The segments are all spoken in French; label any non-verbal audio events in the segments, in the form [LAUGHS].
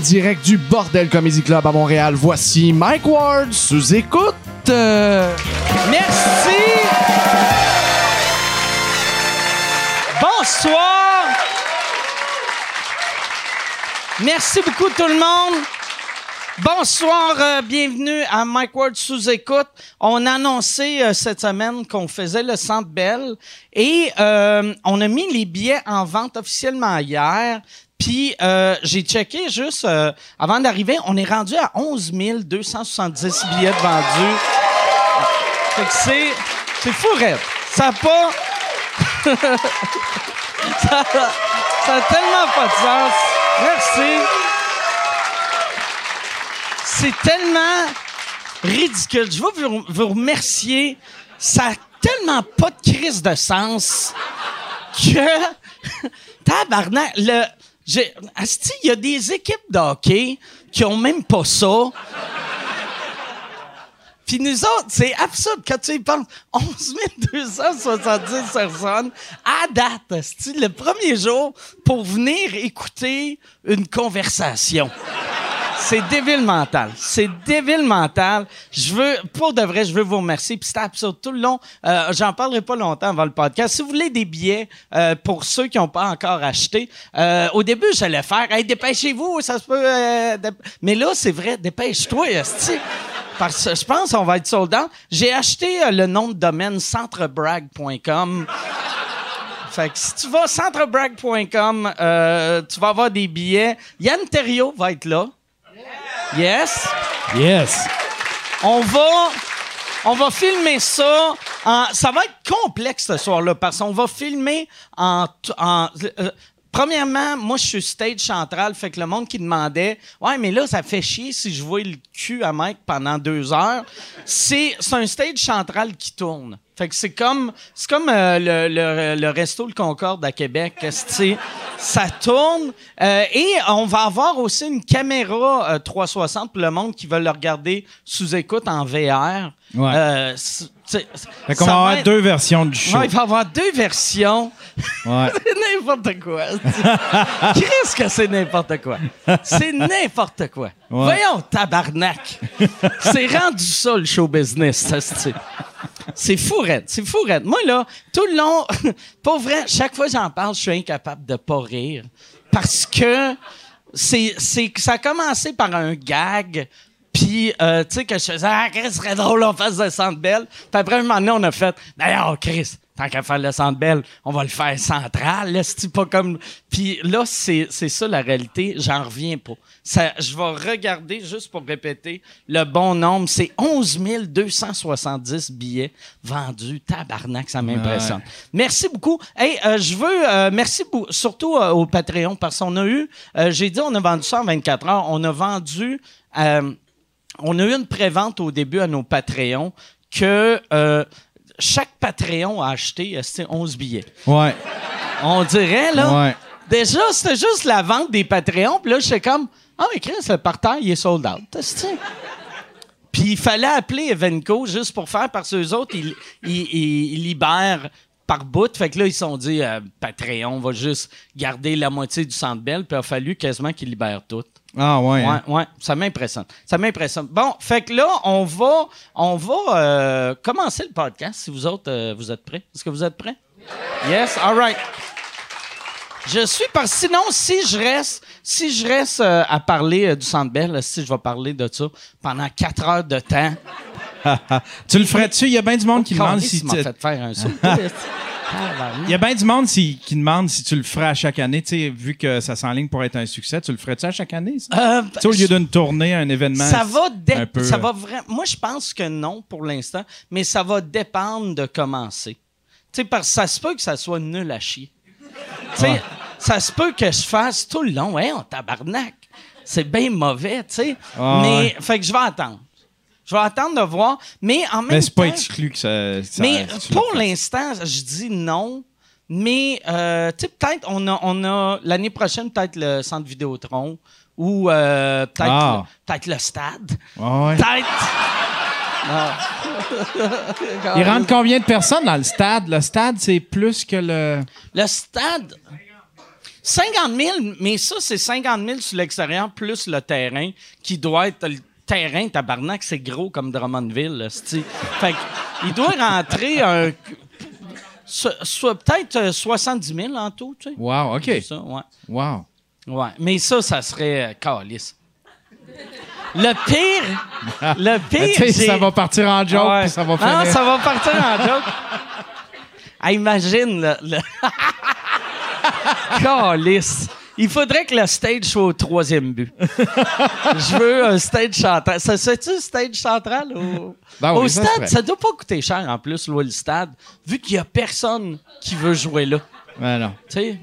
direct du Bordel Comedy Club à Montréal, voici Mike Ward sous écoute. Merci. Bonsoir. Merci beaucoup tout le monde. Bonsoir, euh, bienvenue à Mike Ward sous écoute. On a annoncé euh, cette semaine qu'on faisait le Centre Bell et euh, on a mis les billets en vente officiellement hier. Puis euh, j'ai checké juste euh, avant d'arriver, on est rendu à 11 270 billets vendus. Fait que c'est c'est fou, raide. Ça a pas [LAUGHS] ça, a tellement pas de sens. Merci. C'est tellement ridicule. Je veux vous, remercier. Ça a tellement pas de crise de sens que [LAUGHS] tabarnak le il y a des équipes de hockey qui ont même pas ça. Puis nous autres, c'est absurde quand tu y penses. 11 270 personnes à date, le premier jour pour venir écouter une conversation. C'est débile mental. C'est débile mental. Je veux, pour de vrai, je veux vous remercier. Puis c'était absurde tout le long. Euh, J'en parlerai pas longtemps avant le podcast. Si vous voulez des billets euh, pour ceux qui n'ont pas encore acheté, euh, au début, j'allais faire, hey, dépêchez-vous, ça se peut. Mais là, c'est vrai, dépêche-toi, esti. Parce que je pense qu'on va être sold out. J'ai acheté le nom de domaine centrebrag.com. Fait que si tu vas centrebrag.com, tu vas avoir des billets. Yann Terriot va être là. Yes? Yes. On va, on va filmer ça. En, ça va être complexe ce soir-là parce qu'on va filmer en. euh, Premièrement, moi, je suis stage central, fait que le monde qui demandait, ouais, mais là, ça fait chier si je vois le cul à Mike pendant deux heures. C'est, c'est un stage central qui tourne. Fait que c'est comme, c'est comme euh, le, le, le resto Le Concorde à Québec. Ça tourne. Euh, et on va avoir aussi une caméra euh, 360 pour le monde qui veut le regarder sous écoute en VR. Ouais. Fait qu'on va avoir être- deux versions du show. Ouais, il va y avoir deux versions. Ouais. [LAUGHS] C'est n'importe quoi. [LAUGHS] Qu'est-ce que c'est n'importe quoi? C'est n'importe quoi. Voyons, tabarnak. c'est rendu ça, le show business. ça, c'est- C'est fou. C'est fou. Moi, là, tout le long, [LAUGHS] pour vrai, chaque fois que j'en parle, je suis incapable de pas rire. Parce que c'est, c'est, ça a commencé par un gag. Puis, euh, tu sais, que je faisais, ah, Chris, serait drôle, on fasse le centre belle. Puis après, un moment donné, on a fait, d'ailleurs, Chris, tant qu'à faire le centre belle, on va le faire central, là, c'est pas comme. Puis là, c'est, c'est ça la réalité, j'en reviens pas. Ça, je vais regarder, juste pour répéter, le bon nombre, c'est 11 270 billets vendus. Tabarnak, ça m'impressionne. Merci beaucoup. Hey, euh, je veux, euh, merci surtout euh, au Patreon, parce qu'on a eu, euh, j'ai dit, on a vendu ça en 24 heures, on a vendu. Euh, on a eu une prévente au début à nos Patreons que euh, chaque Patreon a acheté euh, c'était 11 billets. Ouais. On dirait, là. Ouais. Déjà, c'était juste la vente des Patreons. Puis là, j'étais comme, ah, mais Chris, le parterre, il est sold out. Puis il fallait appeler Evenco juste pour faire, parce que eux autres, ils, ils, ils- ils libèrent par bout. Fait que là, ils se sont dit, euh, Patreon, on va juste garder la moitié du centre belle. Puis il a fallu quasiment qu'ils libèrent tout. Ah, ouais. hein. Ouais, ouais, ça m'impressionne. Ça m'impressionne. Bon, fait que là, on va, on va euh, commencer le podcast si vous autres, euh, vous êtes prêts. Est-ce que vous êtes prêts? Yes, all right. Je suis parce sinon, si je reste, si je reste euh, à parler euh, du Centre Bell, si je vais parler de ça pendant quatre heures de temps. [LAUGHS] Tu le ferais-tu? Il y a bien du monde qui demande si tu- fait faire un saut. [LAUGHS] Il y a bien du monde si- qui demande si tu le ferais à chaque année. Tu sais, vu que ça s'enligne pour être un succès, tu le ferais-tu à chaque année? ça? Euh, Tu sais, au lieu d'une tournée, un événement. Ça va, un peu, ça euh, va vraiment. Moi, je pense que non pour l'instant, mais ça va dépendre de commencer. Tu sais, parce que ça se peut que ça soit nul à chier. Tu sais, Ouais. ça se peut que je fasse tout le long, hein, on tabarnak. C'est bien mauvais, tu sais. Ah, mais, ouais. fait que je vais attendre. Je vais attendre de voir, mais en même Mais c'est pas temps- exclu que ça. ça- mais pour l'instant, je dis non. Mais, euh, tu sais, peut-être, on a, on a l'année prochaine, peut-être le centre Vidéotron ou euh, peut-être Ah. le, peut-être le stade. Ah ouais. Peut-être. [LAUGHS] Il rentre combien de personnes dans le stade? Le stade, c'est plus que le. Le stade. 50 000, mais ça, c'est 50 000 sur l'extérieur plus le terrain qui doit être. Terrain, tabarnak, c'est gros comme Drummondville. là. Fait il doit rentrer un. peut-être euh, 70 000 en tout, tu sais. Wow, OK. C'est ça, ouais. Wow. Ouais, mais ça, ça serait euh, calice. Le pire, [LAUGHS] le pire, ça va partir en joke, Ouais. puis ça va Non, finir. ça va partir en joke. Ah, imagine, le... le... [LAUGHS] Calice. Il faudrait que le stage soit au troisième but. [LAUGHS] Je veux un stage central. Ça un stage central au, Ben oui, au ça stade? Ça doit pas coûter cher en plus, louer le stade, vu qu'il y a personne qui veut jouer là. Ben non. Tu sais?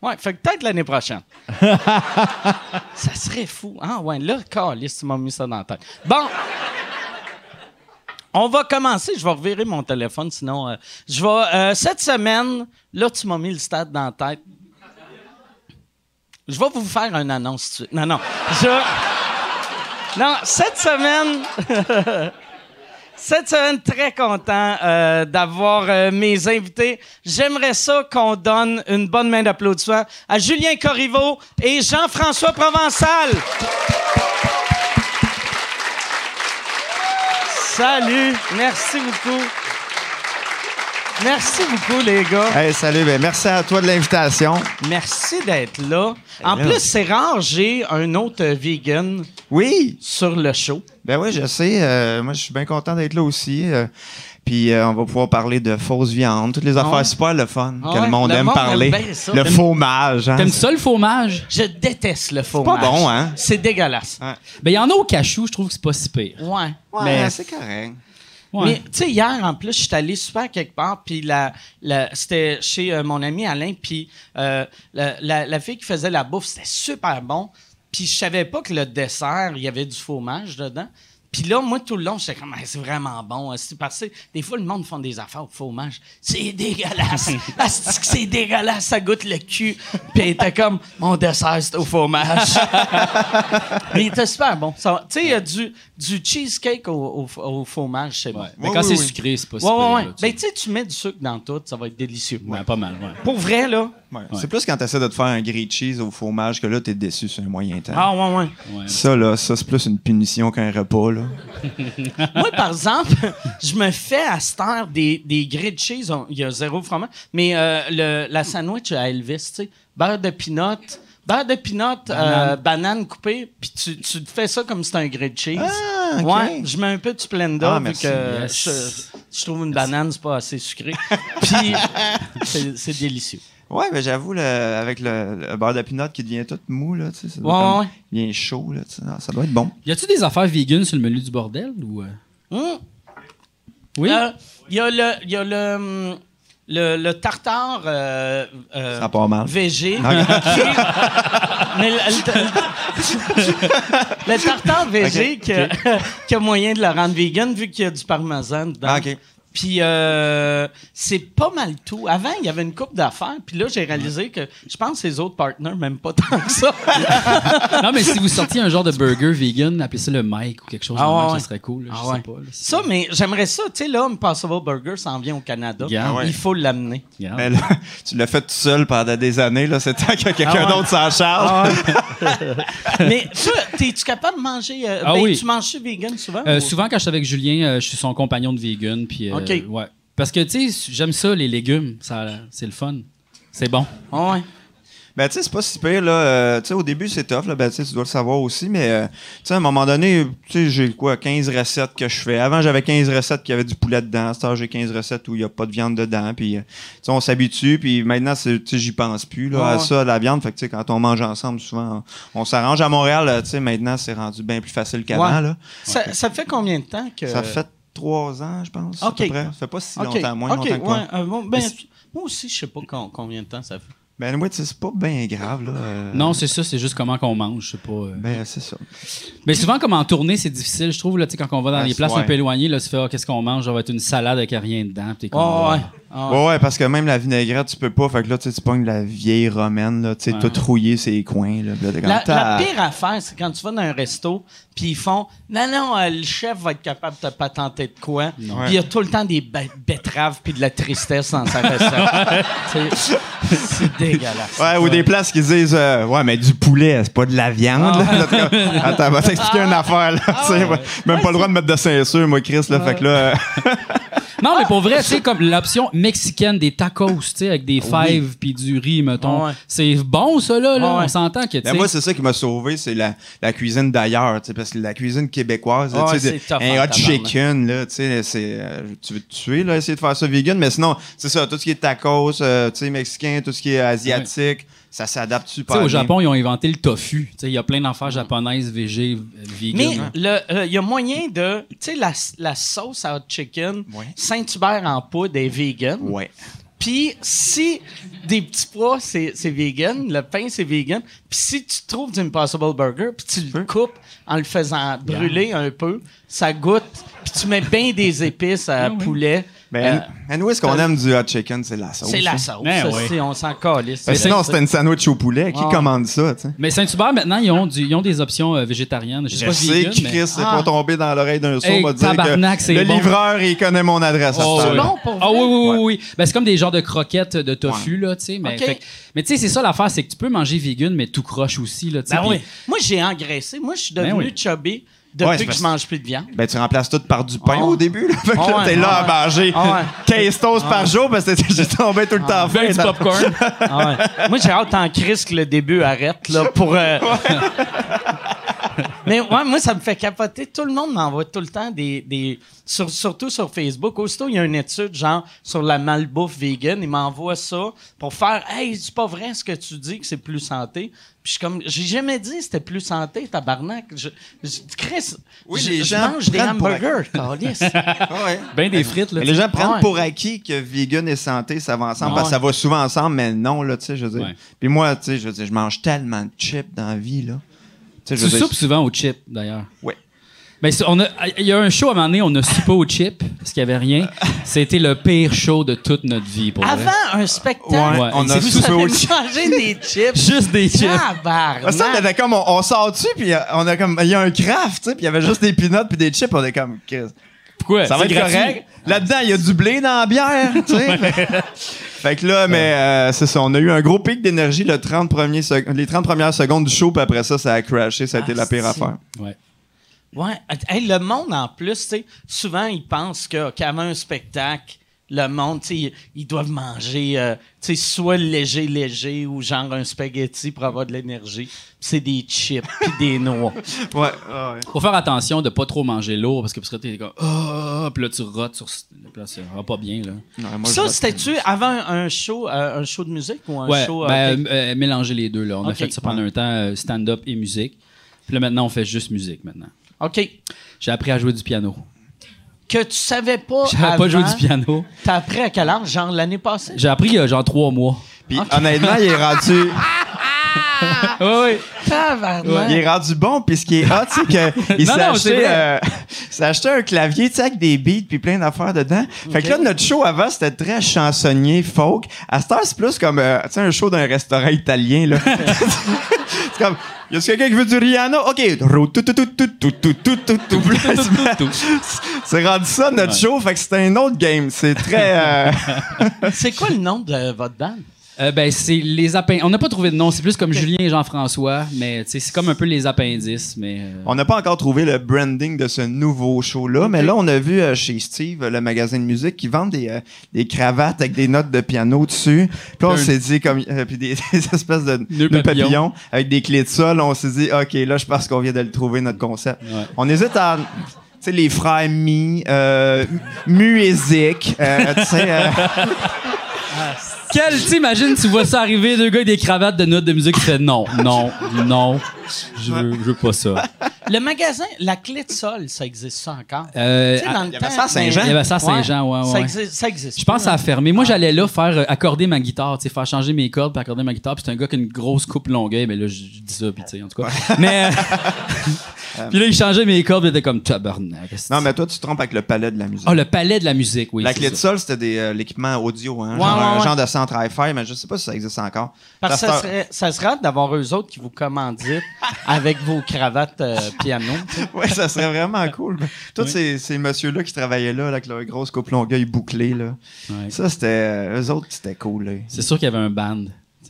Ouais, fait que peut-être l'année prochaine. [LAUGHS] ça serait fou. Ah ouais, là, calice, tu m'as mis ça dans la tête. Bon. On va commencer. Je vais revirer mon téléphone, sinon... euh, je vais... euh, cette semaine, là, tu m'as mis le stade dans la tête. Je vais vous faire une annonce tout de suite. Non, non. Non, cette semaine... [LAUGHS] Semaine, très content euh, d'avoir euh, mes invités. J'aimerais ça qu'on donne une bonne main d'applaudissement à Julien Corriveau et Jean-François Provençal. Salut, merci beaucoup. Merci beaucoup, les gars. Hey, salut, ben merci à toi de l'invitation. Merci d'être là. En là. plus, c'est rare, j'ai un autre vegan Oui, sur le show. ben oui, je sais. euh, moi, je suis bien content d'être là aussi. euh, puis euh, on va pouvoir parler de fausses viandes, toutes les affaires ouais? super le fun Ah que ouais? le monde Le aime monde aime parler. bien ça. le fromage, hein. T'aimes ça le fromage? Je déteste le fromage. bon, hein? C'est dégueulasse. Ben, il y en a au cachou, je trouve que c'est pas si pire. Ouais. Ouais, Mais- c'est correct. Mais tu sais, hier, en plus, je suis allé super quelque part, puis la, c'était chez euh, mon ami Alain, puis euh, la fille qui faisait la bouffe, c'était super bon. Puis je savais pas que le dessert, il y avait du fromage dedans. Puis là, moi, tout le long, j'étais comme, Ah, c'est vraiment bon. C'est parce que des fois, le monde font des affaires au fromage. C'est dégueulasse. [LAUGHS] C'est que c'est dégueulasse, ça goûte le cul. Puis elle était comme, mon dessert, c'est au fromage. [LAUGHS] Mais il était super bon. Tu sais, il y a du, du cheesecake au, au- au fromage, c'est bon. Ouais. Mais quand oui, c'est oui. sucré, c'est pas si Ouais, pire. ouais, là, tu Ben, sais. tu sais, tu mets du sucre dans tout, ça va être délicieux. Ouais, pas mal, ouais. Pour vrai, là. Ouais. C'est plus quand tu essaies de te faire un grilled cheese au fromage que là, t'es déçu sur un moyen temps. Ah, ouais, ouais. Ouais. Ça, là, ça, c'est plus une punition qu'un repas, là. [LAUGHS] Moi, par exemple, [LAUGHS] je me fais à cette heure des, des grilled cheese. Il y a zéro fromage. Mais euh, le, la sandwich à Elvis, tu sais, beurre de pinot, beurre de pinot, euh, banane coupée, puis tu, tu fais ça comme si c'était un grilled cheese. Ah, ok. Ouais, je mets un peu de Splenda Ah, vu merci. que Yes. je, je trouve une banane, c'est pas assez sucré. [LAUGHS] Puis, c'est délicieux. Ouais, ben j'avoue, le- avec le, le beurre de pinot qui devient tout mou, là, tu sais, ça doit Ouais, comme ouais. bien chaud, là, tu sais. Ah, ça doit être bon. Y a-tu des affaires vegan sur le menu du bordel ou. euh? Hum. Oui? Euh, Il y a le, il y a le, hum, le, le tartare euh, euh, Ça part mal. Qui- [LAUGHS] mais le, le- le tartare VG qui, a, [LAUGHS] qui a moyen de le rendre vegan vu qu'il y a du parmesan dedans. Ah, OK. Puis euh, c'est pas mal tout. Avant, il y avait une coupe d'affaires, puis là, j'ai réalisé que je pense que les autres partners même pas tant que ça. [LAUGHS] non, mais si vous sortiez un genre de burger vegan, appelez ça le Mike ou quelque chose Ah, de même, ouais, ouais. ça serait cool. là, je Ah sais ouais. pas. là, si- Ça, mais j'aimerais ça. Tu sais, là, Impossible Burger s'en vient au Canada. Yeah. Ah ouais. Il faut l'amener. Regarde. Mais là, [LAUGHS] tu l'as fait tout seul pendant des années, là. C'est temps que quelqu'un Ah ouais. d'autre s'en charge. [LAUGHS] mais toi, es-tu capable de manger. euh, Ah ben, oui. Tu manges vegan souvent? Euh, ou- souvent, quand je suis avec Julien, euh, je suis son compagnon de vegan. Puis, euh, OK. ouais. Parce que, tu sais, j'aime ça, les légumes. Ça, c'est le fun. C'est bon. Ah ouais. Ben, tu sais, c'est pas si pire, là. Euh, tu sais, au début, c'est tough, là. Ben, tu sais, tu dois le savoir aussi, mais, euh, tu sais, à un moment donné, tu sais, j'ai quoi, 15 recettes que je fais. Avant, j'avais 15 recettes qui avaient du poulet dedans. À cette heure, j'ai 15 recettes où il y a pas de viande dedans. Puis, euh, tu sais, on s'habitue, puis maintenant, tu sais, j'y pense plus, là, Ouais, à ouais. ça, à la viande. Fait que, tu sais, quand on mange ensemble, souvent, on, on s'arrange. À Montréal, euh, tu sais, maintenant, c'est rendu bien plus facile qu'avant, Ouais. là. Ça, ça fait combien de temps que. Ça fait trois ans, je pense, OK. à peu près. Ça fait pas si longtemps, moins OK, longtemps que toi. ouais, euh, bon, ben, moi aussi, je sais pas com- combien de temps ça fait. Ben, sais, c'est pas bien grave, là. euh, Non, c'est ça, c'est juste comment qu'on mange. Je sais pas. euh. Ben, c'est ça. Mais souvent, comme en tournée, c'est difficile, je trouve. Là, tu sais, quand on va dans Ah, des places ouais. un peu éloignées, là, tu fais Ah, qu'est-ce qu'on mange? Ça va être une salade avec rien dedans. puis t'es comme, Oh, Ah. ouais. Ouais. Ouais, parce que même la vinaigrette, tu peux pas. Fait que là, tu sais, tu pognes la vieille romaine, là, tu sais, Ouais. tout rouillé ses coins, là. Là, La, pire affaire, c'est quand tu vas dans un resto, puis ils font Non, non, euh, le chef va être capable de te patenter de quoi. Puis il y a tout le temps des be- betteraves puis de la tristesse dans sa recette. [LAUGHS] c'est c'est Dégueulasse. Ouais, ou des places qui disent euh, Ouais, mais du poulet, c'est pas de la viande. là. Là, Attends, va t'expliquer une affaire. Là, tu sais, ouais. Même pas le droit de mettre de ceinture, moi, Chris. Là, Fait que là, [LAUGHS] Non, mais pour vrai, tu sais, comme l'option mexicaine des tacos, tu sais, avec des fèves puis du riz, mettons. Ouais. C'est bon, ça, là. là. Ouais. On s'entend que, tu ben, sais. moi, c'est ça qui m'a sauvé, c'est la, la cuisine d'ailleurs. tu sais, Parce que la cuisine québécoise, là, tu sais, tough un hot chicken, là, tu sais, c'est, euh, tu veux te tuer, là, essayer de faire ça vegan. Mais sinon, c'est ça, tout ce qui est tacos, euh, tu sais, mexicain, tout ce qui est asiatique, ça s'adapte super au bien. Japon, ils ont inventé le tofu. Tu sais, il y a plein d'affaires japonaises, végé, euh, vegan. Mais euh, il y a moyen de. Tu sais, la, la sauce à hot chicken, Ouais. Saint-Hubert en poudre est vegan. Ouais. Puis si des petits pois, c'est c'est vegan, le pain, c'est vegan. Puis si tu trouves du Impossible Burger, puis tu le coupes en le faisant brûler un peu, ça goûte. Puis tu mets bien des épices à Ah oui. Mais Euh, anyway, ce qu'on aime du hot chicken, c'est la sauce. c'est la hein. sauce. Ben oui. c'est- on s'en calisse. Ben, sinon, c'était une sandwich au poulet. Qui Ah. commande ça, tu sais? Mais Saint-Hubert, maintenant, ils ont, du- ils ont des options euh, végétariennes. Je sais pas si sais vegan, que mais... Chris c'est Ah. pas tombé dans l'oreille d'un sourd Hey, que tabarnak, c'est le bon. livreur, il connaît mon adresse. Oh, C'est bon pour Ah oui, oui, oui, Ouais. oui. Ben, c'est comme des genres de croquettes de tofu, là, tu sais. Mais, fait mais tu sais, c'est ça l'affaire, c'est que tu peux manger vegan, mais tout croche aussi, là, tu sais. Ben oui. Moi, j'ai engraissé. Moi, je suis Ben devenu chubby depuis Ouais, que parce- je mange plus de viande. Ben, tu remplaces tout par du pain Ah. au début. Là. Fait que Ah ouais, t'es là à manger Ah ouais. 15 toasts par jour parce que j'ai tombé tout le temps faim. Ben, du popcorn. Ouais. Moi, j'ai hâte en crise que le début arrête là, pour. euh, [LAUGHS] [LAUGHS] Mais ouais, moi, ça me fait capoter. Tout le monde m'envoie tout le temps des. des sur- surtout sur Facebook. Aussitôt, il y a une étude, genre, sur la malbouffe vegan. Il m'envoie ça pour faire Hey, c'est pas vrai ce que tu dis que c'est plus santé. Puis je suis comme, j'ai jamais dit que c'était plus santé, tabarnak. Je, je, Chris, Oui, je, les je gens mange des hamburgers, câlisse. [LAUGHS] Ah ouais. Ben des frites, là. Les gens prennent Ouais. pour acquis que vegan et santé, ça va ensemble. Ah parce que ouais. ça va souvent ensemble, mais non, là, tu sais, je veux dire. Ouais. Puis moi, tu sais, je veux dire, je mange tellement de chips dans la vie, là. Tu sais, je Tu veux dire, soupes souvent au chip, d'ailleurs. Ouais. Ben, on a- il y a un show à un moment donné, on a soupé au chip, parce qu'il n'y avait rien. C'était le pire show de toute notre vie, pour vrai. Avant un spectacle, Ouais, on a soupé au chip. mangé des chips. [LAUGHS] Juste des chips. Tabarnak. Ça, on était comme, on, on sort dessus, puis euh, on a comme, il y a un craft, tu sais, puis il y avait juste des peanuts puis des chips, on est comme, Chris, Pourquoi? ça va être gratuit? correct. Là-dedans, il y a du blé dans la bière, tu sais. [LAUGHS] fait que là, mais euh, c'est ça, on a eu un gros pic d'énergie le 30 premiers sec- les 30 premières secondes du show, puis après ça, ça a crashé, ça a été la pire Ah, c'est- affaire. Ouais. Ouais. Hey, le monde, en plus, tu sais, souvent, ils pensent que- qu'avant un spectacle, le monde, tu ils, ils doivent manger, euh, tu sais, soit léger, léger, ou genre un spaghetti pour avoir de l'énergie. C'est des chips, puis des [LAUGHS] noix. Ouais, ouais. Faut faire attention de pas trop manger lourd, parce que parce que t'es comme, oh, puis là, tu rotes sur, là, ça va pas bien, là. Non, moi, Ça, je- c'était-tu avant un show, euh, un show de musique ou un Ouais, show... ben, euh, mélanger les deux, là. On a fait ça pendant un temps, euh, stand-up et musique. Puis là, maintenant, on fait juste musique, maintenant. OK. J'ai appris à jouer du piano. Que tu savais pas J'avais pas joué du piano. T'as appris à quel âge? Genre l'année passée? J'ai appris il y a genre trois mois. Puis honnêtement, il est rendu, [LAUGHS] Oui, oui. Il est rendu bon. Puis ce qui est hot, c'est que [LAUGHS] il Non, s'est acheté, euh, il [LAUGHS] s'est acheté un clavier, tu sais, avec des beats puis plein d'affaires dedans. Fait que là, notre show avant, c'était très chansonnier, folk. À cette heure, c'est plus comme, euh, tu sais, un show d'un restaurant italien, là. c'est comme, y a quelqu'un qui veut du Rihanna? OK. C'est rendu ça, notre show. Fait que c'est un autre game. C'est très. C'est quoi le nom de votre bande? Euh, ben, c'est les appendices. On n'a pas trouvé de nom. C'est plus comme Julien et Jean-François, mais c'est comme un peu les appendices, mais. euh, On n'a pas encore trouvé le branding de ce nouveau show-là, mais là, on a vu euh, chez Steve, le magasin de musique, qui vendent des, des cravates avec des notes de piano dessus. Puis là, on Un- s'est dit, comme, puis des, [LAUGHS] des espèces de Nœuds papillons. papillons avec des clés de sol. On s'est dit, OK, là, je pense qu'on vient de le trouver, notre concept. Ouais. On hésite à. Tu sais, les frères Mi, euh, Mu et Zik, euh, tu sais. euh, Quel, t'imagines, tu vois ça arriver, deux gars avec des cravates de notes de musique qui fait non, non, non, je veux, je veux pas ça. Le magasin, la clé de sol, ça existe ça encore? Euh, Tu sais, dans le il y avait ça à Saint-Jean? il y avait ça à Saint-Jean, ouais, Ça ouais. existe, ça existe Je pense que ça a fermé. Moi, j'allais là faire euh, accorder ma guitare, tu sais, faire changer mes cordes puis accorder ma guitare. Puis c'est un gars qui a une grosse coupe longueuil, mais là, je, je dis ça, puis tu sais, en tout cas. Mais. [LAUGHS] euh, puis là, il changeait mes cordes, était comme tabarnak. Non, mais toi, tu te trompes avec le palais de la musique. Ah, le palais de la musique, oui. la clé de sol, c'était des, euh, l'équipement audio, hein, Ouais, genre, ouais, un ouais. genre de centre hi-fi, mais je sais pas si ça existe encore. Parce que Ça ça se- serait, ça serait hâte d'avoir eux autres qui vous commanditent [LAUGHS] avec vos cravates euh, piano. [LAUGHS] Ouais, ça serait vraiment cool. Tous ces, ces messieurs-là qui travaillaient là, là, avec leur grosse coupe longueuil bouclée, là. Ouais. Ça, c'était. euh, eux autres, c'était cool. C'est sûr qu'il y avait un band.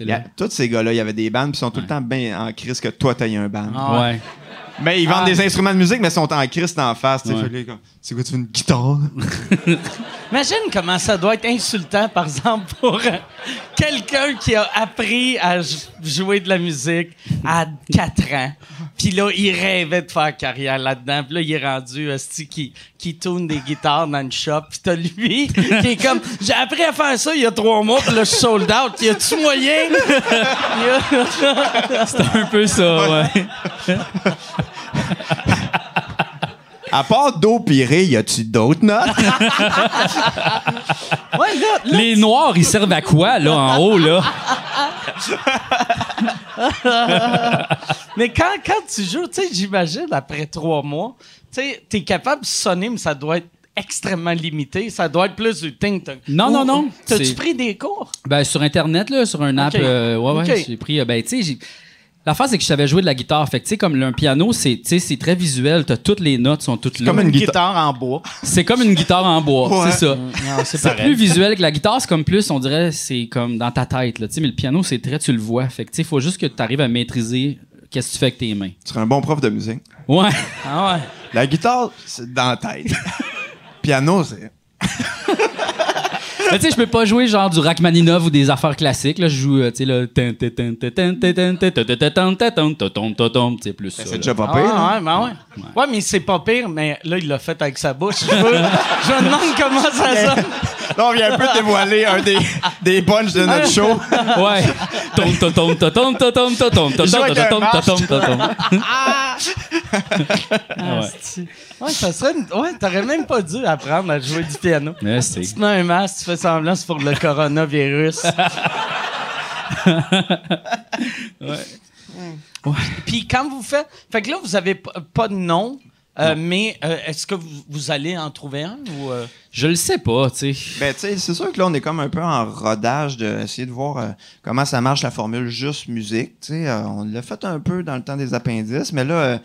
a- tous ces gars-là, il y avait des bandes, puis ils sont tout le temps bien en crise que toi, t'as un band. Ah Ouais. Mais ils vendent Ah. des instruments de musique, mais ils sont en crise en face. Ouais. Fait comme, C'est quoi, tu veux une guitare? [LAUGHS] Imagine comment ça doit être insultant, par exemple, pour euh, quelqu'un qui a appris à jouer de la musique à 4 ans. Puis là, il rêvait de faire carrière là-dedans. Puis là, il est rendu esti, qui, qui tourne des guitares dans une shop. Puis t'as lui [LAUGHS] qui est comme J'ai appris à faire ça il y a trois mois, puis là, je suis sold out. Y a-tu moyen? [LAUGHS] C'est un peu ça, ouais. [LAUGHS] À part Do Piré, y a-tu d'autres notes? [LAUGHS] Ouais, là, là, Les noirs, ils servent à quoi, là, en haut, là? [LAUGHS] Mais quand, quand tu joues, tu sais, j'imagine, après trois mois, tu sais, t'es capable de sonner, mais ça doit être extrêmement limité. Ça doit être plus du ting tong. Non, Ou- non, non. T'as-tu pris des cours? Ben, sur Internet, là, sur un app, euh, ouais, ouais, j'ai pris, euh, ben, tu sais, j'ai- L'affaire, c'est que je savais jouer de la guitare. Fait que, tu sais, comme un piano, c'est, tu sais, c'est très visuel. T'as toutes les notes, sont toutes là. comme une guitare. en bois. C'est comme une guitare en bois, Ouais. c'est ça. Non, c'est C'est plus visuel que la guitare, c'est comme plus, on dirait, c'est comme dans ta tête, là, tu sais, mais le piano, c'est très, tu le vois. Fait que, tu sais, faut juste que tu arrives à maîtriser qu'est-ce que tu fais avec tes mains. Tu serais un bon prof de musique. Ouais. Ah ouais. La guitare, c'est dans la tête. [LAUGHS] Piano, c'est. Mais tu sais, je peux pas jouer genre du Rachmaninov ou des affaires classiques. Là, je joue, tu sais, le. C'est plus ça. C'est déjà pas pire. Ouais, ouais. mais c'est pas pire, mais là, il l'a fait avec sa bouche. Je me demande comment ça sonne. Là, on vient un peu dévoiler un des, des punchs de notre show. Ouais. Tom, tom, tom, tom, tom, tom, tom, tom, tom, tom, tom, tom, tom, tom, [LAUGHS] tom. Ah, Ouais. ça serait. une- Ouais, t'aurais même pas dû apprendre à jouer du piano. Mais c'est. Tu te mets un masque, tu fais semblant, c'est pour le coronavirus. [LAUGHS] ouais. Puis quand vous faites. Fait que là, vous avez p- pas de nom, euh, mais euh, est-ce que vous, vous allez en trouver un ou. euh? Je le sais pas, tu sais. Ben, tu sais, c'est sûr que là, on est comme un peu en rodage d'essayer de voir euh, comment ça marche la formule juste musique. Tu sais, euh, on l'a fait un peu dans le temps des appendices, mais là, euh,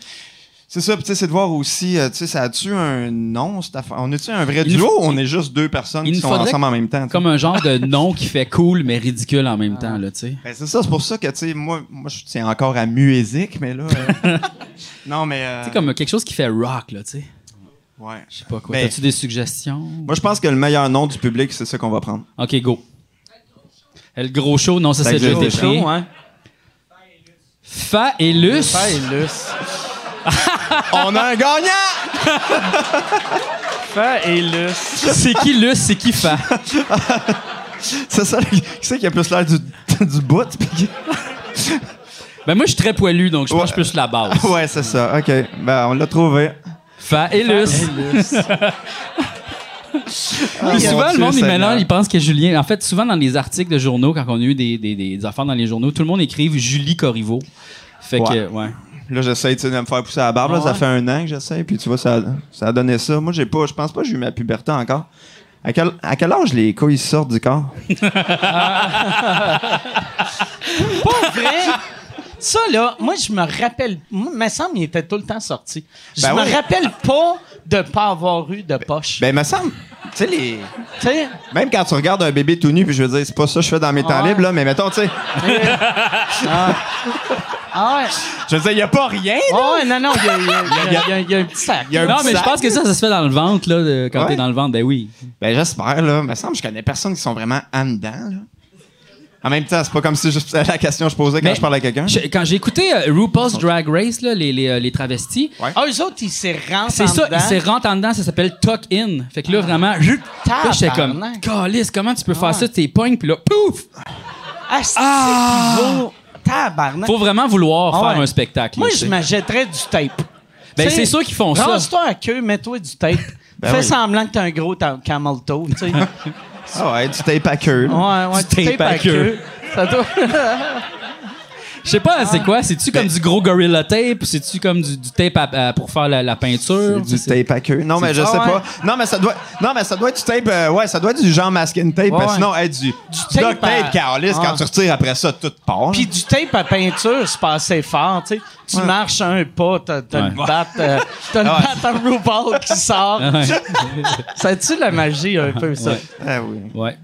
c'est ça, puis tu sais, c'est de voir aussi, euh, tu sais, ça a-tu un nom, cette affaire? On est-tu un vrai Il duo ou on est juste deux personnes il qui sont ensemble en même temps? tu sais? Comme un genre de nom qui fait cool mais ridicule en même temps, là, tu sais. Ben, c'est ça, c'est pour ça que, tu sais, moi, moi je tiens encore à musique, mais là. euh, [LAUGHS] non, mais. euh, C'est comme quelque chose qui fait rock, là, tu sais. Ouais. Je sais pas quoi. Ben- T'as-tu des suggestions? Moi, je pense que le meilleur nom du public, c'est ça qu'on va prendre. Ok, go. Le gros show, non, ça c'est déjà été pris. hein? Fa et [LAUGHS] On a un gagnant! Fa et Luce. C'est qui Luce, c'est qui Fa? C'est ça, qui c'est qui a plus l'air du, du bout? Ben moi, je suis très poilu, donc je pense que je suis plus la base. [LAUGHS] Ouais, c'est ça. OK. Ben, on l'a trouvé. Fa et Luce. Ah, souvent, le monde, il mélange, il pense que Julien. En fait, souvent dans les articles de journaux, quand on a eu des, des, des affaires dans les journaux, tout le monde écrive Julie Corriveau. Fait Ouais. que, ouais. Là, j'essaie de me faire pousser la barbe. là. Ouais? Ça fait un an que j'essaie, puis tu vois, ça, ça a donné ça. Moi, j'ai pas, je pense pas que j'ai eu ma puberté encore. À quel, à quel âge les couilles sortent du corps? [LAUGHS] Pas vrai? Ça, là, moi, je me rappelle. Moi, il me semble qu'il était tout le temps sorti. Je Ben me rappelle pas de pas avoir eu de poche. Ben, il me semble, tu sais, les... même quand tu regardes un bébé tout nu, puis je veux dire, c'est pas ça que je fais dans mes temps Ouais. libres, là, mais mettons, tu sais, [LAUGHS] [LAUGHS] ah ouais. je veux dire, il y a pas rien. Ah ouais, non, non, il y a, [LAUGHS] il y a- il y a- il y a- il y a un petit sac. Il y a un Non, petit mais je pense que ça, ça se fait dans le ventre, là, de- quand Ouais. t'es dans le ventre. Ben oui. Ben, j'espère, là. Il me semble que je connais personne qui sont vraiment en dedans, là. En même temps, c'est pas comme si je c'était la question que je posais quand Mais je parlais à quelqu'un. Je- quand j'ai écouté euh, RuPaul's Drag Race, là, les, les, euh, les travestis, Ouais. Ah, eux autres, ils s'est rentrés c'est ça, ils se rentrent en dedans, ça s'appelle tuck in. Fait que là, vraiment, je- j'étais comme. Calice, comment tu peux faire Ouais. ça, tes pognes, puis là, pouf! Ah, c'est Ah! Tabarnak. Faut vraiment vouloir Ah faire ouais. un spectacle. Moi, je m'achèterais du tape. Ben, c'est sûr qu'ils font ça. Rase-toi à queue, mets-toi du tape. [LAUGHS] Ben Fais oui. semblant que t'as un gros camel toe, tu sais. ouais, Ah ouais, du tape à queue. là. ouais, Du du tape à queue. Ça doit- [LAUGHS] Je sais pas, c'est quoi? C'est-tu comme du gros Gorilla Tape? ou C'est-tu comme du, du tape à- à- pour faire la, la peinture? Du C'est- tape à queue. Non, mais je Ah sais ouais. pas. Non, mais ça doit. Non, mais ça doit être du tape. euh, ouais, ça doit être du genre masking tape. Ouais, parce que ouais. sinon, du, du tape duct tape, à- Carlis, Ah. quand tu retires après ça, tout part. Puis du tape à peinture, c'est pas assez fort, tu sais. Tu marches un pas, t'as, t'as Ouais. le bat, euh, t'as le Ouais. bat à RuPaul qui sort. Ouais. Ça a-tu la magie un peu, ça? Ouais. Ah oui. Ouais.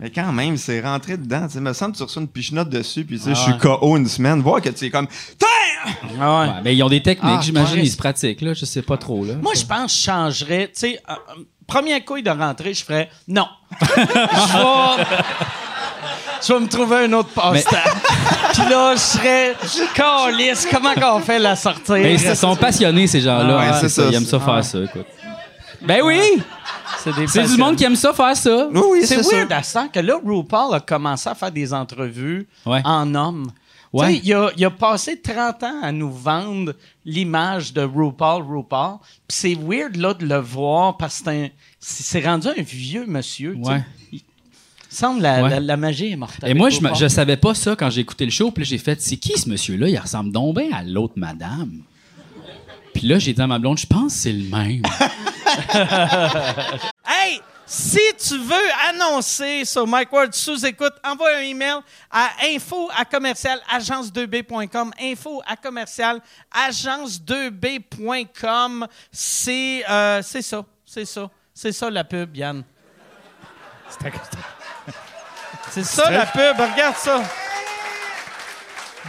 Mais quand même, c'est rentré dedans. Tu me semble que tu reçois une pichenote dessus, puis tu sais, Ah je suis. KO une semaine. Voir que tu es comme. Ah ouais. Ouais, mais ils ont des techniques, Ah, j'imagine, ils se pratiquent, là. Je sais pas trop, là. Moi, je pense que je changerais. Tu sais, euh, euh, première couille de rentrée, je ferais non. [LAUGHS] je vais. Je vais me trouver un autre passe-temps. [LAUGHS] Puis là, je serais. Calisse, comment qu'on fait la sortie? Mais ils sont passionnés, ces gens-là. Ah ouais, hein, ça, ça, Ils aiment ça faire ah. ça, écoute. Ben oui! C'est du monde qui aime ça faire ça. Oui, oui, C'est c'est weird à ça que là, RuPaul a commencé à faire des entrevues Ouais. en homme. Ouais. Tu sais, Il, a, il a passé 30 ans à nous vendre l'image de RuPaul, RuPaul. Puis c'est weird là, de le voir parce que c'est rendu un vieux monsieur. Ouais. Il semble la, Ouais. la, la magie est morte. Et moi, je, RuPaul. je savais pas ça quand j'ai écouté le show. Puis j'ai fait, c'est qui ce monsieur-là? Il ressemble donc bien à l'autre madame. Puis là, j'ai dit à ma blonde, je pense que c'est le même. [LAUGHS] Hey, si tu veux annoncer sur Mike Ward sous écoute, envoie un email à info à commercial agence2b.com. Info à commercial agence2b.com. C'est euh, c'est ça, c'est ça, c'est ça la pub, Yann. C'est ça la pub, regarde ça.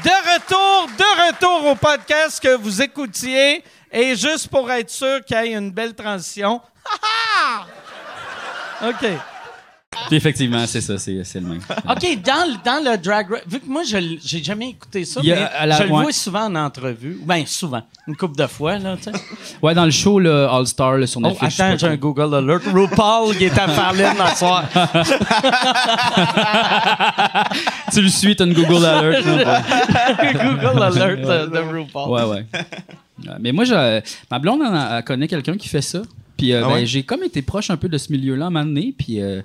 De retour, de retour au podcast que vous écoutiez. Et juste pour être sûr qu'il y ait une belle transition. [LAUGHS] OK. Puis [LAUGHS] effectivement, c'est ça, c'est c'est le même. OK, dans, le- dans le drag race, vu que moi, je l- j'ai jamais écouté ça, Il y a- mais à la- je le ouais. vois souvent en entrevue. Ben, souvent. Une couple de fois, là, tu sais. Ouais, dans le show, le All-Star, là, sur Oh, Netflix. je sais attends, pas j'ai un. Google Alert. RuPaul, il est à Farlane ce soir. [LAUGHS] Tu le suis, t'as une Google Alert. là. [LAUGHS] Google Alert euh, de RuPaul. Ouais, ouais. Ouais, Mais moi, je, ma blonde elle, elle connaît quelqu'un qui fait ça. Puis euh, Ah ben, ouais? j'ai comme été proche un peu de ce milieu-là à un moment donné. Puis euh,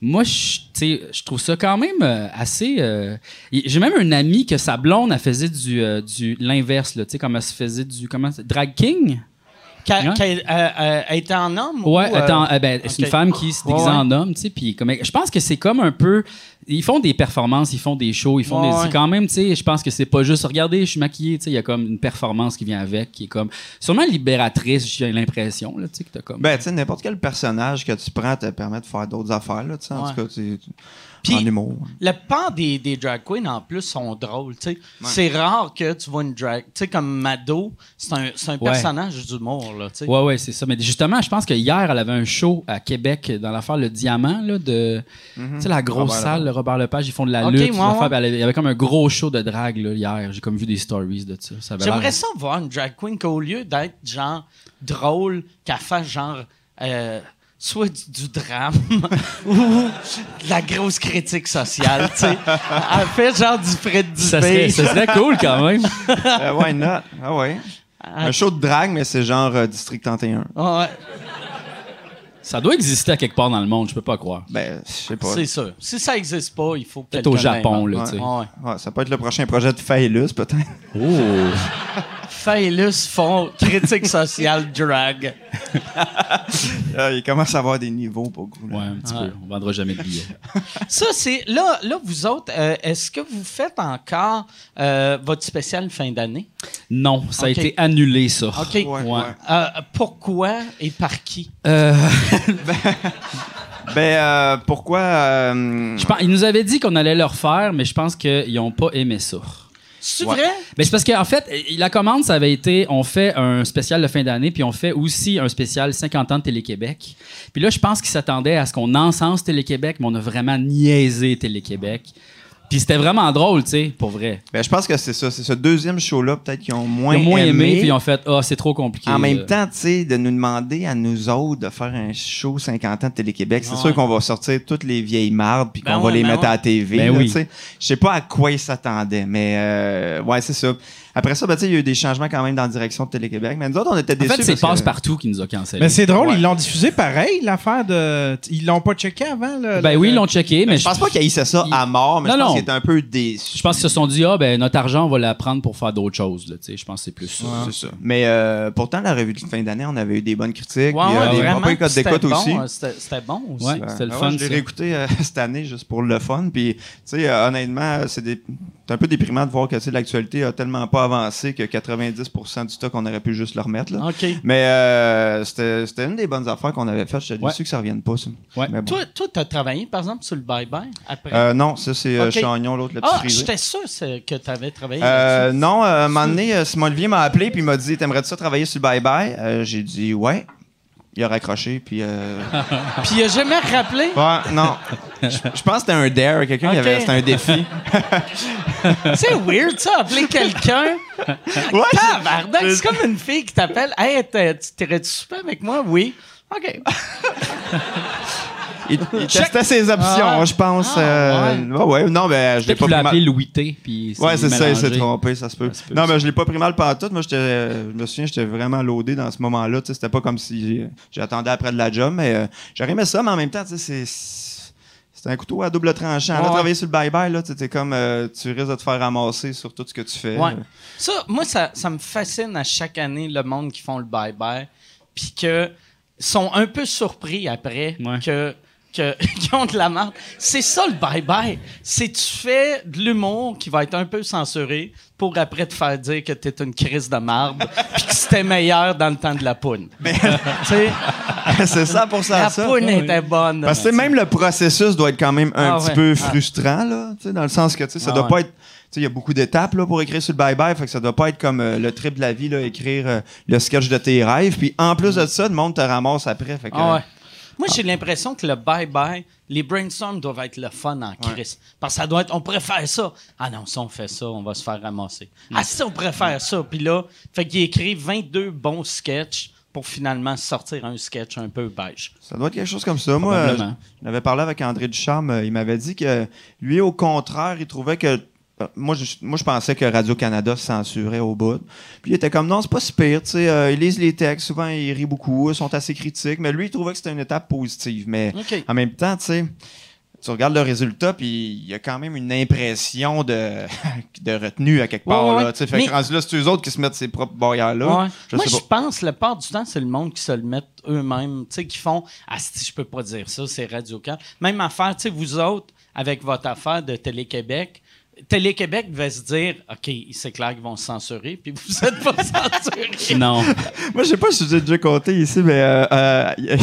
moi, je je trouve ça quand même euh, assez. euh, j'ai même un ami que sa blonde, elle faisait du, euh, du l'inverse, comme elle se faisait du. Comment Drag King? Qu'elle, euh, euh, était en homme? Ouais, ou, euh, euh, ben, c'est une femme qui se déguise Ouais, en homme, tu sais, puis comme, je pense que c'est comme un peu, ils font des performances, ils font des shows, ils font Ouais, des, ouais. quand même, tu sais, je pense que c'est pas juste, regardez, je suis maquillée, tu sais, il y a comme une performance qui vient avec, qui est comme, sûrement libératrice, j'ai l'impression, là, tu sais, que t'as comme. Ben, tu sais, n'importe quel personnage que tu prends te permet de faire d'autres affaires, là, tu sais. En tout cas, tu Puis- en humour. La plupart des, des drag queens, en plus, sont drôles. C'est rare que tu vois une drag. Tu sais, comme Mado, c'est un, un Ouais. personnage d'humour. Ouais, ouais, c'est ça. Mais justement, je pense que hier, elle avait un show à Québec dans l'affaire Le Diamant, là, de. Tu sais, la grosse Robert salle, le Robert Lepage, ils font de la Ok, lutte. Il y avait comme un gros show de drague, là, hier. J'ai comme vu des stories de ça. J'aimerais ça voir une drag queen qu'au lieu d'être genre drôle, qu'elle fasse genre euh, soit du, du drame [LAUGHS] ou de la grosse critique sociale. tu sais. Elle fait genre du Fred Ça serait, Dubé. ça serait cool quand même. Euh, why not? Ah ouais. Un show de drague, mais c'est genre euh, District 31. Ouais, Ça doit exister à quelque part dans le monde, je peux pas croire. Ben, je sais pas. c'est sûr. Si ça n'existe pas, il faut que Peut-être au Japon, là, tu sais. Ouais. Ouais, ça peut être le prochain projet de Failus, peut-être. Oh! [LAUGHS] Failus font critique sociale drag. Ah, [LAUGHS] il commence à avoir des niveaux pour coup. Ouais, un petit Ouais. peu. On vendra jamais de billets. [LAUGHS] Ça, c'est. Là, là, vous autres, euh, est-ce que vous faites encore euh, votre spécial fin d'année? Non, ça a été annulé, ça. OK. Ouais, ouais. Euh, pourquoi et par qui? Euh, [LAUGHS] Ben, euh, pourquoi. euh, je pense, ils nous avaient dit qu'on allait le refaire, mais je pense qu'ils n'ont pas aimé ça. C'est Ouais. vrai? Mais c'est parce qu'en fait, la commande, ça avait été, on fait un spécial de fin d'année, puis on fait aussi un spécial 50 ans de Télé-Québec. Puis là, je pense qu'ils s'attendaient à ce qu'on encense Télé-Québec, mais on a vraiment niaisé Télé-Québec. Puis c'était vraiment drôle, tu sais, pour vrai. Ben, je pense que c'est ça. C'est ce deuxième show-là, peut-être qu'ils ont moins, Ils ont moins aimé, aimé. puis ils ont fait, ah, c'est trop compliqué. En même temps, tu sais, de nous demander à nous autres de faire un show 50 ans de Télé-Québec, c'est Ouais. sûr qu'on va sortir toutes les vieilles mardes puis qu'on Ben va ouais, les ben mettre ouais. à la TV. Ben là, oui. Je sais pas à quoi ils s'attendaient, mais euh, ouais, c'est ça. Après ça, ben, tu sais, il y a eu des changements quand même dans la direction de Télé-Québec. Mais nous autres, on était En déçus. fait, c'est que- Passe-Partout qui nous a cancellé. Mais c'est drôle, Ouais. ils l'ont diffusé pareil, l'affaire de. Ils l'ont pas checké avant, là? Ben le- oui, ils l'ont checké, mais Je pense pas qu'ils haïssaient ça il- à mort, mais Non, je pense qu'ils étaient un peu déçus. je pense qu'ils se sont dit, ah, ben notre argent, on va la prendre pour faire d'autres choses, là, tu sais. Je pense que c'est plus ça. C'est ça. Mais euh, pourtant, la revue de fin d'année, on avait eu des bonnes critiques. Ouais, euh, ouais, des codes C'était d'écoute bon, aussi. euh, C'était bon aussi. Ouais. Ben, C'était le ben fun, ouais, je l'ai réécouté euh, [LAUGHS] cette année juste pour le fun. Puis, tu sais, honnêtement, c'est des... c'est un peu déprimant de voir que tu sais, l'actualité a tellement pas avancé que 90% du stock, on aurait pu juste le remettre. Là. Mais euh, c'était une des bonnes affaires qu'on avait faites. J'étais Ouais. déçu que ça revienne pas, ça. Ouais. Mais bon. Toi, toi, t'as travaillé, par exemple, sur le bye-bye après? Euh, non, ça, c'est euh, Ok. Chagnon, l'autre, le petit ah, j'étais sûr que t'avais travaillé Euh, là-dessus. non, euh, un moment donné, Simon Olivier m'a appelé puis il m'a dit T'aimerais-tu ça travailler sur le bye-bye J'ai dit Ouais. Il a raccroché, puis. euh, [LAUGHS] Puis il a jamais rappelé? Ouais, non. Je je pense que c'était un dare, quelqu'un qui avait. C'était un défi. [LAUGHS] C'est weird, ça, appeler quelqu'un. Ouais, c'est comme une fille qui t'appelle. Hey, t'irais-tu souper avec moi? Oui. OK. [LAUGHS] il, il testait ses options, Ah. je pense. Ah, euh, ouais. ouais, non, ben, je l'ai pas pris mal. Louis T. Puis Ouais, c'est ça, il s'est trompé, ça se peut. Ça se peut non, mais je l'ai pas pris mal pantoute. Moi, j'étais, euh, je me souviens, j'étais vraiment loadé dans ce moment-là. Tu sais, C'était pas comme si j'attendais après de la job, mais euh, j'aurais aimé ça, mais en même temps, tu sais, c'est. C'est un couteau à double tranchant. Ouais, Là, travailler sur le bye-bye, là, t'es comme, euh, tu risques de te faire ramasser sur tout ce que tu fais. Ouais. Ça, moi, ça, ça me fascine à chaque année, le monde qui font le bye-bye, puis que sont un peu surpris après Ouais. que que- [LAUGHS] qui ont de la marde. C'est ça le bye-bye. C'est tu fais de l'humour qui va être un peu censuré pour après te faire dire que t'es une crise de marde [LAUGHS] puis que c'était meilleur dans le temps de la poune. Tu sais, [LAUGHS] c'est ça pour ça. la ça. poune était bonne. Parce que même le processus doit être quand même un Ah petit ouais. peu Ah. frustrant, là, tu sais, dans le sens que tu sais, ça Ah doit ouais. pas être. tu sais, Il y a beaucoup d'étapes là, pour écrire sur le bye-bye, fait que ça doit pas être comme euh, le trip de la vie, là, écrire euh, le sketch de tes rêves. Puis en plus de ça, le monde te ramasse après. Fait que, Ah ouais. Moi, j'ai l'impression que le bye-bye, les brainstorms doivent être le fun en crise. Parce que ça doit être, on faire ça. Ah non, si on fait ça, on va se faire ramasser. Ah si on faire ça. Puis là, fait qu'il écrit 22 bons sketchs pour finalement sortir un sketch un peu beige. Ça doit être quelque chose comme ça. Moi, euh, Probablement. j'en avais parlé avec André Ducharme. euh, Il m'avait dit que lui, au contraire, il trouvait que. Moi je, moi, je pensais que Radio-Canada censurait au bout. Puis il était comme, non, c'est pas si pire. tu sais, euh, ils lisent les textes, souvent ils rient beaucoup, ils sont assez critiques. Mais lui, il trouvait que c'était une étape positive. Mais en même temps, tu sais, tu regardes le résultat, puis il y a quand même une impression de, [LAUGHS] de retenue à quelque part. Ouais, ouais, là, tu sais. Fait que rendu là, c'est eux autres qui se mettent ces propres barrières-là. Ouais. Moi, je pense, la part du temps, c'est le monde qui se le met eux-mêmes. Tu sais, qui font Ah, si je peux pas dire ça, c'est Radio can Même affaire, tu sais, vous autres, avec votre affaire de Télé-Québec, Télé-Québec devait se dire OK, c'est clair qu'ils vont se censurer, puis vous êtes pas [LAUGHS] censurés. Non. Moi, je sais pas si j'ai déjà compté ici, mais. Euh, euh, [LAUGHS]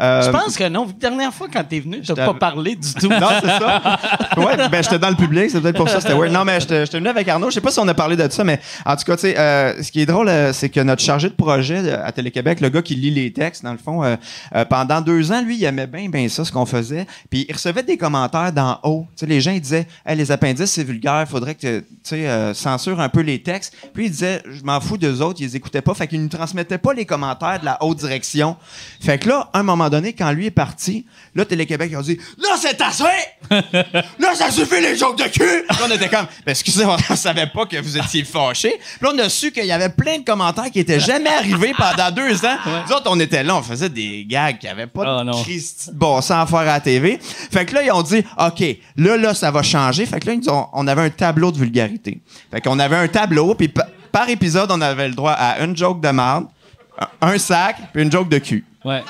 euh, Je pense que non. La dernière fois, quand t'es venu, t'as J'étais- pas parlé du tout. Non, c'est ça. Ouais, ben j'étais dans le public, c'est peut-être pour ça, c'était weird. Non, mais j'étais j'étais venu avec Arnaud. Je sais pas si on a parlé de ça, mais en tout cas, tu sais, euh, ce qui est drôle, euh, c'est que notre chargé de projet à Télé-Québec, le gars qui lit les textes, dans le fond, euh, euh, pendant deux ans, lui, il aimait bien, bien ça, ce qu'on faisait. Puis il recevait des commentaires d'en haut. Tu sais, les gens, ils disaient, hey, les appendices, c'est vulgaire, faudrait que tu euh, censure un peu les textes. Puis il disait, je m'en fous d'eux autres, ils les écoutaient pas, fait qu'ils ne transmettaient pas les commentaires de la haute direction. Fait que là, à un moment donné, quand lui est parti, là, Télé-Québec, ils ont dit, là, c'est assez! Là, ça suffit les jokes de cul! Puis on était comme, ben, excusez, on ne [LAUGHS] savait pas que vous étiez fâchés. Puis là, on a su qu'il y avait plein de commentaires qui étaient jamais arrivés pendant deux ans. Nous autres, on était là, on faisait des gags qui n'avaient pas Ah, de non. Christi bon sens à faire à la TV. Fait que là, ils ont dit, OK, là, là, ça va changer. Fait que là, ils nous ont- on avait un tableau de vulgarité. Fait qu'on avait un tableau, puis pa- par épisode, on avait le droit à une joke de merde, un- sac, puis une joke de cul. Ouais.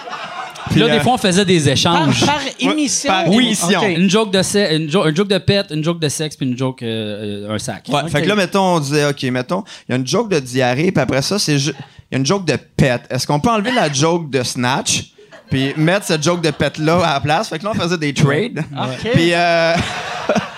Puis là, des fois, on faisait des échanges. par émission. par émission. Une joke de se- une, jo- un joke de pète, une joke de sexe, puis une joke euh, un sac. Ouais, Fait que là, mettons, on disait, OK, mettons, il y a une joke de diarrhée, puis après ça, c'est il y a une joke de pet. Est-ce qu'on peut enlever la joke de snatch, puis mettre cette joke de pet-là à la place? Fait que là, on faisait des trades. OK. Puis, euh, [LAUGHS]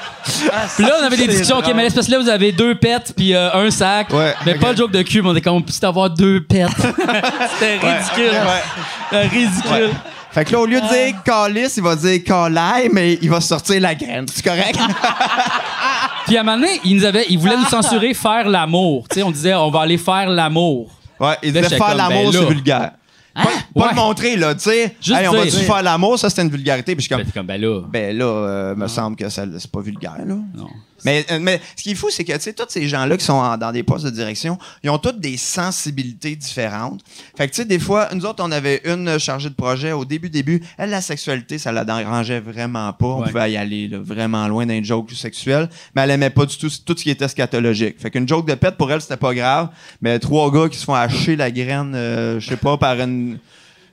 Puis là, on avait des discussions. OK, mais parce que là, vous avez deux pets, puis euh, un sac. Ouais, mais pas de joke de cul, mais on est comme, on peut avoir deux pets. [LAUGHS] C'était ridicule. ouais. C'était ridicule. Fait que là, au lieu de dire calice, il va dire calaille, mais il va sortir la graine. C'est correct? [LAUGHS] Puis à un moment donné, il, nous avait, il voulait nous censurer faire l'amour. Tu sais, on disait, on va aller faire l'amour. Ouais, il disait faire l'amour, ben c'est vulgaire. Pas, pas le montrer, là, tu sais. Hey, on va-tu faire l'amour? Ça, c'était une vulgarité. Puis je suis Ben, comme, ben là. ben là, euh, me semble que c'est pas vulgaire, là. Non. Mais, euh, mais ce qui est fou, c'est que, tu sais, tous ces gens-là qui sont en- dans des postes de direction, ils ont toutes des sensibilités différentes. Fait que, tu sais, des fois, nous autres, on avait une chargée de projet au début, début. Elle, la sexualité, ça la dérangeait vraiment pas. On Ouais. pouvait y aller là, vraiment loin d'un joke sexuel, mais elle aimait pas du tout tout ce qui était scatologique. Fait qu'une joke de pète, pour elle, c'était pas grave. Mais trois gars qui se font hacher la graine, euh, je sais pas, par une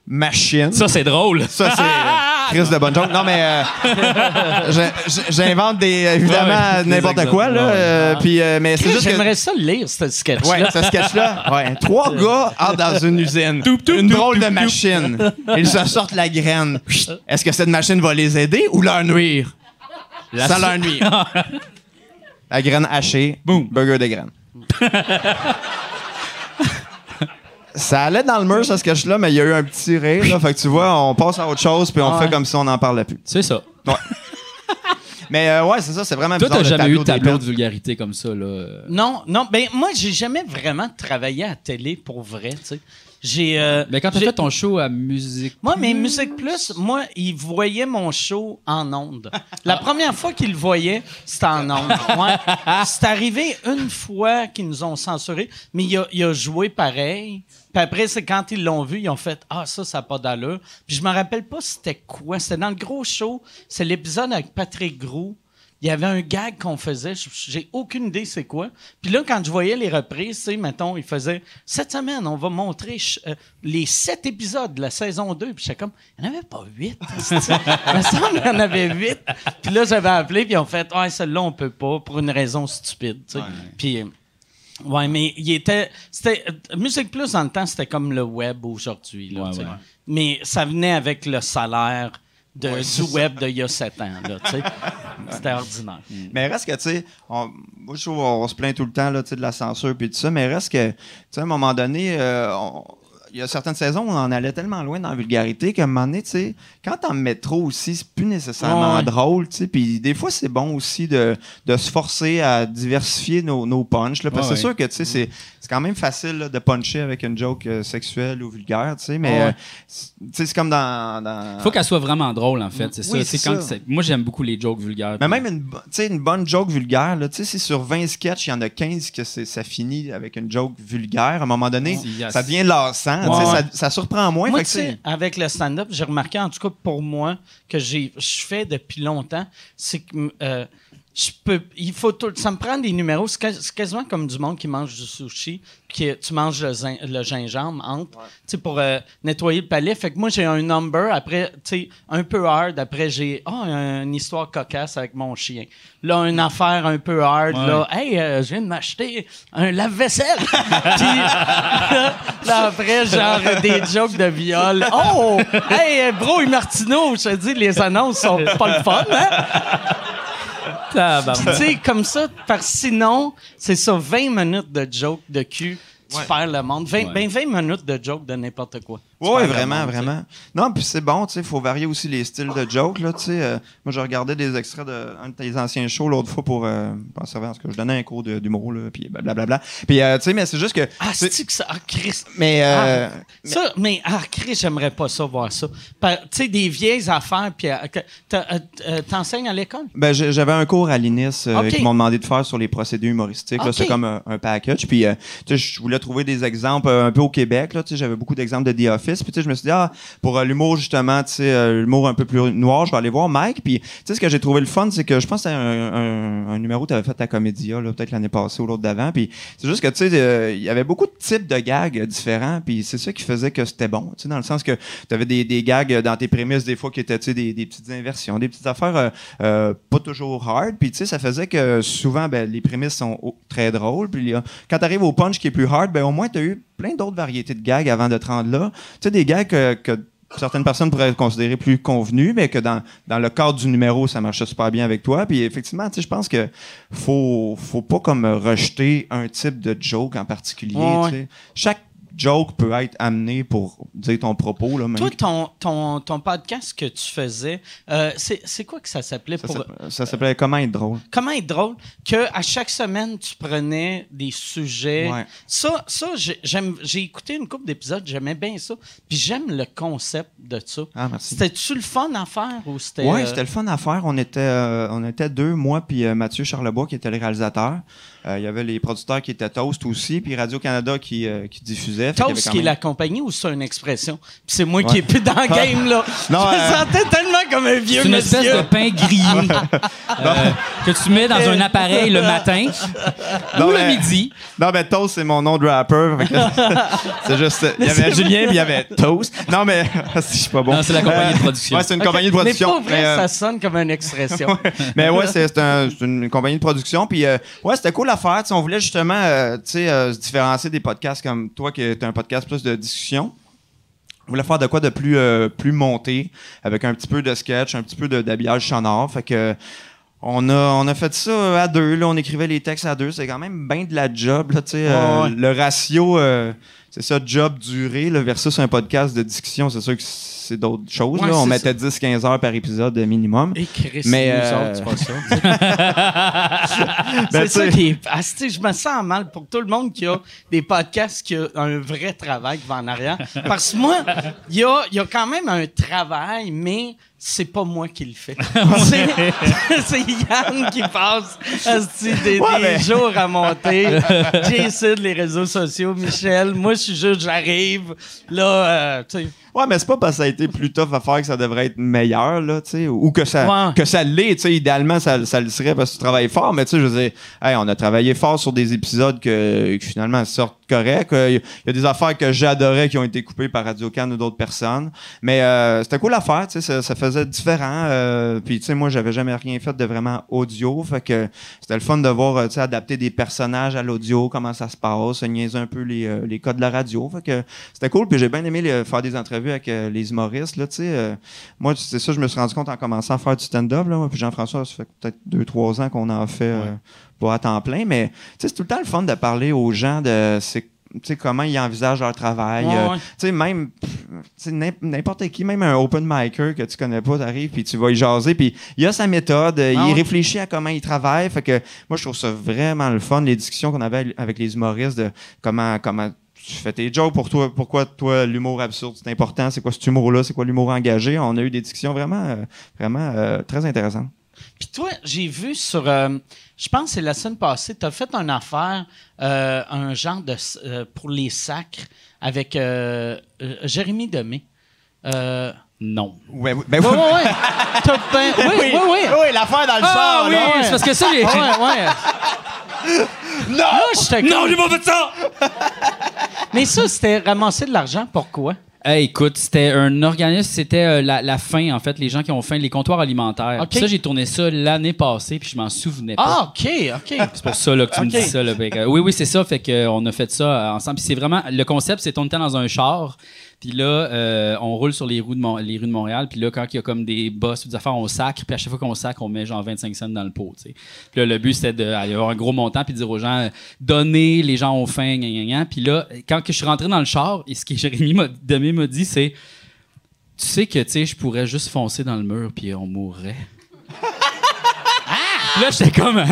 machine. Ça, c'est drôle. Ça, c'est. [LAUGHS] De bonne joke. Non, mais euh, [LAUGHS] j'invente des évidemment Ouais, n'importe quoi là. euh, puis euh, mais c'est juste que J'aimerais ça le lire, ce sketch-là. Ouais, ce sketch-là. Ouais. Trois gars entrent dans une usine. une drôle de machine. Ils se sortent la graine. Est-ce que cette machine va les aider ou leur nuire? Ça leur nuit. [LAUGHS] la graine hachée. Boom. Burger de graine. [LAUGHS] Ça allait dans le mur, ce sketch-là, mais il y a eu un petit rire. Là, fait que tu vois, on passe à autre chose, puis on Ouais. fait comme si on n'en parlait plus. C'est ça. [LAUGHS] Mais euh, ouais, c'est ça, c'est vraiment Toi, bizarre. t'as jamais eu de tableau de vulgarité comme ça, là? Non, non, ben moi, j'ai jamais vraiment travaillé à télé pour vrai, tu sais. J'ai. euh, Mais quand t'as fait ton show à musique. Moi, mais Musique Plus, moi, ils voyaient mon show en ondes. La première fois qu'ils le voyaient, c'était en ondes. Ouais. [LAUGHS] C'est arrivé une fois qu'ils nous ont censuré, mais il a, il a joué pareil. Puis après, c'est quand ils l'ont vu, ils ont fait Ah, ça, ça n'a pas d'allure. Puis je me rappelle pas c'était quoi. C'était dans le gros show. C'est l'épisode avec Patrick Groux. Il y avait un gag qu'on faisait, j'ai aucune idée c'est quoi. Puis là, quand je voyais les reprises, tu sais, mettons, il faisait cette semaine, on va montrer euh, les sept épisodes de la saison 2. Puis j'étais comme, il n'y en avait pas huit. [LAUGHS] Il me semble qu'il y en avait huit. Puis là, j'avais appelé, puis ils ont fait, ouais, celle-là, on peut pas, pour une raison stupide, tu sais. Puis. euh, Ouais, mais il était. C'était. Musique Plus, dans le temps, c'était comme le web aujourd'hui. là, Ouais, ouais. Mais ça venait avec le salaire de, du web d'il y a sept ans. Là, tu sais. [LAUGHS] C'était ordinaire. Mais reste que, tu sais, on, moi, je trouve on se plaint tout le temps là, de la censure puis tout ça, mais reste que, tu sais, à un moment donné, euh, on- il y a certaines saisons où on en allait tellement loin dans la vulgarité qu'à un moment donné, tu sais, quand t'en mets trop aussi, c'est plus nécessairement Ouais. drôle, tu sais, puis des fois, c'est bon aussi de, de se forcer à diversifier nos, nos punchs, là, parce que Ouais, c'est sûr que, tu sais, c'est, c'est quand même facile là, de puncher avec une joke euh, sexuelle ou vulgaire, tu sais, mais, Ouais. euh, c'est- tu sais, c'est comme dans... dans Faut qu'elle soit vraiment drôle, en fait. C'est Oui, ça. C'est c'est quand ça. c'est- Moi, j'aime beaucoup les jokes vulgaires. Mais même une, bo- tu sais, une bonne joke vulgaire, tu sais, si sur 20 sketchs, il y en a 15 que c'est- ça finit avec une joke vulgaire, à un moment donné, yes. ça devient lassant. tu sais, Ouais, ça, ça surprend moins. Moi, fait tu que sais, c'est- avec le stand-up, j'ai remarqué, en tout cas pour moi, que j'ai, je fais depuis longtemps, c'est que euh, je peux, il faut tout, ça me prend des numéros. C'est, quas- c'est quasiment comme du monde qui mange du sushi, que tu manges le, zin- le gingembre entre, pour euh, nettoyer le palais. Fait que moi, j'ai un number, après, un peu hard, après, j'ai, ah, une histoire cocasse avec mon chien. Là, une affaire un peu hard, Ouais. là, hey, euh, je viens de m'acheter un lave-vaisselle. [LAUGHS] Puis là, [LAUGHS] là, après, genre des jokes de viol. Oh! Hey, Bro et Martineau, je te dis, les annonces sont pas le fun, hein? Tu sais, comme ça, parce que sinon, c'est ça, 20 minutes de jokes de cul, tu Ouais. perds le monde. 20, Ouais. ben 20 minutes de jokes de n'importe quoi. Ouais, vraiment, vraiment. Non, puis c'est bon, tu sais, il faut varier aussi les styles de jokes, là, tu sais. euh, moi, je regardais des extraits de un de tes anciens shows l'autre fois pour, euh, pour servir, parce que je donnais un cours d'humour, là, puis blablabla. Puis, euh, tu sais, mais c'est juste que... Ah, c'est- que ça. Ah, Christ. Mais, euh, Ça, mais, ah, Chris, j'aimerais pas ça, voir ça. Tu sais, des vieilles affaires, puis t'enseignes à l'école? Ben, j'avais un cours à l'INIS euh, Ok. qui m'ont demandé de faire sur les procédés humoristiques. C'est comme un, un package. Puis, tu sais, je voulais trouver des exemples un peu au Québec. Là, tu sais, j'avais beaucoup d'exemples de The Office. Puis, tu sais, je me suis dit, ah, pour euh, l'humour, justement, tu sais, euh, l'humour un peu plus noir, je vais aller voir Mike. Puis, tu sais, ce que j'ai trouvé le fun, c'est que je pense que c'était un, numéro que tu avais fait à Comédia, là, peut-être l'année passée ou l'autre d'avant. Puis, c'est juste que, tu sais, euh, il y avait beaucoup de types de gags différents. Puis, c'est ça qui faisait que c'était bon. Tu sais, dans le sens que tu avais des, des gags dans tes prémices, des fois, qui étaient, tu sais, des, des petites inversions, des petites affaires pas toujours hard. Puis, tu sais, ça faisait que souvent, ben, les prémices sont très drôles. Puis, quand tu arrives au punch qui est plus hard, ben, au moins, tu as eu plein d'autres variétés de gags avant de te rendre là. Tu sais, des gags que, que certaines personnes pourraient considérer plus convenus, mais que dans, dans le cadre du numéro, ça marchait super bien avec toi. Puis, effectivement, tu sais, je pense que faut, faut pas comme rejeter un type de joke en particulier. Ouais. Chaque joke peut être amené pour dire ton propos. Là, même Toi, ton, ton, ton podcast que tu faisais, euh, c'est quoi que ça s'appelait Ça pour. s'appelait- Ça s'appelait Comment être drôle. Comment être drôle que à chaque semaine tu prenais des sujets. Ouais. Ça, ça j'ai- écouté une couple d'épisodes, j'aimais bien ça. Puis j'aime le concept de ça. Ah, merci. C'était-tu le fun à faire ou c'était. Oui, euh, c'était le fun à faire. On était, euh, on était deux, moi puis euh, Mathieu Charlebois qui était le réalisateur. Euh, Il y avait les producteurs qui étaient Toast aussi, puis Radio-Canada qui, euh, qui diffusait Toast qui est la compagnie ou c'est une expression? Puis c'est moi qui est plus dans le [LAUGHS] game, là. Non, je me euh, sentais tellement comme un vieux C'est une monsieur. espèce de pain grillé [LAUGHS] euh, que tu mets dans un appareil le matin [LAUGHS] Non, ou le mais- midi. Non, mais Toast, c'est mon nom de rapper. c'est juste. Il y avait Julien, puis il y avait Toast. Non, mais. si, je suis pas bon. Non, c'est la compagnie de production. Ouais, c'est une compagnie de Mais production. pour vrai, Mais, euh, ça sonne comme une expression. mais ouais, c'est c'est un- c'est une compagnie de production. Puis euh, ouais, c'était cool à faire. Tu sais, on voulait justement euh, euh, se différencier des podcasts comme toi, qui est un podcast plus de discussion. On voulait faire de quoi de plus, euh, plus monté, avec un petit peu de sketch, un petit peu d'habillage sonore. Fait que. On a, on a fait ça à deux, là, on écrivait les textes à deux, c'est quand même bien de la job, là, tu sais, Ouais, le ratio, c'est ça, job durée, là, versus un podcast de discussion, c'est sûr que c'est d'autres choses, Ouais, là. on mettait 10-15 heures par épisode minimum. Et Chris, Mais, euh, autres, [LAUGHS] c'est ça. Ben, c'est ça qui est. Ah, je me sens mal pour tout le monde qui a des podcasts qui a un vrai travail qui va en arrière. Parce que moi, il y a, y a quand même un travail, mais c'est pas moi qui le fais. [LAUGHS] [LAUGHS] c'est, Yann qui passe des, Ouais, des mais- jours à monter. J'essaie les réseaux sociaux, Michel. Moi, je suis juste, j'arrive. Là, euh, tu sais. Ouais, mais c'est pas parce que ça a été plus tough à faire que ça devrait être meilleur, là, tu sais, ou que ça, Ouais. que ça l'est, tu sais, idéalement, ça, ça le serait parce que tu travailles fort, mais tu sais, je veux dire, hey, on a travaillé fort sur des épisodes que, que finalement sortent Il y a des affaires que j'adorais qui ont été coupées par Radio Cannes ou d'autres personnes, mais euh, c'était cool à faire, tu sais, ça, faisait différent, euh, puis tu sais, moi, j'avais jamais rien fait de vraiment audio, fait que c'était le fun de voir, euh, tu sais, adapter des personnages à l'audio, comment ça se passe, niaiser un peu les, euh, les codes de la radio, fait que c'était cool, puis j'ai bien aimé faire des entrevues avec euh, les humoristes, là, tu sais. euh, moi, c'est ça, je me suis rendu compte en commençant à faire du stand-up, là, puis Jean-François, ça fait peut-être deux, trois ans qu'on en fait euh, pas à temps plein, mais tu c'est tout le temps le fun de parler aux gens de tu comment ils envisagent leur travail. Ouais, euh, ouais. Tu même tu n'importe qui, même un open micer que tu connais pas, t'arrives puis tu vas y jaser, puis il a sa méthode, euh, Ah il ouais. réfléchit à comment il travaille. Fait que moi, je trouve ça vraiment le fun, les discussions qu'on avait avec les humoristes de comment comment tu fais tes jokes pour toi, pourquoi toi l'humour absurde c'est important, c'est quoi cet humour-là, c'est quoi l'humour engagé. On a eu des discussions vraiment, euh, vraiment euh, très intéressantes. Puis toi, j'ai vu sur. euh, je pense que c'est la semaine passée, tu as fait une affaire, euh, un genre de. euh, pour les sacres avec euh, euh, Jérémy Demé. Euh, Non. Ouais, ben ouais, ouais, ouais. T'as ben- [LAUGHS] oui, oui, oui. oui, l'affaire dans le Ah oui, là, ouais. c'est parce que ça, j'ai. Ouais, ouais. [LAUGHS] Non! Là, Non, j'ai pas fait ça! Mais ça, c'était ramasser de l'argent. Pourquoi? Hey, écoute, c'était un organisme, c'était euh, la, la faim, en fait, les gens qui ont faim, les comptoirs alimentaires. Ok. Puis Ça, j'ai tourné ça l'année passée, puis je m'en souvenais pas. Ah, OK, OK. C'est pour ça là, que tu me dis ça. Là, que, oui, oui, c'est ça. Fait que, euh, on a fait ça euh, ensemble. Puis c'est vraiment. Le concept, c'est qu'on était dans un char. Puis là, euh, on roule sur les rues, de rues de Montréal. Puis là, quand il y a comme des bosses des affaires, on sacre. Puis à chaque fois qu'on sacre, on met genre 25 cents dans le pot. Puis là, le but, c'était d'aller avoir un gros montant. Puis de dire aux gens, euh, donnez, les gens ont faim. Gna, gna, gna. Puis là, quand je suis rentré dans le char, et ce que [LAUGHS] Jérémy Demé m'a dit, c'est Tu sais que je pourrais juste foncer dans le mur. Puis on mourrait. Là, j'étais comme, hein?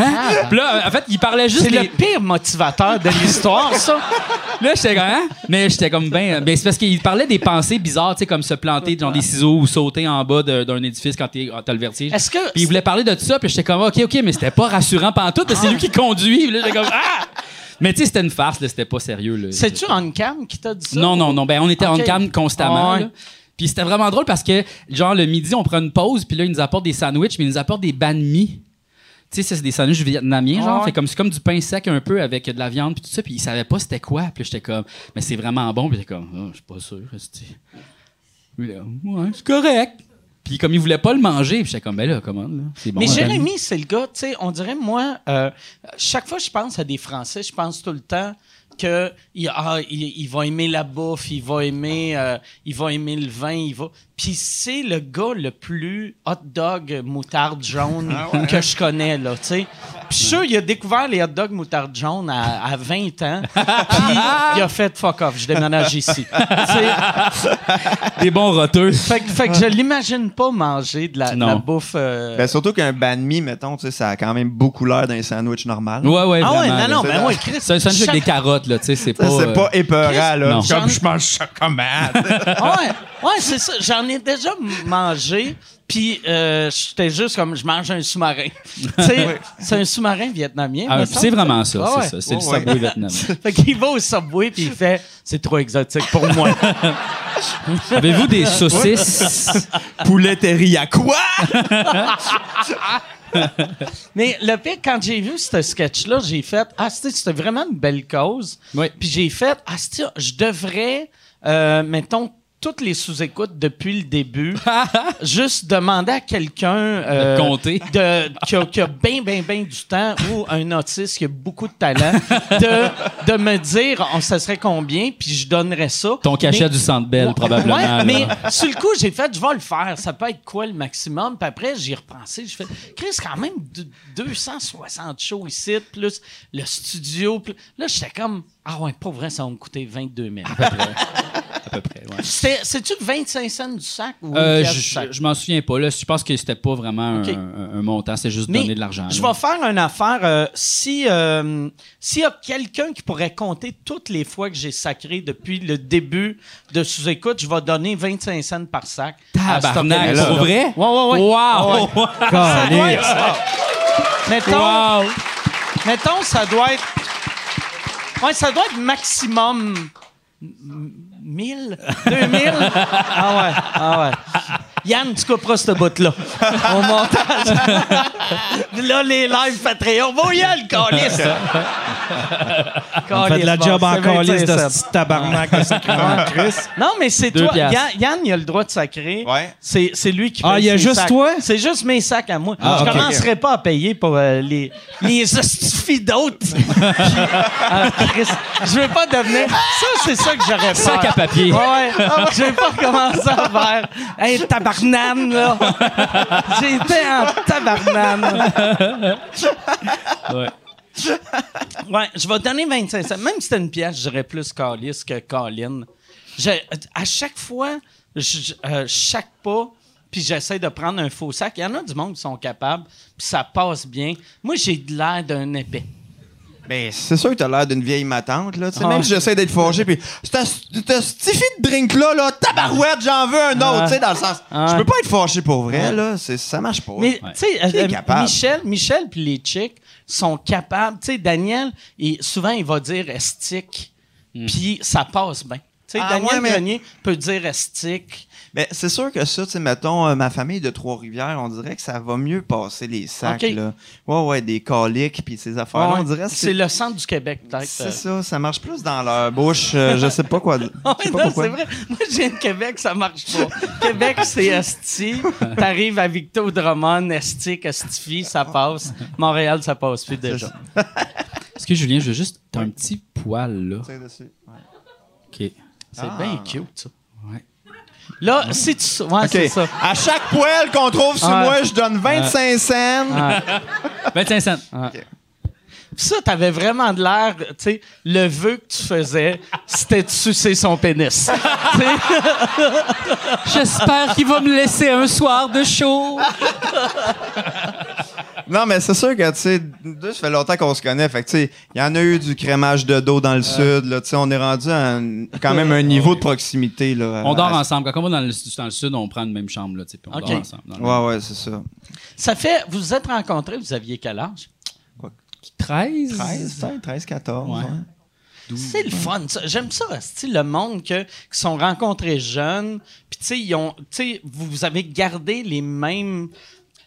Puis là, en fait, il parlait juste C'est le pire motivateur de l'histoire, ça. [LAUGHS] Là, j'étais comme, hein? Mais j'étais comme, ben, ben c'est parce qu'il parlait des pensées bizarres, tu sais, comme se planter dans des ciseaux ou sauter en bas d'un édifice quand t'as le vertige. Est-ce que. Puis il voulait parler de tout ça, puis j'étais comme, OK, OK, mais c'était pas rassurant pantoute, c'est lui qui conduit. Là, j'étais comme, ah! Mais tu sais, c'était une farce, là, c'était pas sérieux. C'est-tu Ancam qui t'a dit ça? Non, non, non. Ben, on était Ok. en cam constamment. Ah ouais. là. Puis c'était vraiment drôle parce que, genre, le midi, on prend une pause, puis là, ils nous apportent des sandwichs, mais ils nous apportent des banh mi. Tu sais, c'est des sandwichs vietnamiens, genre. Ah ouais. Fait comme, c'est comme du pain sec un peu avec de la viande, puis tout ça. Puis ils savaient pas c'était quoi. Puis j'étais comme, mais c'est vraiment bon. Puis j'étais comme, Ah, je suis pas sûr. esti. Lui, là, ouais, c'est correct. Puis comme il voulait pas le manger, j'étais comme, ben là, commande, là. C'est bon. Mais. Jérémy, c'est le gars, tu sais, on dirait, moi, euh, chaque fois que je pense à des Français, je pense tout le temps que il, ah, il, il va aimer la bouffe, il va aimer, euh, il va aimer le vin, il va. Puis c'est le gars le plus hot dog moutarde jaune que je connais là, tu sais. Puis je suis sûr, il a découvert les hot dogs moutarde jaune à, à 20 ans, puis il a fait fuck off, je déménage ici. Des bons roteux. fait, que- fait que je l'imagine pas manger de la, de la Non. bouffe. euh, Ben, surtout qu'un banh mi, mettons, tu sais, ça a quand même beaucoup l'air d'un sandwich normal. Ouais, ouais, ah ouais, vraiment, non, non, c'est ben ça. ouais, Chris. C'est un sandwich avec des carottes, là, tu sais, c'est pas. C'est euh, pas épeurant, là. Non. Comme je mange? Ah ouais. Ouais, c'est ça. J'en ai déjà mangé, puis euh, j'étais juste comme, je mange un sous-marin. [LAUGHS] c'est un sous-marin vietnamien. Ah, c'est vraiment ça, Ouais, c'est ça. C'est le ouais. Subway vietnamien. [LAUGHS] Fait qu'il va au Subway, puis il fait, c'est trop exotique pour moi. [LAUGHS] Avez-vous des saucisses? Poulet à quoi? Mais le pire, quand j'ai vu ce sketch-là, j'ai fait, ah, c'était vraiment une belle cause. Oui. Puis j'ai fait, ah, je devrais, euh, mettons, toutes les sous-écoutes depuis le début, [LAUGHS] juste demander à quelqu'un euh, De compter. de, qui a, bien, bien, bien du temps ou un autiste qui a beaucoup de talent, [LAUGHS] de, de me dire, on, ça serait combien, puis je donnerais ça. Ton cachet Mais- du Centre Bell, probablement. Ouais, là. mais sur le coup, j'ai fait, je vais le faire. Ça peut être quoi le maximum? Puis après, j'y repensé. Je fais, Chris, quand même deux- 260 shows ici, plus le studio. plus- Là, j'étais comme, ah ouais, pas vrai, ça va me coûter 22 000. à peu près, [LAUGHS] ouais. C'était- C'est-tu 25 cents du sac ou Euh, je sac? je m'en souviens pas. Là. Je pense que c'était pas vraiment Ok. un, un- montant, c'est juste Mais donner de l'argent. Je vais faire une affaire. euh, si euh, s'il y a quelqu'un qui pourrait compter toutes les fois que j'ai sacré depuis le début de sous-écoute, je vais donner 25 cents par sac. à Tabarnak, pour vrai? Ouais, ouais, ouais. Wow! [LAUGHS] Ça doit être- Mettons, Wow! mettons, ça doit être. Ouais, ça doit être maximum. M- 1000? 2000? Ah ouais, ah ouais. Yann, tu couperas ce bout-là. [LAUGHS] Au montage. [LAUGHS] là, les lives Patreon. Va y aller, le calice! On fait de la job bon, en calice de 25 ce petit tabarnak de sacrément Chris. Non, mais c'est toi. Yann, Yann, il a le droit de sacrer. Ouais. C'est, c'est lui qui Ah, paye il y a ses juste sacs. toi? C'est juste mes sacs à moi. Ah, je ok. commencerai pas à payer pour euh, les, les hostifis d'autres. [LAUGHS] Ah, Chris, je veux pas devenir. Ça, c'est ça que j'aurais peur. Sac à papier. Ouais. Je vais pas commencer à faire. Hey, tabarnane, là. [LAUGHS] J'étais en tabarnane. Ouais. Ouais, je vais donner 25 cents. Même si c'était une pièce, je dirais plus Calis que Colin. Je- à chaque fois, je- euh, chaque pas, puis j'essaie de prendre un faux sac. Il y en a du monde qui sont capables, puis ça passe bien. Moi, j'ai de l'air d'un épais. Ben, c'est sûr que t'as l'air d'une vieille matante, là. Tu sais, Ah. Même si j'essaie d'être forgé, puis ce stiffy de drink-là, là, tabarouette, j'en veux un autre, Ah. tu sais, dans le sens. Ah. Je peux pas être fâché pour vrai, là. C'est- Ça marche pas. Mais, tu sais, euh, euh? Michel, Michel puis les chicks sont capables. Tu sais, Daniel, il- souvent, il va dire estique, puis ça passe bien. Tu sais, Ah, Daniel ouais, mais- Grenier peut dire estique. Ben, c'est sûr que ça, tu sais, mettons, euh, ma famille de Trois-Rivières, on dirait que ça va mieux passer les sacs, Ok. là. Ouais, ouais, des coliques, puis ces affaires-là, Ouais. on dirait que c'est c'est... le centre du Québec, peut-être. C'est ça, ça marche plus dans leur bouche. euh, je sais pas quoi. [LAUGHS] Je Ouais, sais pas non, pourquoi. c'est vrai. Moi, je viens de Québec, ça marche pas. Québec, c'est Esti. T'arrives à Victo Drummond, Esti, Estifie, ça passe. Montréal, ça passe plus déjà. [LAUGHS] Est-ce que Julien, je veux juste. T'as un petit poil, là? C'est dessus. Ouais. OK. C'est Ah. bien cute, ça. Ouais. Là, si tu. Ouais, c'est OK. ça. À chaque poêle qu'on trouve sur moi, je donne 25 cents. 25 cents. Puis ça, t'avais vraiment de l'air, tu sais, le vœu que tu faisais, c'était de sucer son pénis. [LAUGHS] Tu sais? J'espère qu'il va me laisser un soir de show. [LAUGHS] Non, mais c'est sûr que, tu sais, deux, ça fait longtemps qu'on se connaît. Fait que, tu sais, il y en a eu du crémage de dos dans le sud, là. Tu sais, on est rendu à un- quand même un niveau de proximité, là. On dort À- ensemble. Quand on va dans le, dans le sud, on prend une même chambre, là, tu sais, puis on OK. dort ensemble. dans le- Ouais, ouais, c'est ça. Ça fait. Vous vous êtes rencontrés, vous aviez quel âge? 13? 13, peut-être, 13, 14. Ouais. ouais. C'est le fun. ça. J'aime ça, c'est le monde que, qui sont rencontrés jeunes. Puis, tu sais, ils ont- tu sais, vous, vous avez gardé les mêmes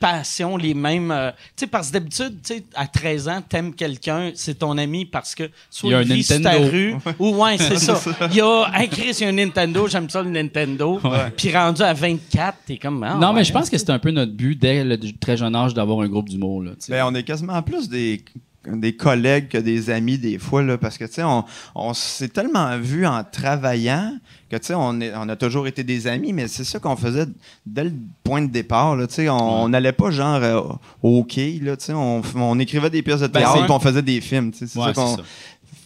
passions, les mêmes. euh, tu sais, parce que d'habitude, tu sais, à 13 ans, t'aimes quelqu'un, c'est ton ami parce que soit Il y a il un vit sur ta Nintendo. rue, ou ouais, [LAUGHS] c'est ça. Il y a, hey Chris, il y a un Nintendo, j'aime ça le Nintendo. Puis rendu à 24, t'es comme. ah, non, ouais. mais je pense que c'est un peu notre but dès le très jeune âge d'avoir un groupe d'humour. là. Ben, on est quasiment plus des, des collègues que des amis des fois, là, parce que, tu sais, on, on s'est tellement vu en travaillant que, tu sais, on, est- on a toujours été des amis, mais c'est ça qu'on faisait dès le point de départ, là, tu sais, on n'allait pas genre euh, au hockey, là, tu sais, on, écrivait des pièces de Ben, théâtre puis on faisait des films, tu sais, c'est Ouais, ça qu'on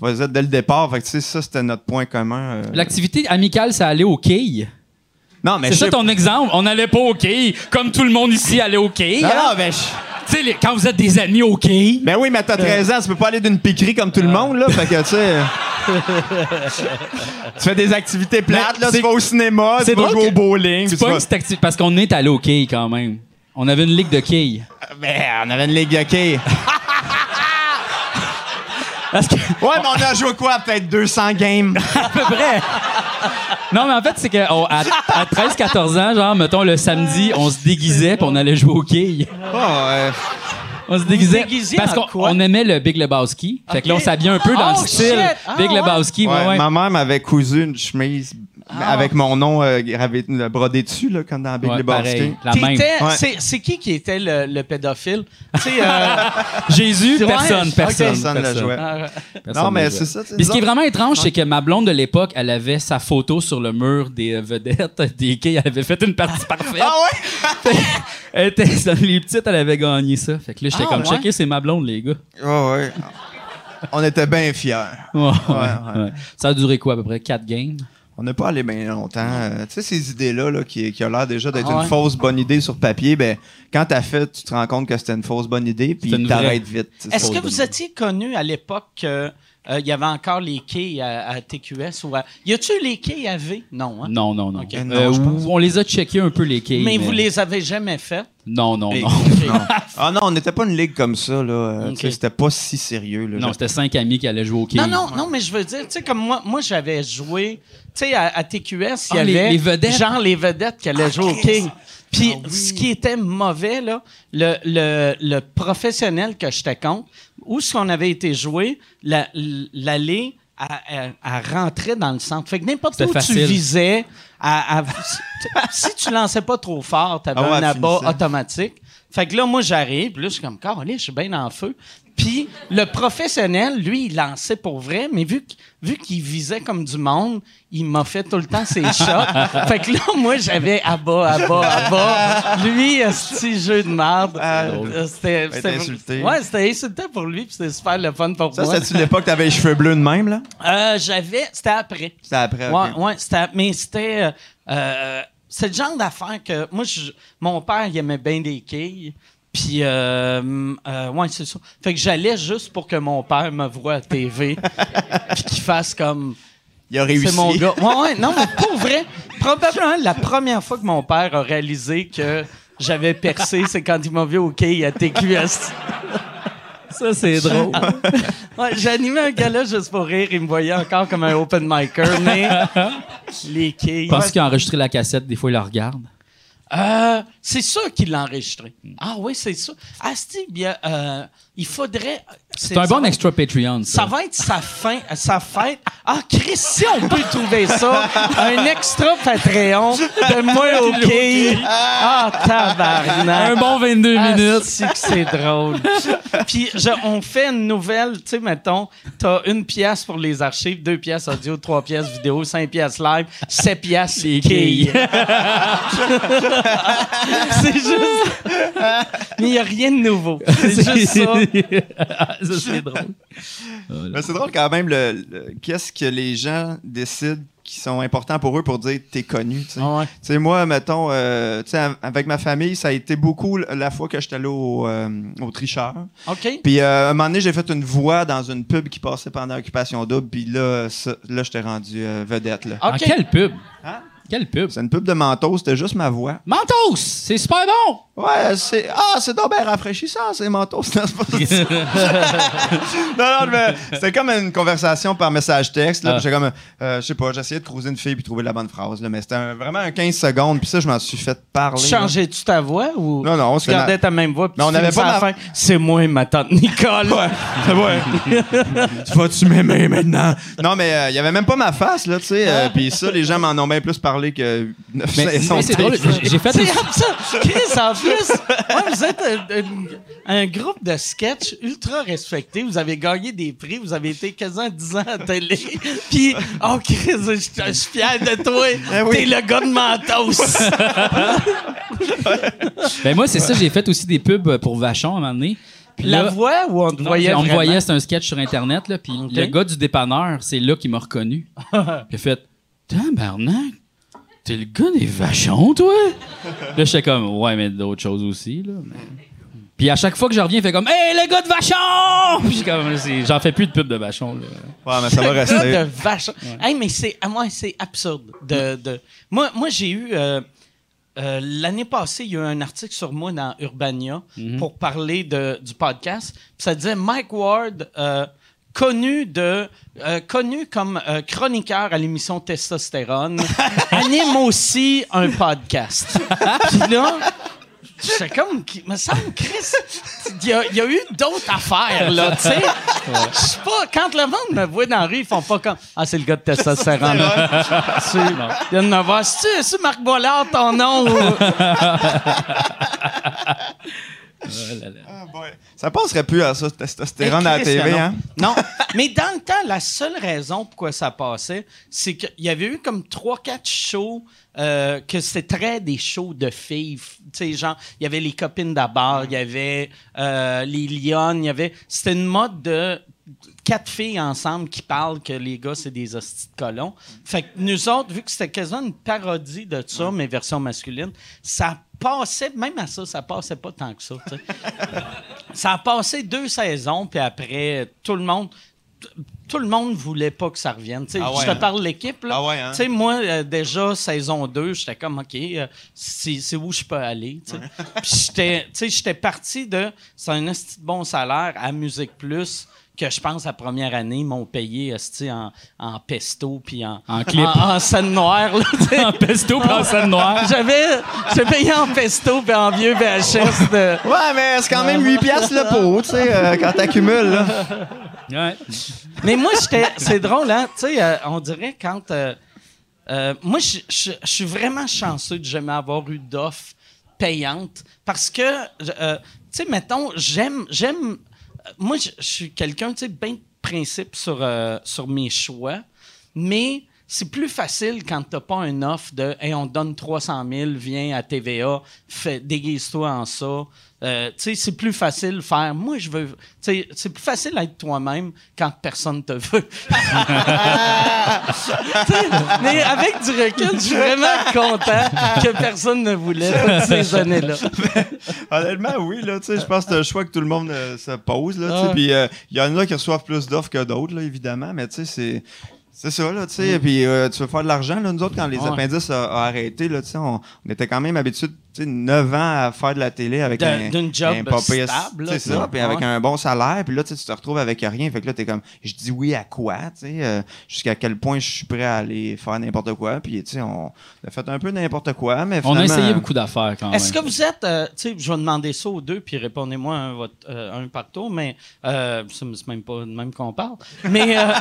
faisait dès le départ, fait que, tu sais, ça, c'était notre point commun. euh. L'activité amicale, ça allait au quai? Non, mais C'est ça ton exemple? On n'allait pas au quai, comme tout le monde ici allait au quai. Non, hein? non, je- Tu sais, les- quand vous êtes des amis au quai. ben oui, mais t'as 13 ans, tu peux pas aller d'une piquerie comme tout le monde, là, fait que, tu sais... tu fais des activités plates, là, tu vas au cinéma, tu vas jouer au bowling. C'est pas vas- une petite activité- parce qu'on est allé au quilles quand même. On avait une ligue de quilles. Ben, on avait une ligue de quilles. [LAUGHS] Parce que, Ouais, mais on a joué quoi? Peut-être 200 games? [LAUGHS] à peu près. Non, mais en fait, c'est qu'à à 13-14 ans, genre, mettons, le samedi, on se déguisait puis on allait jouer au quilles. Oh, ouais. On se déguisait. parce qu'on aimait le Big Lebowski. Fait que là, on s'habillait un peu dans Oh, le style shit! Ah, Big. Lebowski. Ouais, ouais, ouais. Ma mère m'avait cousu une chemise avec mon nom euh, gravé, le brodé dessus, là, comme dans Big Ouais, Lebowski. Ouais. c'est, qui qui était le, le pédophile? euh, [LAUGHS] Jésus, personne, personne. Personne le jouait. Personne Non, mais c'est ça. Puis ce qui est vraiment étrange, c'est que ma blonde de l'époque, elle avait sa photo sur le mur des euh, vedettes, des quilles. Elle avait fait une partie parfaite. Ah ouais? [LAUGHS] elle était, les petites, elle avait gagné ça. Fait que là, j'étais Ah, comme, ouais? checker, c'est ma blonde, les gars. Ouais, ouais. On était bien fiers. Ouais, ouais. ouais. Ça a duré quoi, à peu près? Quatre games? On n'a pas allé bien longtemps. Euh, tu sais, ces idées-là, là, qui, qui ont l'air déjà d'être Ah une fausse bonne idée sur papier, ben, quand t'as fait, tu te rends compte que c'était une fausse bonne idée, puis t'arrêtes vite. Est-ce que vous étiez connu à l'époque qu'il y avait encore les quilles à, à TQS? Ou à... Y a-tu les quilles à V? Non, hein? Non, non, non. Ok. Euh, Non, on les a checkés un peu, les quilles. mais, vous les avez jamais faites? Non, non, Et- non. [LAUGHS] [LAUGHS] Ah non, on n'était pas une ligue comme ça, là. Euh, C'était pas si sérieux, là. Non, c'était cinq amis qui allaient jouer au quilles. Non, non, non, mais je veux dire, tu sais, comme moi, moi j'avais joué, tu sais, à, à TQS, il y Ah, les- avait les vedettes. Ah, genre les vedettes qui allaient jouer au King. Puis ce qui était mauvais, là, le, le, le professionnel que j'étais contre, où ce qu'on avait été joué, la- l'allée, elle rentrait dans le centre. Fait que n'importe où tu visais, à- à- si tu lançais pas trop fort, t'avais Ah ouais, un abat automatique. Fait que là, moi, j'arrive, puis là, je suis comme, Caroline, je suis bien en feu. Puis le professionnel, lui, il lançait pour vrai, mais vu vu qu'il visait comme du monde, il m'a fait tout le temps ses [LAUGHS] shots. fait que là, moi, j'avais à bas, à bas, à bas. Lui, un petit jeu de merde. Euh, C'était insulté. Ouais, c'était insultant pour lui, puis c'était super le fun pour Ça, moi. c'était-tu l'époque que t'avais les cheveux bleus de même, là? Euh, j'avais, c'était après. C'était après, Ouais, ok. ouais, c'était, mais c'était, euh, euh, c'est le genre d'affaire que moi, je- mon père, il aimait bien des quilles. Puis, euh, euh, ouais, c'est ça. Fait que j'allais juste pour que mon père me voie à TV, [LAUGHS] puis qu'il fasse comme. Il a réussi. C'est mon gars. Ouais, ouais, non, mais pour vrai, probablement la première fois que mon père a réalisé que j'avais percé, c'est quand il m'a vu au quai à TQS. Ça, c'est drôle. [LAUGHS] Ouais, animé un gars-là juste pour rire. Il me voyait encore comme un open micer, mais [LAUGHS] les quilles. Penses qu'il a enregistré la cassette, des fois, il la regarde. Euh, c'est sûr qu'il l'a enregistré. Ah oui, c'est ça. Ah, c'est bien. Il faudrait. C'est un bon extra Patreon, ça. Ça va être sa fin, sa fête. Ah, Chris, si on peut trouver ça, un extra Patreon de moi [LAUGHS] OK? Ah, tabarnak. Un bon 22 Ah, minutes. c'est que c'est drôle. Puis je- on fait une nouvelle, tu sais, mettons, t'as une pièce pour les archives, deux pièces audio, trois pièces vidéo, cinq pièces live, sept pièces Les quilles. [LAUGHS] [LAUGHS] c'est juste... Mais il n'y a rien de nouveau. C'est juste ça. Ça, c'est drôle. Mais c'est drôle quand même, le, le- qu'est-ce que les gens décident qui sont importants pour eux pour dire t'es connu. tu sais. Ah ouais. Tu sais, moi, mettons, euh, tu sais, av- avec ma famille, ça a été beaucoup la fois que j'étais allé au, euh, au tricheur. OK. Puis euh, à un moment donné, j'ai fait une voix dans une pub qui passait pendant Occupation Double. Puis là, ça- là j'étais rendu euh, vedette. Là. Ah, OK. quelle pub? Hein? Quelle pub? C'est une pub de Mentos, c'était juste ma voix. Mentos! C'est super bon! Ouais, c'est. Ah, c'est donc bien rafraîchissant, c'est Mentos. [LAUGHS] Non, c'est pas ça. [LAUGHS] non, non, mais c'était comme une conversation par message texte. Là, Ah. J'étais comme, euh, je sais pas, j'essayais de cruiser une fille puis trouver la bonne phrase. Là, mais c'était un- vraiment un 15 secondes. Puis ça, je m'en suis fait parler. Tu là. changeais-tu ta voix ou Non, non, tu c'est gardais ma- ta même voix? puis Mais on tu avait finissais pas à la ma- fin, C'est moi, ma tante Nicole. Ouais, ouais. [LAUGHS] tu vas-tu m'aimer maintenant? Non, mais euh, il y avait même pas ma face, là, tu sais. euh, Puis ça, les gens m'en ont bien plus parlé que 900 Mais, mais c'est drôle, j'ai- fait C'est ça. Chris, en plus, ouais, vous êtes un, un- un groupe de sketch ultra respecté. Vous avez gagné des prix. Vous avez été quasiment 10 ans à télé. [LAUGHS] Puis, oh, Chris, je je suis fier de toi. Eh oui. T'es le gars de Mentos. [LAUGHS] Ben moi, c'est ça, j'ai fait aussi des pubs pour Vachon à un moment donné. Puis La là- voix ou on te Non, voyait on me voyait, c'était un sketch sur Internet, là, puis le gars du dépanneur, c'est là qu'il m'a reconnu. [LAUGHS] il a fait « Tabarnak, t'es le gars des vachons, toi? » Là, j'étais comme « Ouais, mais d'autres choses aussi, là. mais- Puis à chaque fois que je reviens, il fait comme Hey, les gars de Vachon! Puis je suis comme, j'en fais plus de pub de Vachon. Là. Ouais, mais ça va gars rester. de vache. Hey, mais c'est, à moi, c'est absurde. De, de... Moi, moi j'ai eu. euh, euh, l'année passée, il y a eu un article sur moi dans Urbania pour parler de, du podcast. Puis ça disait Mike Ward, euh, connu, de, euh, connu comme euh, chroniqueur à l'émission Testostérone, [LAUGHS] anime aussi un podcast. [LAUGHS] Puis là. C'est comme, il me semble, Chris, il y a, il y a eu d'autres affaires, là, tu sais. Je sais pas, quand le monde me voit dans la rue, ils font pas comme, ah, c'est le gars de testostérone. C'est- Il vient de me voir, c'est-tu c'est Marc Bollard, ton nom? ou- [LAUGHS] Ah, boy. Ça passerait plus à ça, testostérone à la TV, non. hein? Non, mais dans le temps, la seule raison pourquoi ça passait, c'est qu'il y avait eu comme 3-4 shows euh, que c'était très des shows de filles. Tu sais, genre, il y avait les copines d'abord, il y avait euh, les lionnes, il y avait... C'était une mode de quatre filles ensemble qui parlent que les gars, c'est des hosties de colons. Fait que nous autres, vu que c'était quasiment une parodie de ça, mais version masculine, ça passait, même à ça, ça passait pas tant que ça, [LAUGHS] ça a passé deux saisons, puis après, tout le monde. Tout le monde voulait pas que ça revienne. Ah ouais, je te hein? parle de l'équipe. là. Ah ouais, hein? Moi, euh, déjà, saison 2, j'étais comme, OK, euh, c'est où je peux aller. j'étais parti de. C'est un bon salaire à Musique Plus que je pense la première année, ils m'ont payé en, en pesto puis en, En clip. en, en scène noire. là, [LAUGHS] en pesto pis en scène noire. J'avais j'ai payé en pesto puis en vieux VHS de. Ouais, mais c'est quand même 8 piastres le pot, tu sais, euh, quand t'accumules, là. Ouais. Mais moi, j'étais. C'est drôle, hein? Tu sais, euh, on dirait quand. euh, euh, moi, je suis vraiment chanceux de jamais avoir eu d'offre payante parce que, euh, tu sais, mettons, j'aime. j'aime moi, je suis quelqu'un, tu sais, bien de principe sur, euh, sur mes choix, mais. C'est plus facile quand t'as pas un offre de hey, on donne 300 000, viens à TVA, déguise-toi en ça. Euh, tu sais, c'est plus facile de faire. Moi, je veux. tu sais, c'est plus facile d'être toi-même quand personne te veut. [LAUGHS] Mais avec du recul, je suis vraiment content que personne ne voulait [LAUGHS] toutes ces années-là. [LAUGHS] Honnêtement, oui, là, tu sais, je pense que c'est un choix que tout le monde euh, se pose, Ah. puis euh, il y en a qui reçoivent plus d'offres que d'autres, là, évidemment, mais tu sais, c'est... C'est ça, là, tu sais. Puis euh, tu veux faire de l'argent, là. Nous autres, quand les Ouais. appendices a, a arrêté, là, tu sais, on, on était quand même habitués, 9 ans à faire de la télé avec D'un- un, d'une job un stable, C'est ça, puis avec un bon salaire. Puis là, tu te retrouves avec rien. Fait que là, t'es comme, je dis oui à quoi, tu sais, euh, jusqu'à quel point je suis prêt à aller faire n'importe quoi. Puis, tu sais, on a fait un peu n'importe quoi, mais On a essayé beaucoup d'affaires quand même. Est-ce que vous êtes. euh, tu sais, je vais demander ça aux deux, puis répondez-moi un, votre- euh, un par tour, mais euh, c'est c'est même pas de même qu'on parle. Mais. euh, [LAUGHS]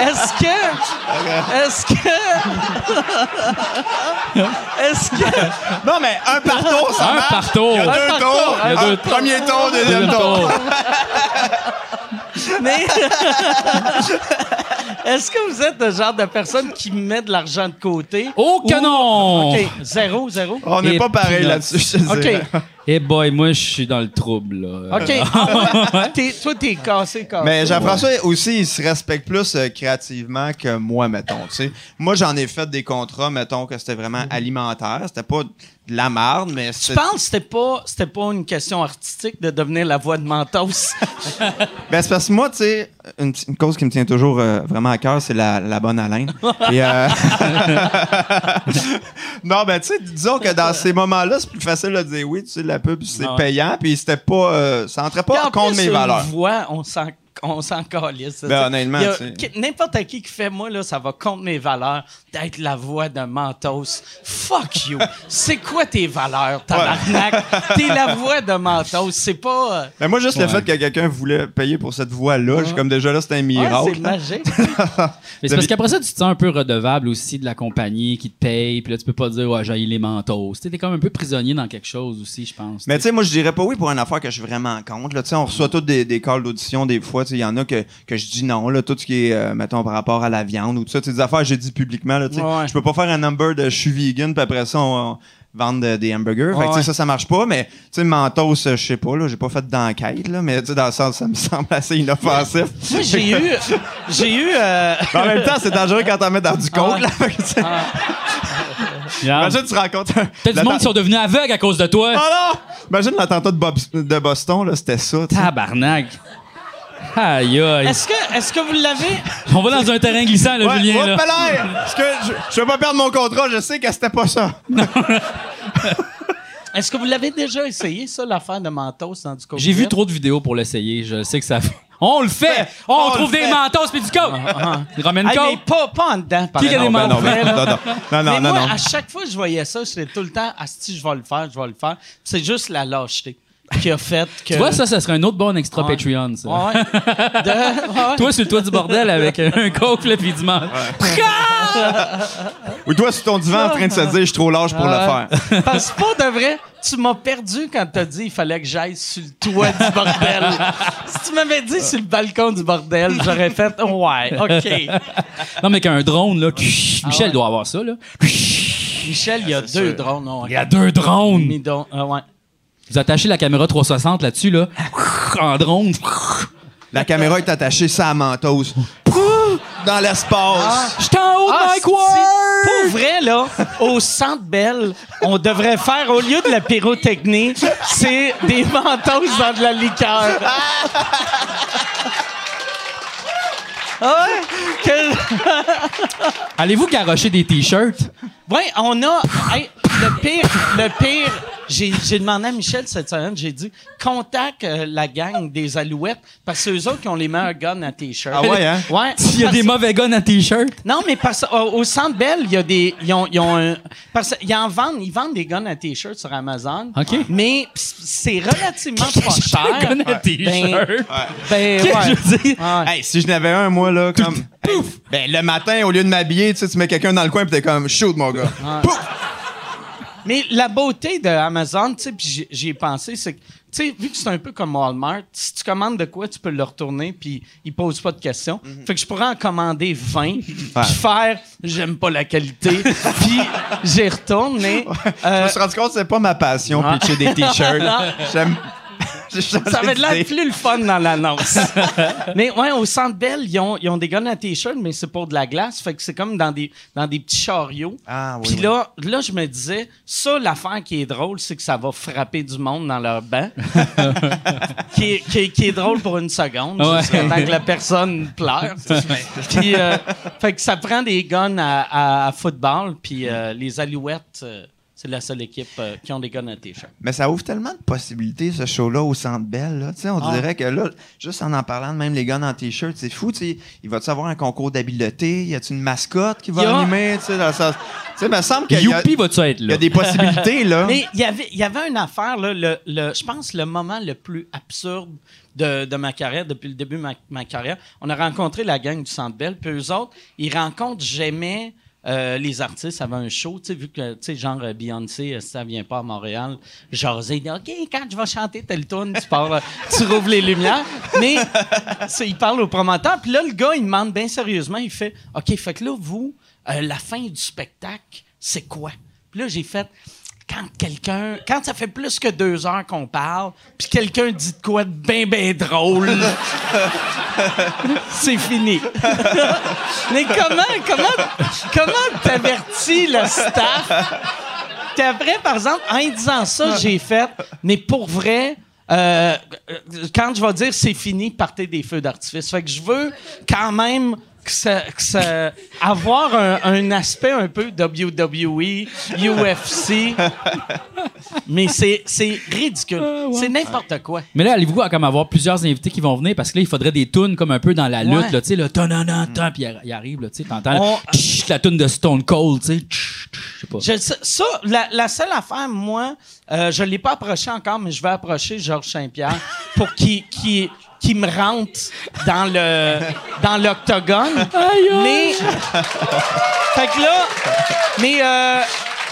est-ce que. Est-ce que. [LAUGHS] Est-ce que. [LAUGHS] Non, mais un par tour, ça Un marche. par tour. Il y a Un deux par tours. tour. Il y a Un deux premier tour, deuxième Deuxième tour. [LAUGHS] Mais. [LAUGHS] Est-ce que vous êtes le genre de personne qui met de l'argent de côté? Oh que Ou- non! OK, zéro, zéro. On n'est Et pas pareil peanuts. là-dessus, je te OK. dirais. Eh boy, moi, je suis dans le trouble, là. OK. [LAUGHS] Ah? T'es- toi, t'es cassé, cassé. Mais Jean-François aussi, il se respecte plus euh, créativement que moi, mettons. tu sais. Moi, j'en ai fait des contrats, mettons, que c'était vraiment alimentaire. C'était pas de la marde, mais Tu c'était. penses que c'était pas, c'était pas une question artistique de devenir la voix de Mentos? [LAUGHS] Ben, c'est parce que moi, tu sais, une, une cause qui me tient toujours euh, vraiment à cœur, c'est la, la bonne haleine. [LAUGHS] Et, euh, [LAUGHS] non, ben, tu sais, disons que dans ces moments-là, c'est plus facile de dire oui, tu sais, la pub, c'est payant, puis c'était pas. euh, ça entrait pas en plus, mes une valeurs. voix, on s'en, on s'en calisse. Ben, honnêtement, N'importe qui qui fait moi, là, ça va contre mes valeurs d'être la voix de Mentos. Fuck you. C'est quoi tes valeurs, tabarnak? [LAUGHS] T'es la voix de Mentos. C'est pas... euh, Mais moi, juste le Ouais. fait que quelqu'un voulait payer pour cette voix-là, j'ai comme déjà là, c'était un ouais, miracle. c'est magique. [LAUGHS] Mais c'est parce qu'après ça, tu te sens un peu redevable aussi de la compagnie qui te paye, puis là, tu peux pas dire, ouais, j'ai les mentos. Tu sais, t'es comme un peu prisonnier dans quelque chose aussi, je pense. Mais tu sais, moi, je dirais pas oui pour une affaire que je suis vraiment contre. Là. Tu sais, On reçoit tous des, des calls d'audition des fois. Il y en a que, que je dis non. Là, tout ce qui est, euh, mettons, par rapport à la viande ou tout ça. tu sais, Des affaires que j'ai dit publiquement. Là, tu sais. Ouais. Je peux pas faire un number de je suis vegan, puis après ça, on, on vendre de- des hamburgers. Fait que, tu sais, Ouais. ça, ça marche pas. Mais tu sais, Mentos, je sais pas. là, J'ai pas fait d'enquête. là, Mais tu sais, dans le sens, ça me semble assez inoffensif. moi, j'ai eu... J'ai eu... euh, [LAUGHS] en même temps, c'est dangereux quand t'en mets dans du coke. Ouais. là. Imagine, tu rencontres. un- Peut-être du monde qui sont devenus aveugles à cause de toi. Oh non! Imagine l'attentat de, Bob- de Boston, là, c'était ça. tu sais. Tabarnak. Aïe, aïe. Est-ce que, est-ce que vous l'avez? [LAUGHS] On va dans un terrain glissant, là, Ouais, Julien. ouais, là. Pelaire! Parce que je, je veux pas perdre mon contrat, je sais que c'était pas ça. [LAUGHS] Est-ce que vous l'avez déjà essayé, ça, l'affaire de Mentos dans du coke J'ai vu trop de vidéos pour l'essayer. Je sais que ça. On le fait! On, on trouve des fait. mentos puis du coke! Ramène Hey, mais coke! pas, pas en dedans, par Qui a des menthes? non, ben, non, non, non, non, Mais non, moi, non. à chaque fois que je voyais ça, j'étais tout le temps, Asti, je vais le faire, je vais le faire. C'est juste la lâcheté qui a fait que. Tu vois, ça, ça serait un autre bon extra Ouais. Patreon, ça. Ouais. [LAUGHS] De- ouais. Toi, sur le toit du bordel avec un coke, là, puis du menthe. Ou toi, sur ton divan, en train de se dire, je suis trop large pour le faire. [LAUGHS] Parce que pas de vrai, tu m'as perdu quand t'as dit il fallait que j'aille sur le toit du bordel. [LAUGHS] si tu m'avais dit sur le balcon du bordel, j'aurais fait ouais, ok. Non, mais qu'un drone, là. Michel ouais. doit avoir ça, là. Michel, il y a deux drones. non, Il y a deux drones. ah ouais. Vous attachez la caméra 360 là-dessus, là. En drone. La caméra est attachée ça à Mentos. Dans l'espace. Je suis en haut de Ah, Mike Ward! Pour vrai, là, au Centre Bell, on devrait faire, au lieu de la pyrotechnie, c'est des mentos dans de la liqueur. Ah ouais? Que- Allez-vous garocher des t-shirts? Ouais, on a. hey, le pire, le pire. J'ai, j'ai demandé à Michel cette semaine, j'ai dit contacte euh, la gang des Alouettes parce que c'est eux autres qui ont les meilleurs guns à t-shirt. Ah ouais, hein? Ouais. [LAUGHS] Il y a parce- des mauvais guns à t-shirt? Non, mais parce au, au Centre Bell, il y a des. Ils ont, ils ont un. Parce qu'ils en vendent, ils vendent des guns à t-shirt sur Amazon. OK. Mais p- c'est relativement pas cher. Un gun à t-shirt? Ben, Qu'est-ce que je veux dire? Ouais. Hey, si je n'avais un, moi, là, comme. Hey, ben, le matin, au lieu de m'habiller, tu sais, tu mets quelqu'un dans le coin, pis t'es comme, shoot, mon gars. Mais la beauté de Amazon, tu sais, puis j'y- ai pensé, c'est que, tu sais, vu que c'est un peu comme Walmart, si tu commandes de quoi, tu peux le retourner, puis ils posent pas de questions. Fait que je pourrais en commander 20, puis faire « j'aime pas la qualité [LAUGHS] », puis j'y retourne, mais... Je euh, me suis rendu compte que c'est pas ma passion, pitcher des t-shirts. [LAUGHS] J'aime. [LAUGHS] ça avait l'air d'idée. plus le fun dans l'annonce. [LAUGHS] mais ouais, au Centre Bell, ils ont, ils ont des guns à t-shirt, mais c'est pour de la glace. Fait que c'est comme dans des, dans des petits chariots. Ah, oui, Puis là, là, je me disais, ça, l'affaire qui est drôle, c'est que ça va frapper du monde dans leur banc. [LAUGHS] qui, est, qui, est, qui est drôle pour une seconde, Ouais. temps que la personne pleure. puis, euh, fait que ça prend des guns à, à- à football, puis euh, les Alouettes, euh, c'est la seule équipe euh, qui ont des guns à t-shirt. Mais ça ouvre tellement de possibilités, ce show-là, au Centre Bell. Là. Tu sais, On Ah. dirait que là, juste en en parlant, même les gars en t-shirt, c'est fou. Il va-tu avoir un concours d'habileté? Y a-tu une mascotte qui va Y a- animer? Tu sais, dans ça- tu sais, il me semble Youpi, être il y a des possibilités, là. [LAUGHS] Mais il y avait, il y avait une affaire, là, le, le- je pense le moment le plus absurde de, de ma carrière, depuis le début de ma, ma carrière. On a rencontré la gang du Centre Bell, puis eux autres, ils rencontrent jamais euh, les artistes avant un show, tu sais, vu que, tu sais, genre euh, Beyoncé, euh, ça vient pas à Montréal, il dit, OK, quand je vais chanter telle tune, tu pars, euh, [LAUGHS] tu rouvres les lumières. Mais, il parle au promoteur, puis là, le gars, il demande bien sérieusement, il fait, OK, fait que là, vous, la fin du spectacle, c'est quoi? Puis là, j'ai fait, quand quelqu'un, quand ça fait plus que deux heures qu'on parle, puis quelqu'un dit de quoi de bien, bien drôle, [LAUGHS] c'est fini. [LAUGHS] Mais comment, comment, comment t'avertis le staff? Puis après, par exemple, en disant ça, j'ai fait, mais pour vrai, euh, quand je vais dire c'est fini, partez des feux d'artifice. Fait que je veux quand même que ça, que ça- avoir un, un aspect un peu WWE, UFC. mais c'est, c'est ridicule. C'est n'importe quoi. Mais là, allez-vous comme avoir plusieurs invités qui vont venir? Parce que là, il faudrait des tunes comme un peu dans la lutte, tu sais, le ton puis il arrive, tu sais, t'entends On- la- tch, la tune de Stone Cold, tu sais, tch, tch, je sais pas. Ça, la, la seule affaire, moi, euh, je ne l'ai pas approché encore, mais je vais approcher Georges Saint-Pierre pour qu'il qu'il- qu'il me rentre dans le dans l'octogone. Mais fait que là, mais euh,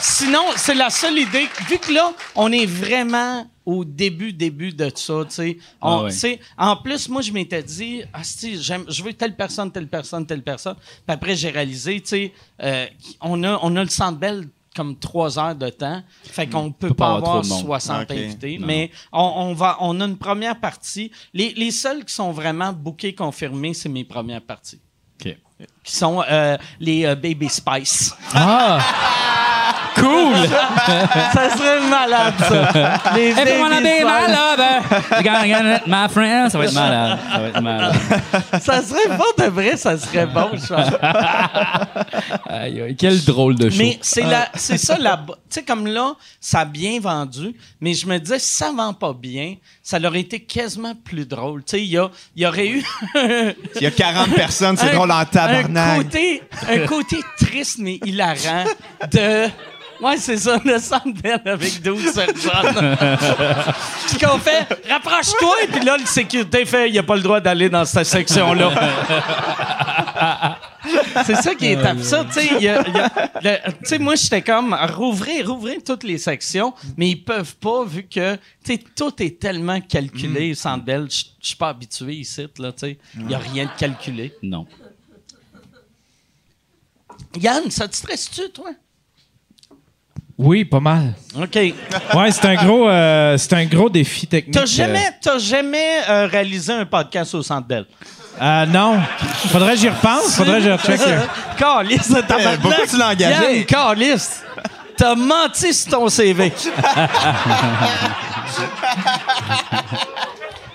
sinon, c'est la seule idée. Vu que là, on est vraiment au début, début de ça, tu sais. On- Ah ouais. En plus, moi, je m'étais dit, ah, si, j'aime, je veux telle personne, telle personne, telle personne. Puis après, j'ai réalisé, tu sais, euh, on, a, on a le centre belle comme trois heures de temps. Fait qu'on peut, pas, avoir, monde. 60 Ok. invités. Mais on, on va, on a une première partie. Les, les seuls qui sont vraiment bookés, confirmés, c'est mes premières parties. OK. Qui sont euh, les euh, Baby Spice. Ah! [LAUGHS] cool! ça serait malade, ça. Les Everyone be my lover. It, my friend. Ça va être malade. Ça va être malade. Ça serait pas de vrai, ça serait bon, je pense. Aïe, aïe, quel drôle de show. Mais c'est la, c'est ça la, tu sais comme là, ça a bien vendu, mais je me disais si ça vend pas bien, ça aurait été quasiment plus drôle. Tu sais, il y a, il y aurait eu Il y a 40 personnes, c'est un- drôle en un tabarnak. côté, un côté triste mais hilarant de Ouais, c'est ça, le Bell avec 12 personnes. [LAUGHS] Puis qu'on fait, rapproche-toi, et puis là, le sécurité fait, il a pas le droit d'aller dans cette section-là. [LAUGHS] c'est ça qui est absurde, tu sais. moi, j'étais comme, rouvrir, rouvrir toutes les sections, mais ils peuvent pas, vu que, tu sais, tout est tellement calculé, au centre Bell. Je suis pas habitué ici, là, tu sais. Il y a rien de calculé. Non. Yann, ça te stresse-tu, toi? Oui, pas mal. OK. Ouais, c'est un gros, euh, c'est un gros défi technique. T'as jamais, t'as jamais euh, réalisé un podcast au Centre Bell? Euh, non. Faudrait que j'y repense. Faudrait que je recheck. Calice de tabarnak. pourquoi tu l'as engagé? Calice. T'as menti sur ton CV. [LAUGHS]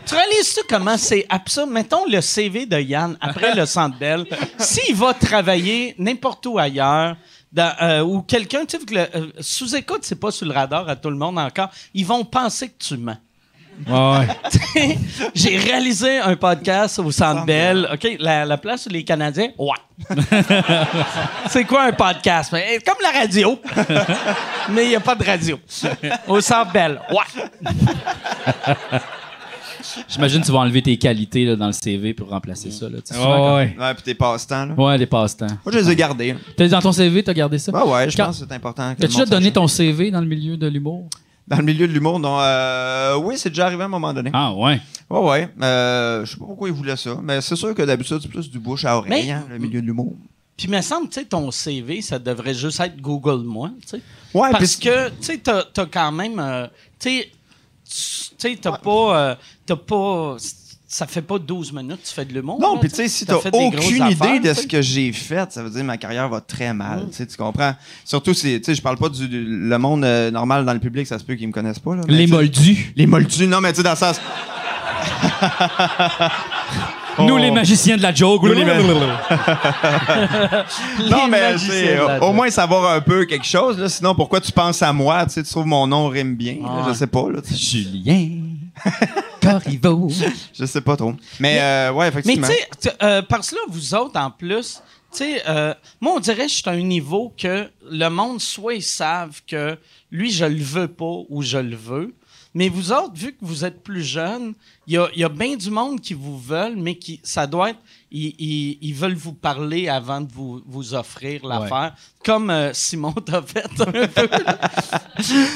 tu réalises-tu comment c'est absurde? Mettons le CV de Yann après le Centre Bell. [LAUGHS] S'il va travailler n'importe où ailleurs, dans, euh, ou quelqu'un, tu sais, que le, euh, sous-écoute, c'est pas sur le radar à tout le monde encore, ils vont penser que tu mens. Ouais, ouais. [LAUGHS] J'ai réalisé un podcast au Centre Bell. OK, la, la place où les Canadiens, ouais. [LAUGHS] c'est quoi un podcast? Ben, comme la radio. [LAUGHS] Mais il n'y a pas de radio. Au Centre Bell, ouais. J'imagine que tu vas enlever tes qualités là, dans le CV pour remplacer ça. Là, Tu sais, souvent, Ouais, quand- ouais. Ouais, puis tes passe-temps, là. Ouais, les passe-temps. Moi, je les ai gardés. T'as dans ton CV, t'as gardé ça? Ouais, ouais, je Quand- pense que c'est important. que T'as le déjà monde donné sache. ton CV dans le milieu de l'humour? Dans le milieu de l'humour, non. Euh, oui, c'est déjà arrivé à un moment donné. Ah, ouais. Ouais, ouais. Euh, je sais pas pourquoi ils voulaient ça, mais c'est sûr que d'habitude, c'est plus du bouche à oreille, Mais- hein, le milieu de l'humour. Puis, il me semble, tu sais, ton CV, ça devrait juste être Google Moi, tu sais. Ouais, Parce puis- que, tu sais, t'as, t'as quand même. euh, tu sais, tu sais, t'as pas. euh, pas. Ça fait pas 12 minutes que tu fais de l'humour. Non, puis tu tu sais, si T'as aucune idée affaires, de tu ce que j'ai fait, ça veut dire que ma carrière va très mal. Tu sais, tu comprends? Surtout, si, tu sais, je parle pas du le monde euh, normal dans le public, ça se peut qu'ils me connaissent pas. Là, mais Les tu moldus. Les moldus, non, mais tu sais, dans le sens. [LAUGHS] Nous, Oh. les magiciens de la joke. Nous, les [LAUGHS] ma- non, mais magiciens tu sais, de la au joke. moins savoir un peu quelque chose. Là, sinon, pourquoi tu penses à moi? Tu sais, tu trouves mon nom rime bien. là, Ah. je sais pas. Là, tu sais. Julien [LAUGHS] Corriveau. je sais pas trop. Mais, euh, ouais, Mais effectivement. tu sais, tu- euh, parce que là, vous autres, en plus, tu sais, euh, moi, on dirait que je suis à un niveau que le monde, soit ils savent que lui, je le veux pas ou je le veux. Mais vous autres, vu que vous êtes plus jeunes, il y a, il y a bien du monde qui vous veulent, mais qui, ça doit être, ils, veulent vous parler avant de vous, vous offrir l'affaire. Comme euh, Simon t'a fait un peu. [LAUGHS]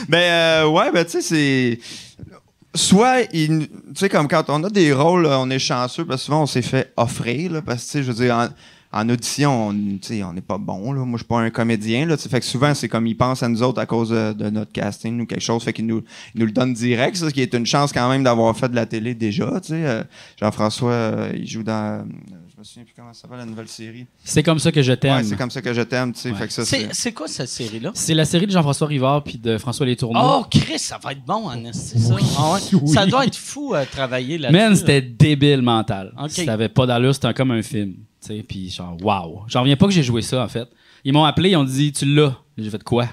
Ben euh, ouais, ben tu sais, c'est. Soit, tu sais, comme quand on a des rôles, là, on est chanceux parce que souvent on s'est fait offrir, là, parce que, tu sais, je veux dire, en, en audition, on, tu sais, on n'est pas bon, là. Moi, je suis pas un comédien, là, tu sais, fait que souvent, c'est comme ils pensent à nous autres à cause de, de notre casting ou quelque chose, fait qu'ils nous, ils nous le donnent direct, ça, ce qui est une chance quand même d'avoir fait de la télé déjà, tu sais. Euh, Jean-François, euh, il joue dans. euh, je me souviens plus comment ça s'appelle la nouvelle série. C'est comme ça que je t'aime. Ouais, c'est comme ça que je t'aime, tu sais. Ouais. Fait que ça, C'est quoi cette série-là? C'est la série de Jean-François Rivard puis de François Les Tourneaux. Oh, Chris, ça va être bon, en esti, ça. Ah ouais. [LAUGHS] Ça doit être fou à travailler là-dessus. Man, c'était débile mental. Ça avait pas d'allure, c'était comme un film. Tu sais, puis genre, wow. J'en reviens pas que j'ai joué ça, en fait. Ils m'ont appelé, ils ont dit, tu l'as. J'ai fait quoi?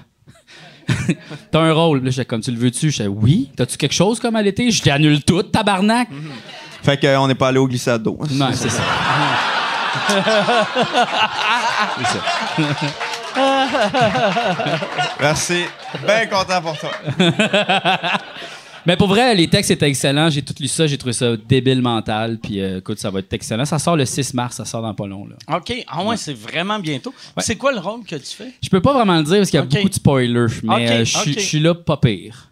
[LAUGHS] T'as un rôle. Là, j'étais comme, tu le veux-tu? J'étais, oui. T'as-tu quelque chose comme à l'été? Je t'annule tout, tabarnak. Fait qu'on n'est pas allé au glissade d'eau. Non, [LAUGHS] c'est ça. Merci. Bien content pour toi. [LAUGHS] Mais pour vrai, les textes étaient excellents. J'ai tout lu ça, j'ai trouvé ça débile mental. Puis euh, écoute, ça va être excellent. Ça sort le 6 mars, ça sort dans pas long. Là. OK. Ah ouais, c'est vraiment bientôt. C'est quoi le rôle que tu fais? Je peux pas vraiment le dire parce qu'il y a beaucoup de spoilers. Mais euh, je suis- là pas pire.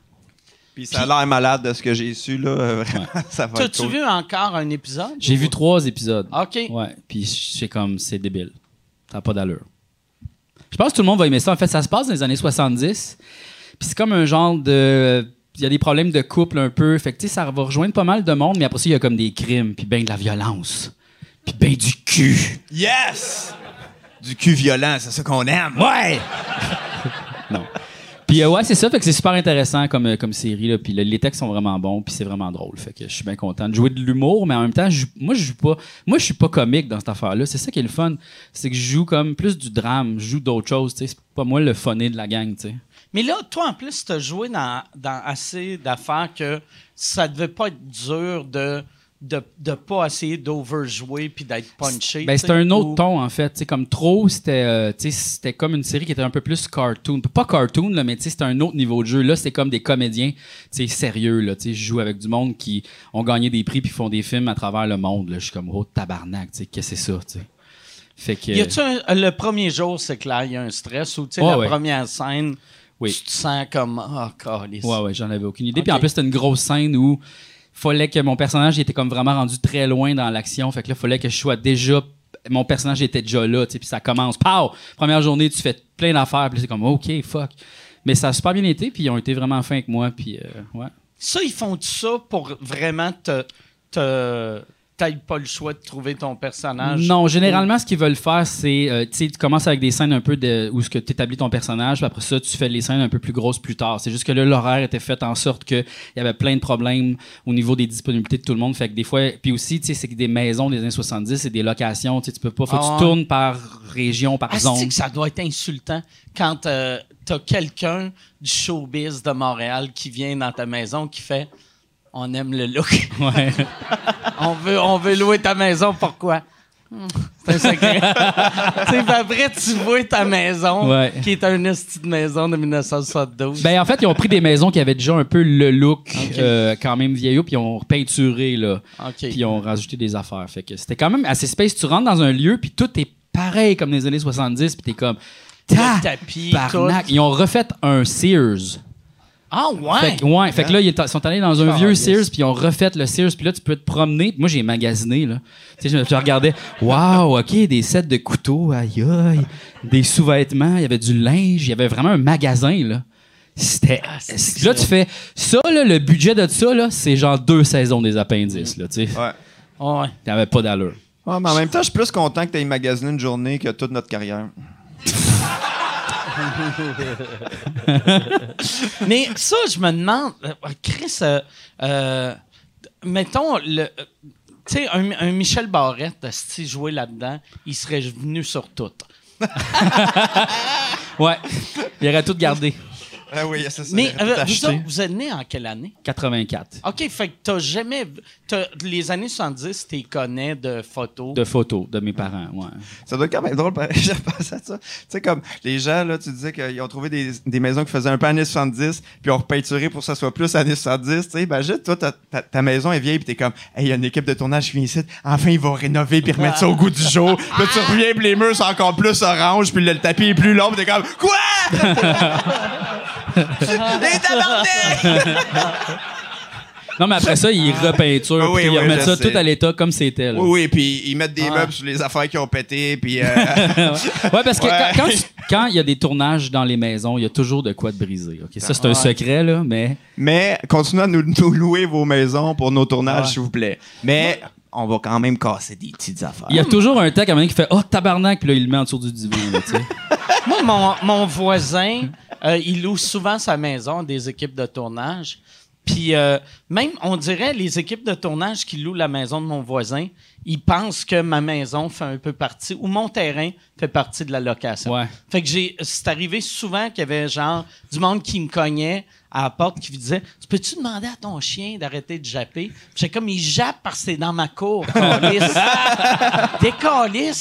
Puis ça a l'air malade de ce que j'ai su, là. euh, Vraiment, ça va T'as-tu cool. vu encore un épisode? J'ai vu trois épisodes. OK. Ouais, puis c'est comme, c'est débile. Ça n'a pas d'allure. Je pense que tout le monde va aimer ça. En fait, ça se passe dans les années 70. Puis c'est comme un genre de. Il y a des problèmes de couple un peu. Fait que, ça va rejoindre pas mal de monde, mais après ça, il y a comme des crimes, puis ben de la violence, puis ben du cul. Yes! Du cul violent, c'est ça qu'on aime. Ouais! [LAUGHS] non. Puis euh, ouais, c'est ça, fait que c'est super intéressant comme, euh, comme série. Là. Puis le- les textes sont vraiment bons, puis c'est vraiment drôle. Fait que je suis bien content de jouer de l'humour, mais en même temps, je moi je joue pas. Moi je suis pas comique dans cette affaire-là. C'est ça qui est le fun. C'est que je joue comme plus du drame, je joue d'autres choses. C'est pas moi le funné de la gang. tu sais. Mais là, toi, en plus, tu as joué dans, dans assez d'affaires que ça devait pas être dur de de, de pas essayer d'overjouer puis d'être punché. Ben, c'était un autre ou- ton, en fait. Comme trop, c'était euh, c'était comme une série qui était un peu plus cartoon. Pas cartoon, là, mais c'était un autre niveau de jeu. Là, c'était comme des comédiens sérieux. Là, je joue avec du monde qui ont gagné des prix puis font des films à travers le monde. Je suis comme, oh, tabarnak, qu'est-ce que c'est ça? Fait que. Y un- le premier jour, c'est clair, il y a un stress ou Ouais, la ouais. première scène, Oui. tu te sens comme ah, calice. Ouais, ouais, j'en avais aucune idée. Puis en plus, c'était une grosse scène où fallait que mon personnage il était comme vraiment rendu très loin dans l'action. Fait que là, fallait que je sois déjà. Mon personnage était déjà là, tu sais, puis ça commence. Pow! Première journée, tu fais plein d'affaires, puis c'est comme, OK, fuck. Mais ça a super bien été, puis ils ont été vraiment fins avec moi, puis euh, ouais. Ça, ils font tout ça pour vraiment te. te T'as pas le choix de trouver ton personnage. Non, généralement, ce qu'ils veulent faire, c'est, euh, tu sais, tu commences avec des scènes un peu de, où tu établis ton personnage, puis après ça, tu fais les scènes un peu plus grosses plus tard. C'est juste que là, l'horaire était fait en sorte qu'il y avait plein de problèmes au niveau des disponibilités de tout le monde. Fait que des fois, puis aussi, tu sais, c'est que des maisons des années 70, c'est des locations, tu sais, tu peux pas, faut que Ah tu ouais. tournes par région, par Ah, zone. que ça doit être insultant quand euh, t'as quelqu'un du showbiz de Montréal qui vient dans ta maison qui fait On aime le look. Ouais. [LAUGHS] on, veut, on veut louer ta maison. Pourquoi? Hmm, C'est un secret. [LAUGHS] après, tu vois ta maison, Ouais. qui est un esti de maison de 1972. Ben, en fait, ils ont pris des maisons qui avaient déjà un peu le look euh, quand même vieillot, puis ils ont peinturé, là. Puis ils ont rajouté des affaires. Fait que c'était quand même assez space. Tu rentres dans un lieu, puis tout est pareil comme dans les années 70, puis t'es comme. Le tapis. Ils ont refait un Sears. Ah, ouais! Fait que, ouais, fait que là, ils sont allés dans un Ah, vieux yes. Sears, puis ils ont refait le Sears, puis là, tu peux te promener. Moi, j'ai magasiné, là. Tu sais, je, je regardais, waouh, OK, des sets de couteaux, aïe, aïe, des sous-vêtements, il y avait du linge, il y avait vraiment un magasin, là. C'était. Ah, là, tu fais. Ça, là, le budget de ça, là, c'est genre deux saisons des appendices, là, tu sais. Ouais. Ouais. T'avais pas d'allure. Ouais, mais en même temps, je suis plus content que tu aies magasiné une journée que toute notre carrière. [LAUGHS] Mais ça, je me demande, euh, Chris, euh, euh, mettons, le, tu sais, un, Michel Barrette, si jouait là-dedans, il serait venu sur tout. [LAUGHS] Ouais. Il aurait tout gardé. Ah oui, c'est ça. Mais euh, vous, autres, vous êtes né en quelle année? 84. OK, fait que t'as jamais... t'as- les années 70, t'es connais de photos. De photos de mes parents, ouais. Ça doit être quand même drôle, [LAUGHS] j'ai repensé à ça. Tu sais, comme les gens, là, tu disais qu'ils ont trouvé des, des maisons qui faisaient un peu années 70, puis ont repeinturé pour que ça soit plus années 70. Tu sais, imagine, toi, ta, ta- ta maison est vieille, puis t'es comme, hey, il y a une équipe de tournage qui vient ici, enfin, ils vont rénover, puis remettre ça au goût du jour. [LAUGHS] Puis tu reviens, puis les murs sont encore plus orange, puis le, le tapis est plus long, puis t'es comme, quoi? [LAUGHS] [LAUGHS] les! Non, mais après ça, ils repeinturent, Ah oui, puis ils oui, remettent ça sais. tout à l'état comme c'était. là. Oui, oui, puis ils mettent des Ouais. meubles sur les affaires qui ont pété, puis. euh, [LAUGHS] Ouais, parce que Ouais. quand- il y a des tournages dans les maisons, il y a toujours de quoi de briser. ok? Ça, c'est un secret, là, mais. Mais continuez à nous, nous louer vos maisons pour nos tournages, Ouais. s'il vous plaît. Mais on va quand même casser des petites affaires. Il y a toujours un tech à un moment qui fait Oh, tabarnak, puis là, il le met en dessous du divan. là, tu sais. [LAUGHS] Moi, mon, mon voisin, euh, il loue souvent sa maison à des équipes de tournage. Puis euh, même, on dirait, les équipes de tournage qui louent la maison de mon voisin, ils pensent que ma maison fait un peu partie, ou mon terrain fait partie de la location. Ouais. Fait que j'ai, c'est arrivé souvent qu'il y avait genre du monde qui me cognait à la porte qui disait Tu peux-tu demander à ton chien d'arrêter de japper J'étais comme il jappe parce que c'est dans ma cour. [LAUGHS]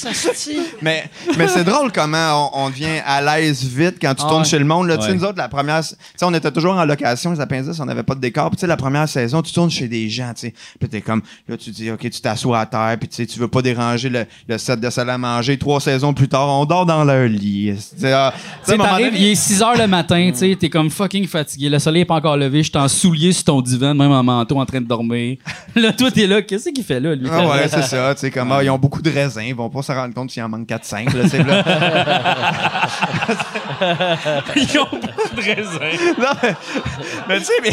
Asti. Mais, mais c'est drôle comment on, on devient à l'aise vite quand tu Ah tournes ouais. chez le monde. Là, Tu sais, Ouais. nous autres, la première. Tu sais, on était toujours en location, les appendices, on n'avait pas de décor. Puis, tu sais, la première saison, tu tournes chez des gens, tu sais. Puis, t'es comme, là, tu dis, OK, tu t'assois à terre, puis tu sais, tu veux pas déranger le, le set de salle à manger. Trois saisons plus tard, on dort dans leur lit. Tu sais, ah, tu sais, à Tu sais, un moment t'arrives, donné- il est 6 heures le matin, tu sais, t'es comme fucking fatigué. Le soleil est pas encore levé, je suis en soulier sur ton divan, même en manteau, en train de dormir. [LAUGHS] Là, toi, t'es là, qu'est-ce qu'il fait là, lui? Ah ouais, [LAUGHS] c'est ça. Tu sais, comme, ah, ils ont beaucoup de raisins. Ils vont pas se rendre compte s'il en manque 4-5. là, là. [LAUGHS] Ils ont pas de raison. Non, mais, mais tu sais, mais.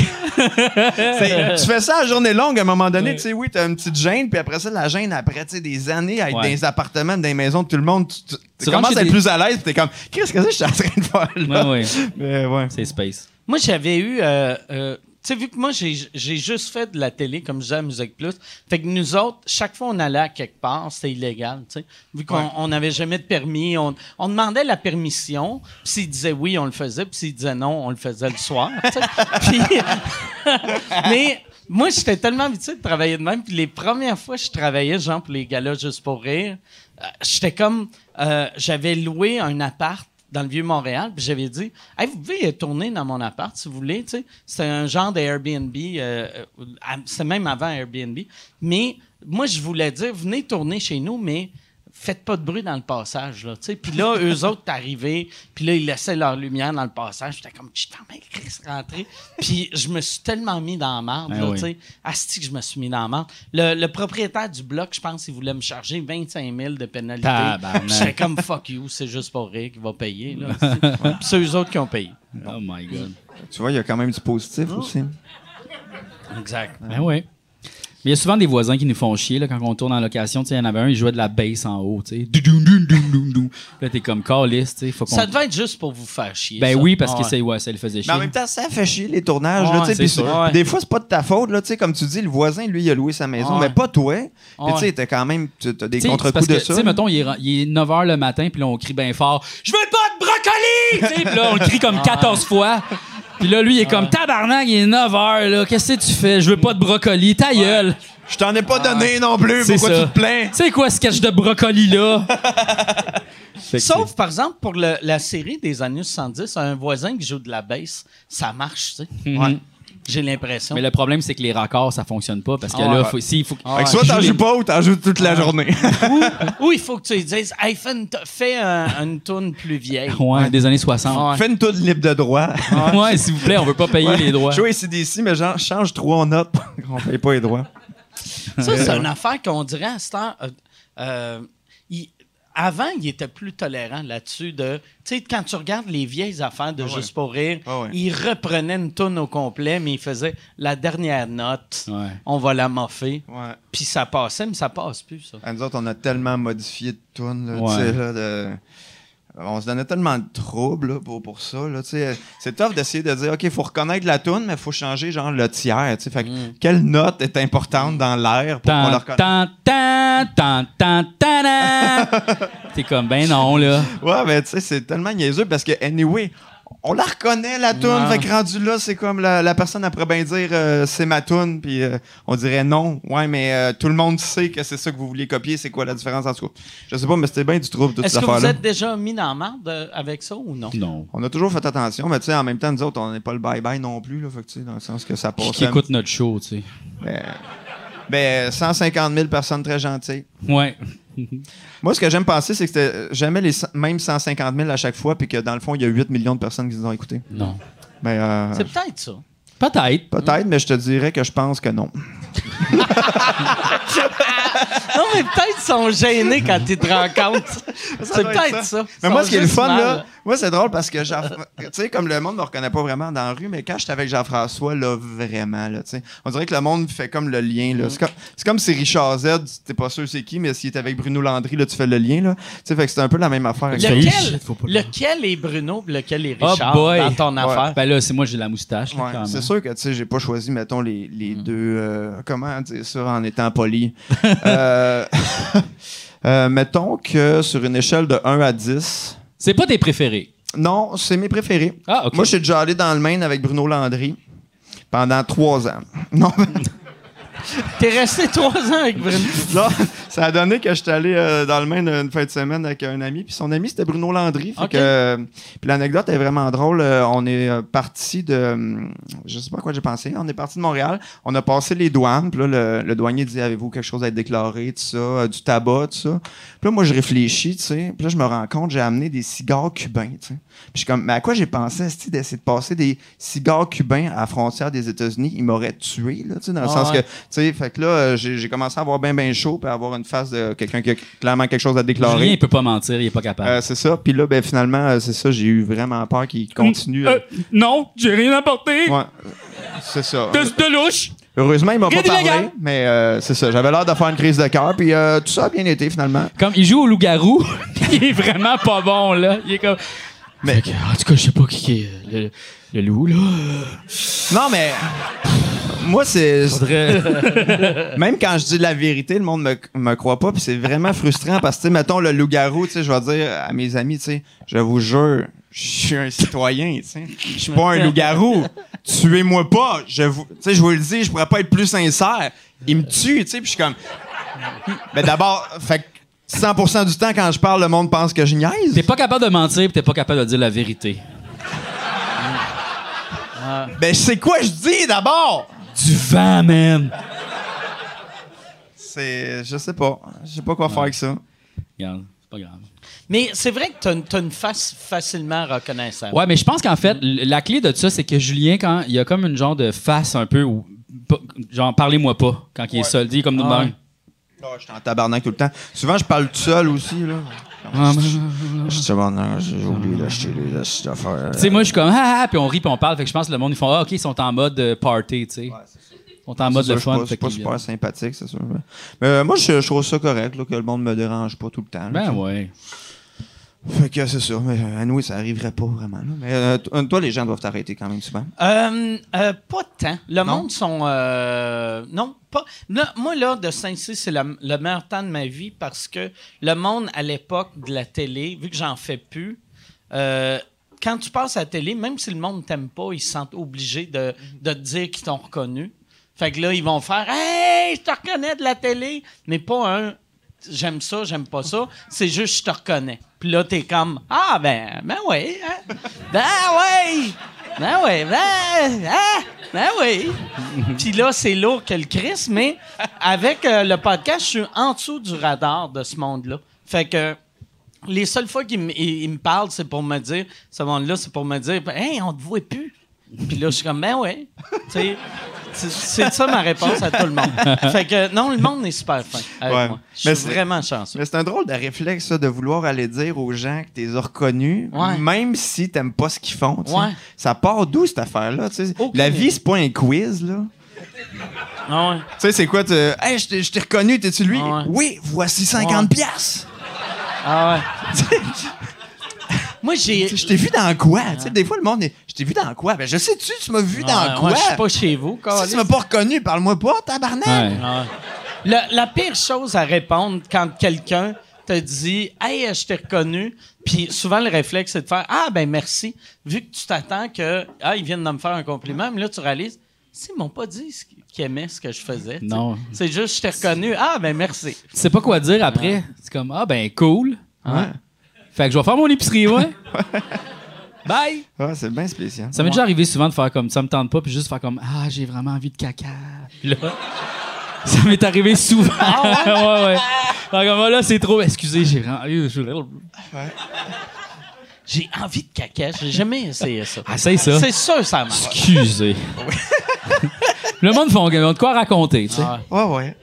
c'est- tu fais ça à journée longue, à un moment donné, tu sais, oui, t'as une petite gêne, puis après ça, la gêne, après, tu sais, des années à être Ouais. dans des appartements, dans des maisons de tout le monde. Tu, tu- commences à être des- plus à l'aise, puis t'es comme, qu'est-ce que c'est que je suis en train de faire là? Ouais, ouais. Mais ouais. C'est space. Moi, j'avais eu. euh, euh, tu sais, vu que moi, j'ai juste fait de la télé, comme je disais à Musique Plus, fait que nous autres, chaque fois on allait à quelque part, c'était illégal, tu sais. Vu qu'on on n'avait jamais de permis, on, on demandait la permission, puis s'ils disaient oui, on le faisait, puis s'ils disaient non, on le faisait le soir, [LAUGHS] [LAUGHS] mais moi, j'étais tellement habitué de travailler de même, puis les premières fois que je travaillais, genre, pour les gars-là, juste pour rire, euh, j'étais comme. euh, J'avais loué un appart dans le vieux Montréal, puis j'avais dit hey, vous pouvez tourner dans mon appart si vous voulez. C'était un genre d'Airbnb, euh, euh, c'était même avant Airbnb. Mais moi, je voulais dire venez tourner chez nous, mais faites pas de bruit dans le passage, là, tu sais. Puis là, eux autres, t'arrivaient, puis là, ils laissaient leur lumière dans le passage. J'étais comme, je t'en mets Chris rentrer. Puis je me suis tellement mis dans la marde, Ben là, oui. tu sais. Asti que je me suis mis dans la marde. Le, le propriétaire du bloc, je pense, il voulait me charger 25 000 de pénalité. J'étais comme, fuck you, c'est juste pour rire qui va payer, là. [LAUGHS] Puis c'est eux autres qui ont payé. Oh my God. Tu vois, il y a quand même du positif aussi. Exact. Ben oui. Mais il y a souvent des voisins qui nous font chier là, quand on tourne en location. Tu sais, Il y en avait un, il jouait de la bass en haut. Là, t'es comme qu'on... Ça devait être juste pour vous faire chier. Ben ça. oui, parce Ah que ouais. c'est, ouais, ça le faisait chier. Mais en même temps, ça fait chier les tournages. Ouais, là, sûr. Des fois, c'est pas de ta faute. Là, tu sais, comme tu dis, le voisin, lui, il a loué sa maison, Ouais. mais pas toi. Puis tu sais, t'as quand même as des contre-coups parce de que, ça. Tu sais, mettons, il est, il est 9 h le matin, puis là, on crie bien fort Je veux pas de brocoli! Tu sais, puis là, on le crie comme 14 fois. Puis là, lui, il est comme Tabarnak, il est 9 h, là. Qu'est-ce que tu fais? Je veux pas de brocoli. Ta gueule! Je t'en ai pas donné non plus. C'est Pourquoi ça. tu te plains? C'est quoi ce sketch de brocoli, là? [LAUGHS] Sauf, par exemple, pour le- la série des années 70, un voisin qui joue de la basse, ça marche, tu sais. Mhm. Ouais. J'ai l'impression. Mais le problème, c'est que les raccords, ça fonctionne pas parce que Ah là, ouais. faut, s'il faut, Fait que soit t'en les- joues pas ou t'en joues toute la journée. [LAUGHS] Ou il faut que tu lui dises, hey, fais une, fais un- une tourne plus vieille. Ouais, des années 60. Fais une toune libre de droit. [LAUGHS] Ouais, s'il vous plaît, on veut pas payer les droits. Jouer ici d'ici, mais genre, change trois notes. [LAUGHS] On paye pas les droits. Ça, c'est une affaire qu'on dirait à cette heure. euh, euh, il- avant, il était plus tolérant là-dessus. de Tu sais, quand tu regardes les vieilles affaires de Juste pour rire, Ah ouais. il reprenait une toune au complet, mais il faisait la dernière note. Ouais. On va la moffer. Puis ça passait, mais ça passe plus, ça. À nous autres, on a tellement modifié de là, sais, là, de- On se donnait tellement de troubles là, pour, pour ça. Là, tu sais. c'est tough d'essayer de dire OK, il faut reconnaître la tune, mais il faut changer genre le tiers. tu sais. Fait que, Quelle note est importante dans l'air pour qu'on le reconnaisse? T'es [LAUGHS] comme, ben non, là. Ouais, mais tu sais, c'est tellement niaiseux parce que, anyway, on la reconnaît, la toune. Fait que rendu là, c'est comme la, la personne après bien dire euh, c'est ma toune, puis euh, on dirait non. Ouais, mais euh, tout le monde sait que c'est ça que vous vouliez copier. C'est quoi la différence en tout cas? Je sais pas, mais c'était bien du trouble, toute Est-ce cette que vous êtes déjà mis dans la euh, avec ça ou non? Non. On a toujours fait attention, mais tu sais, en même temps, nous autres, on n'est pas le bye-bye non plus, là. Fait que, tu sais, dans le sens que ça passe. Qui écoute notre show, tu sais. Ben, ben, 150 000 personnes très gentilles. Ouais. [LAUGHS] Moi, ce que j'aime penser, c'est que c'était jamais les cent- même 150 000 à chaque fois, puis que dans le fond, il y a 8 millions de personnes qui nous ont écoutés. Non. Ben, euh, C'est peut-être ça. Peut-être. peut-être, mais je te dirais que je pense que non. [LAUGHS] Non, mais peut-être sont gênés quand ils te rencontrent. C'est doit être peut-être ça. Mais moi, ce qui est le fun, mal. là, moi, c'est drôle parce que, Jean- tu sais, comme le monde ne me reconnaît pas vraiment dans la rue, mais quand j'étais avec Jean-François, là, vraiment, là, tu sais, on dirait que le monde fait comme le lien, là. C'est comme, c'est comme si Richard Z, t'es pas sûr c'est qui, mais s'il est avec Bruno Landry, là, tu fais le lien, là. Tu sais, fait que c'est un peu la même affaire. avec- Lequel, lequel est Bruno lequel est Oh Richard boy. dans ton affaire? Ben là, c'est moi, j'ai la moustache, là, Ouais, quand c'est sûr que, tu sais, j'ai pas choisi, mettons, les, les Mm. deux, euh, comment dire ça en étant poli? [LAUGHS] Euh, [LAUGHS] euh, mettons que sur une échelle de 1 à 10, C'est pas tes préférés? non, c'est mes préférés. Ah, OK. Moi, je suis déjà allé dans le Maine avec Bruno Landry pendant trois ans. Non, [LAUGHS] [LAUGHS] T'es resté trois ans avec Bruno. ça a donné que j'étais allé euh, dans le Maine une fin de semaine avec un ami, puis son ami, c'était Bruno Landry. Fait OK. que, euh, puis l'anecdote est vraiment drôle. Euh, on est parti de... Je sais pas à quoi j'ai pensé. On est parti de Montréal. On a passé les douanes. Puis là, le, le douanier dit, avez-vous quelque chose à être déclaré, tout ça, du tabac, tout ça? Puis là, moi, je réfléchis, tu sais. Puis là, je me rends compte, j'ai amené des cigares cubains, tu sais. Puis je suis comme, mais à quoi j'ai pensé, d'essayer de passer des cigares cubains à la frontière des États-Unis? Ils m'auraient tué, là, tu sais, dans le Ah sens ouais. que, sais, fait que là, euh, j'ai commencé à avoir bien, bien chaud, puis à avoir une face de quelqu'un qui a clairement quelque chose à Julien, déclarer. il peut pas mentir, il est pas capable. Euh, c'est ça. Puis là, ben, finalement, euh, c'est ça, j'ai eu vraiment peur qu'il continue. euh, non, j'ai rien apporté. ouais, c'est ça. de louche. Heureusement, il m'a pas parlé, mais euh, c'est ça. J'avais l'air de faire une crise de cœur, puis euh, tout ça a bien été finalement. Comme il joue au loup-garou, [LAUGHS] il est vraiment pas bon, là. Il est comme. Mais- en tout cas, je sais pas qui qui est le, le loup, là. Non, mais moi, c'est [LAUGHS] même quand je dis la vérité, le monde me, me croit pas, puis c'est vraiment frustrant parce que, tu sais, mettons le loup-garou, tu sais, je vais dire à mes amis, tu sais, je vous jure, je suis un citoyen, tu sais, je suis pas un loup-garou. Tuez-moi pas, je vous, tu sais, je vous le dis, je pourrais pas être plus sincère. Il me tue, tu sais, puis je suis comme, mais d'abord, fait que 100% du temps quand je parle, le monde pense que je niaise. T'es pas capable de mentir t'es pas capable de dire la vérité. Ben, c'est quoi je dis d'abord? Du vent, man! C'est, je sais pas, je sais pas quoi faire avec ça. Regarde, c'est pas grave. Mais c'est vrai que t'as une- t'as une face facilement reconnaissable. Ouais, mais je pense qu'en fait, la clé de ça, c'est que Julien, quand il y a comme une genre de face un peu où. Genre, parlez-moi pas quand il est seul. Dit comme nous Ah même. Oh, je suis en tabarnak tout le temps. Souvent, je parle tout seul aussi, là. Tabarnak, j'ai oublié d'acheter les astuces d'affaires. Tu sais, moi, je suis comme, ah, ah, puis on rit, puis on parle. Fait que je pense que le monde, ils font, ah, OK, ils sont en mode euh, party, tu sais. Ils sont en mode C'est de sûr, fun. Fait pas, super sympathique, c'est sûr. Mais, euh, moi, je, trouve ça correct, que le monde me dérange pas tout le temps. Ben ouais. Fait que c'est sûr. Mais euh, à nous, ça arriverait pas vraiment. là. Mais euh, t- toi, les gens doivent t'arrêter quand même souvent. Euh, euh, pas tant. Le monde sont. euh, non, pas. là, moi, là, de Saint-Cyr, c'est la- le meilleur temps de ma vie parce que le monde, à l'époque de la télé, vu que j'en fais plus, euh, quand tu passes à la télé, même si le monde t'aime pas, ils se sentent obligés de, de te dire qu'ils t'ont reconnu. Fait que là, ils vont faire Hey, je te reconnais de la télé, mais pas un j'aime ça, j'aime pas ça. C'est juste je te reconnais. Puis là, t'es comme Ah, ben, ben ouais, hein? ben ouais, ben ouais, ben, hein? ben oui. Puis là, c'est lourd que le Chris, mais avec euh, le podcast, je suis en dessous du radar de ce monde-là. Fait que les seules fois qu'ils me parlent, c'est pour me dire, ce monde-là, c'est pour me dire, hey, on te voit plus. Puis là, je suis comme, ben ouais. Tu sais, c'est- ça ma réponse à tout le monde. Fait que non, le monde est super fin avec Ouais. moi. Je Mais suis c'est- vraiment chanceux. Mais c'est un drôle de réflexe, ça, de vouloir aller dire aux gens que t'es reconnus, Ouais. même si t'aimes pas ce qu'ils font. Ouais. Ça part d'où, cette affaire-là? La vie, c'est pas un quiz, là. Ah ouais. Tu sais, c'est quoi? tu- Hey, je t'ai- reconnu, t'es-tu lui? Ah. Oui, voici 50 piastres. Ah ouais. [LAUGHS] Moi, j'ai. Je t'ai vu dans quoi? Tu sais, des fois, le monde est. Je t'ai vu dans quoi? Ben, je sais-tu, tu m'as vu dans quoi? ouais, je suis pas chez vous, Si câlisse. tu m'as pas reconnu, parle-moi pas, tabarnak! Ouais. Ah. La, la pire chose à répondre quand quelqu'un te dit Hey, je t'ai reconnu, puis souvent le réflexe, c'est de faire Ah, ben merci. Vu que tu t'attends que Ah, ils viennent de me faire un compliment, mais là, tu réalises Si, ils m'ont pas dit ce qu'ils aimaient ce que je faisais. Non. C'est juste Je t'ai reconnu. Ah, ben merci. Tu sais pas quoi dire après. C'est comme, ah, ben cool. Ouais. Fait que je vais faire mon épicerie, ouais. [LAUGHS] Bye! Ouais, c'est bien spécial. Ça m'est déjà arrivé souvent de faire comme ça me tente pas, puis juste faire comme Ah, j'ai vraiment envie de caca. Puis là, [LAUGHS] ça m'est arrivé souvent. [LAUGHS] ouais, ouais. Fait comme, Ah, là, c'est trop. Excusez, j'ai vraiment. J'ai envie de caca. J'ai jamais essayé ça. Essaye ça. C'est sûr, ça marche. Excusez. Le monde font ils ont de quoi raconter, tu sais. Ah, Ouais, ouais.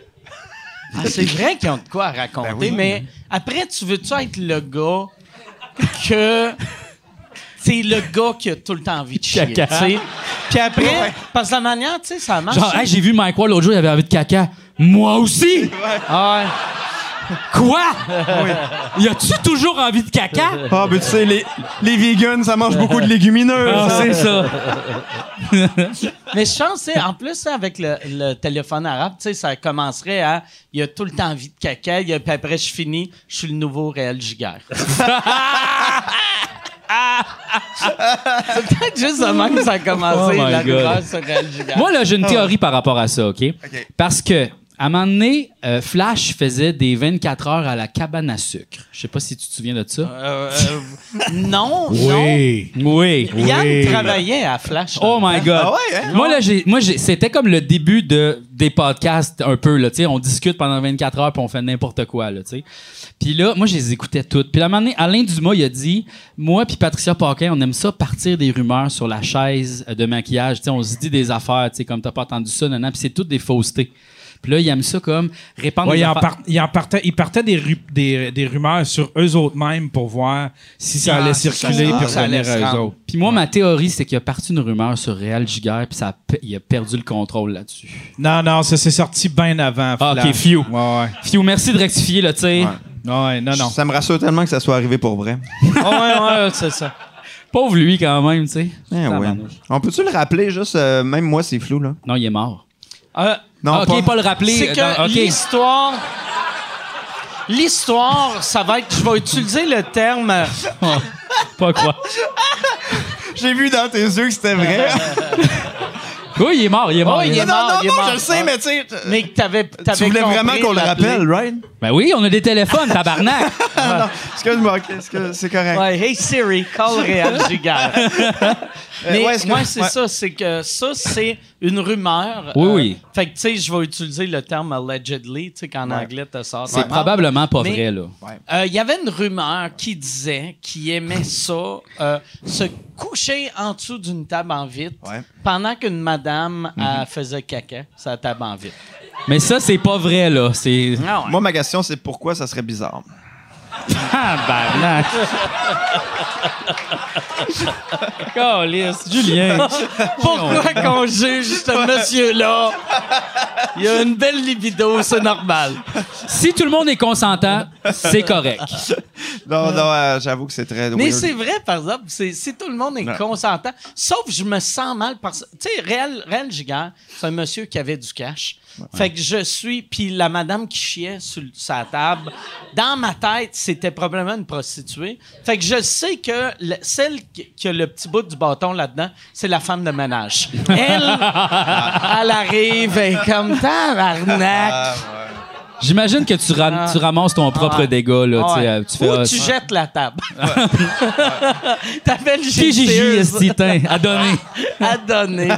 Ah, c'est vrai qu'ils ont de quoi raconter, Ben oui. mais après, tu veux-tu être le gars que. C'est le gars qui a tout le temps envie de chier. Caca. tu sais. Puis après, parce que la manière, tu sais, ça marche. Genre, hey, j'ai vu Mike Ward l'autre jour, il avait envie de caca. Moi aussi! Ah ouais. Quoi? Y a-tu toujours envie de caca? Ah, ben tu sais, les, les vegans, ça mange beaucoup de légumineuses. Ah, hein. c'est ça. [LAUGHS] Mais je pense, en plus, avec le, le téléphone arabe, tu sais, ça commencerait à. Il a tout le temps envie de caca, a- puis après, je finis, je suis le nouveau Réal Giguère. [LAUGHS] C'est peut-être juste même que ça a commencé, Oh la sur Giguère. Moi, là, j'ai une théorie par rapport à ça, OK? OK. Parce que, à un moment donné, euh, Flash faisait des 24 heures à la cabane à sucre. Je sais pas si tu te souviens de ça. Euh, euh, non, [LAUGHS] non. Oui. Oui. Yann travaillait à Flash. Oh my God. Ah ouais, hein? Moi, là, j'ai, moi j'ai, c'était comme le début de, des podcasts un peu. Là, tu sais, on discute pendant 24 heures puis on fait n'importe quoi. Là, tu sais. Puis là, moi, je les écoutais toutes. Puis à un moment donné, Alain Dumas, il a dit Moi puis Patricia Paquin, on aime ça partir des rumeurs sur la chaise de maquillage. Tu sais, on se dit des affaires, tu sais, comme t'as pas entendu ça, non, Puis c'est toutes des faussetés. Puis là, ils aiment ça comme répandre Ouais, des il, en part- il en partait, il partait des, ru- des, des rumeurs sur eux autres mêmes pour voir si ça Ah, allait ça circuler se puis ça allait revenir à eux autres. Puis moi, ma théorie, c'est qu'il a parti une rumeur sur Réal Giguère, puis ça il a perdu le contrôle là-dessus. Non, non, ça s'est sorti bien avant. Ah, ok, few. Ouais, ouais. Fiou, merci de rectifier le tir. Ouais, non, non. Ça me rassure tellement que ça soit arrivé pour vrai. [LAUGHS] ouais, ouais, c'est ça. Pauvre lui, quand même, tu sais. Eh ouais. On peut-tu le rappeler juste, euh, même moi, c'est flou, là? Non, il est mort. Euh, Non, ok, pas, le rappeler. c'est que euh, dans- ok. l'histoire. L'histoire, ça va être. Je vais utiliser le terme. euh, Pas quoi. J'ai vu dans tes yeux que c'était vrai. [LAUGHS] Oui, il est mort, il est mort. Oh, il est il est mort. mort, il est mort. je le sais, mais tu sais... Mais que t'avais. Tu voulais compris vraiment qu'on le l'appeler. rappelle, right? Ben oui, on a des téléphones, tabarnak. [LAUGHS] non, excuse-moi, ok, excuse- c'est correct. Ouais, hey Siri, call Réal Giguère. [LAUGHS] Mais ouais, est-ce que- moi, c'est ouais. ça, c'est que ça, c'est une rumeur. Oui, Euh, oui. Fait que, tu sais, je vais utiliser le terme allegedly, tu sais, qu'en anglais, te sort. C'est probablement pas Mais- vrai, là. Euh, Il y avait une rumeur qui disait qu'il aimait ça, euh, se coucher en dessous d'une table en vitre Ouais. pendant qu'une madame Mhm. euh, faisait caca sur la table en vitre. Mais ça, c'est pas vrai, là. C'est. Ah ouais. Moi, ma question, c'est pourquoi ça serait bizarre? Tabarnak. Calisse, Julien. Pourquoi qu'on juge ce monsieur-là? Il a une belle libido, c'est normal. Si tout le monde est consentant, c'est correct. Non, non, euh, j'avoue que c'est très Mais weird. c'est vrai, par exemple, c'est- si tout le monde est consentant, sauf je me sens mal parce tu sais, Réal, Réal Giguère, c'est un monsieur qui avait du cash. Fait que je suis, puis la madame qui chiait sur sa table, dans ma tête, c'était probablement une prostituée. Fait que je sais que le- celle qui a le petit bout du bâton là-dedans, c'est la femme de ménage. Elle, [LAUGHS] elle arrive, comme tabarnak. J'imagine que tu, ra- tu ramasses ton propre Ouais. dégât, là. tu Ouais. euh, Tu fais. Ou ah, tu jettes la table. [LAUGHS] [LAUGHS] T'appelles Qui Gigi Gigi, esti, tain, [LAUGHS] à donner? À donner.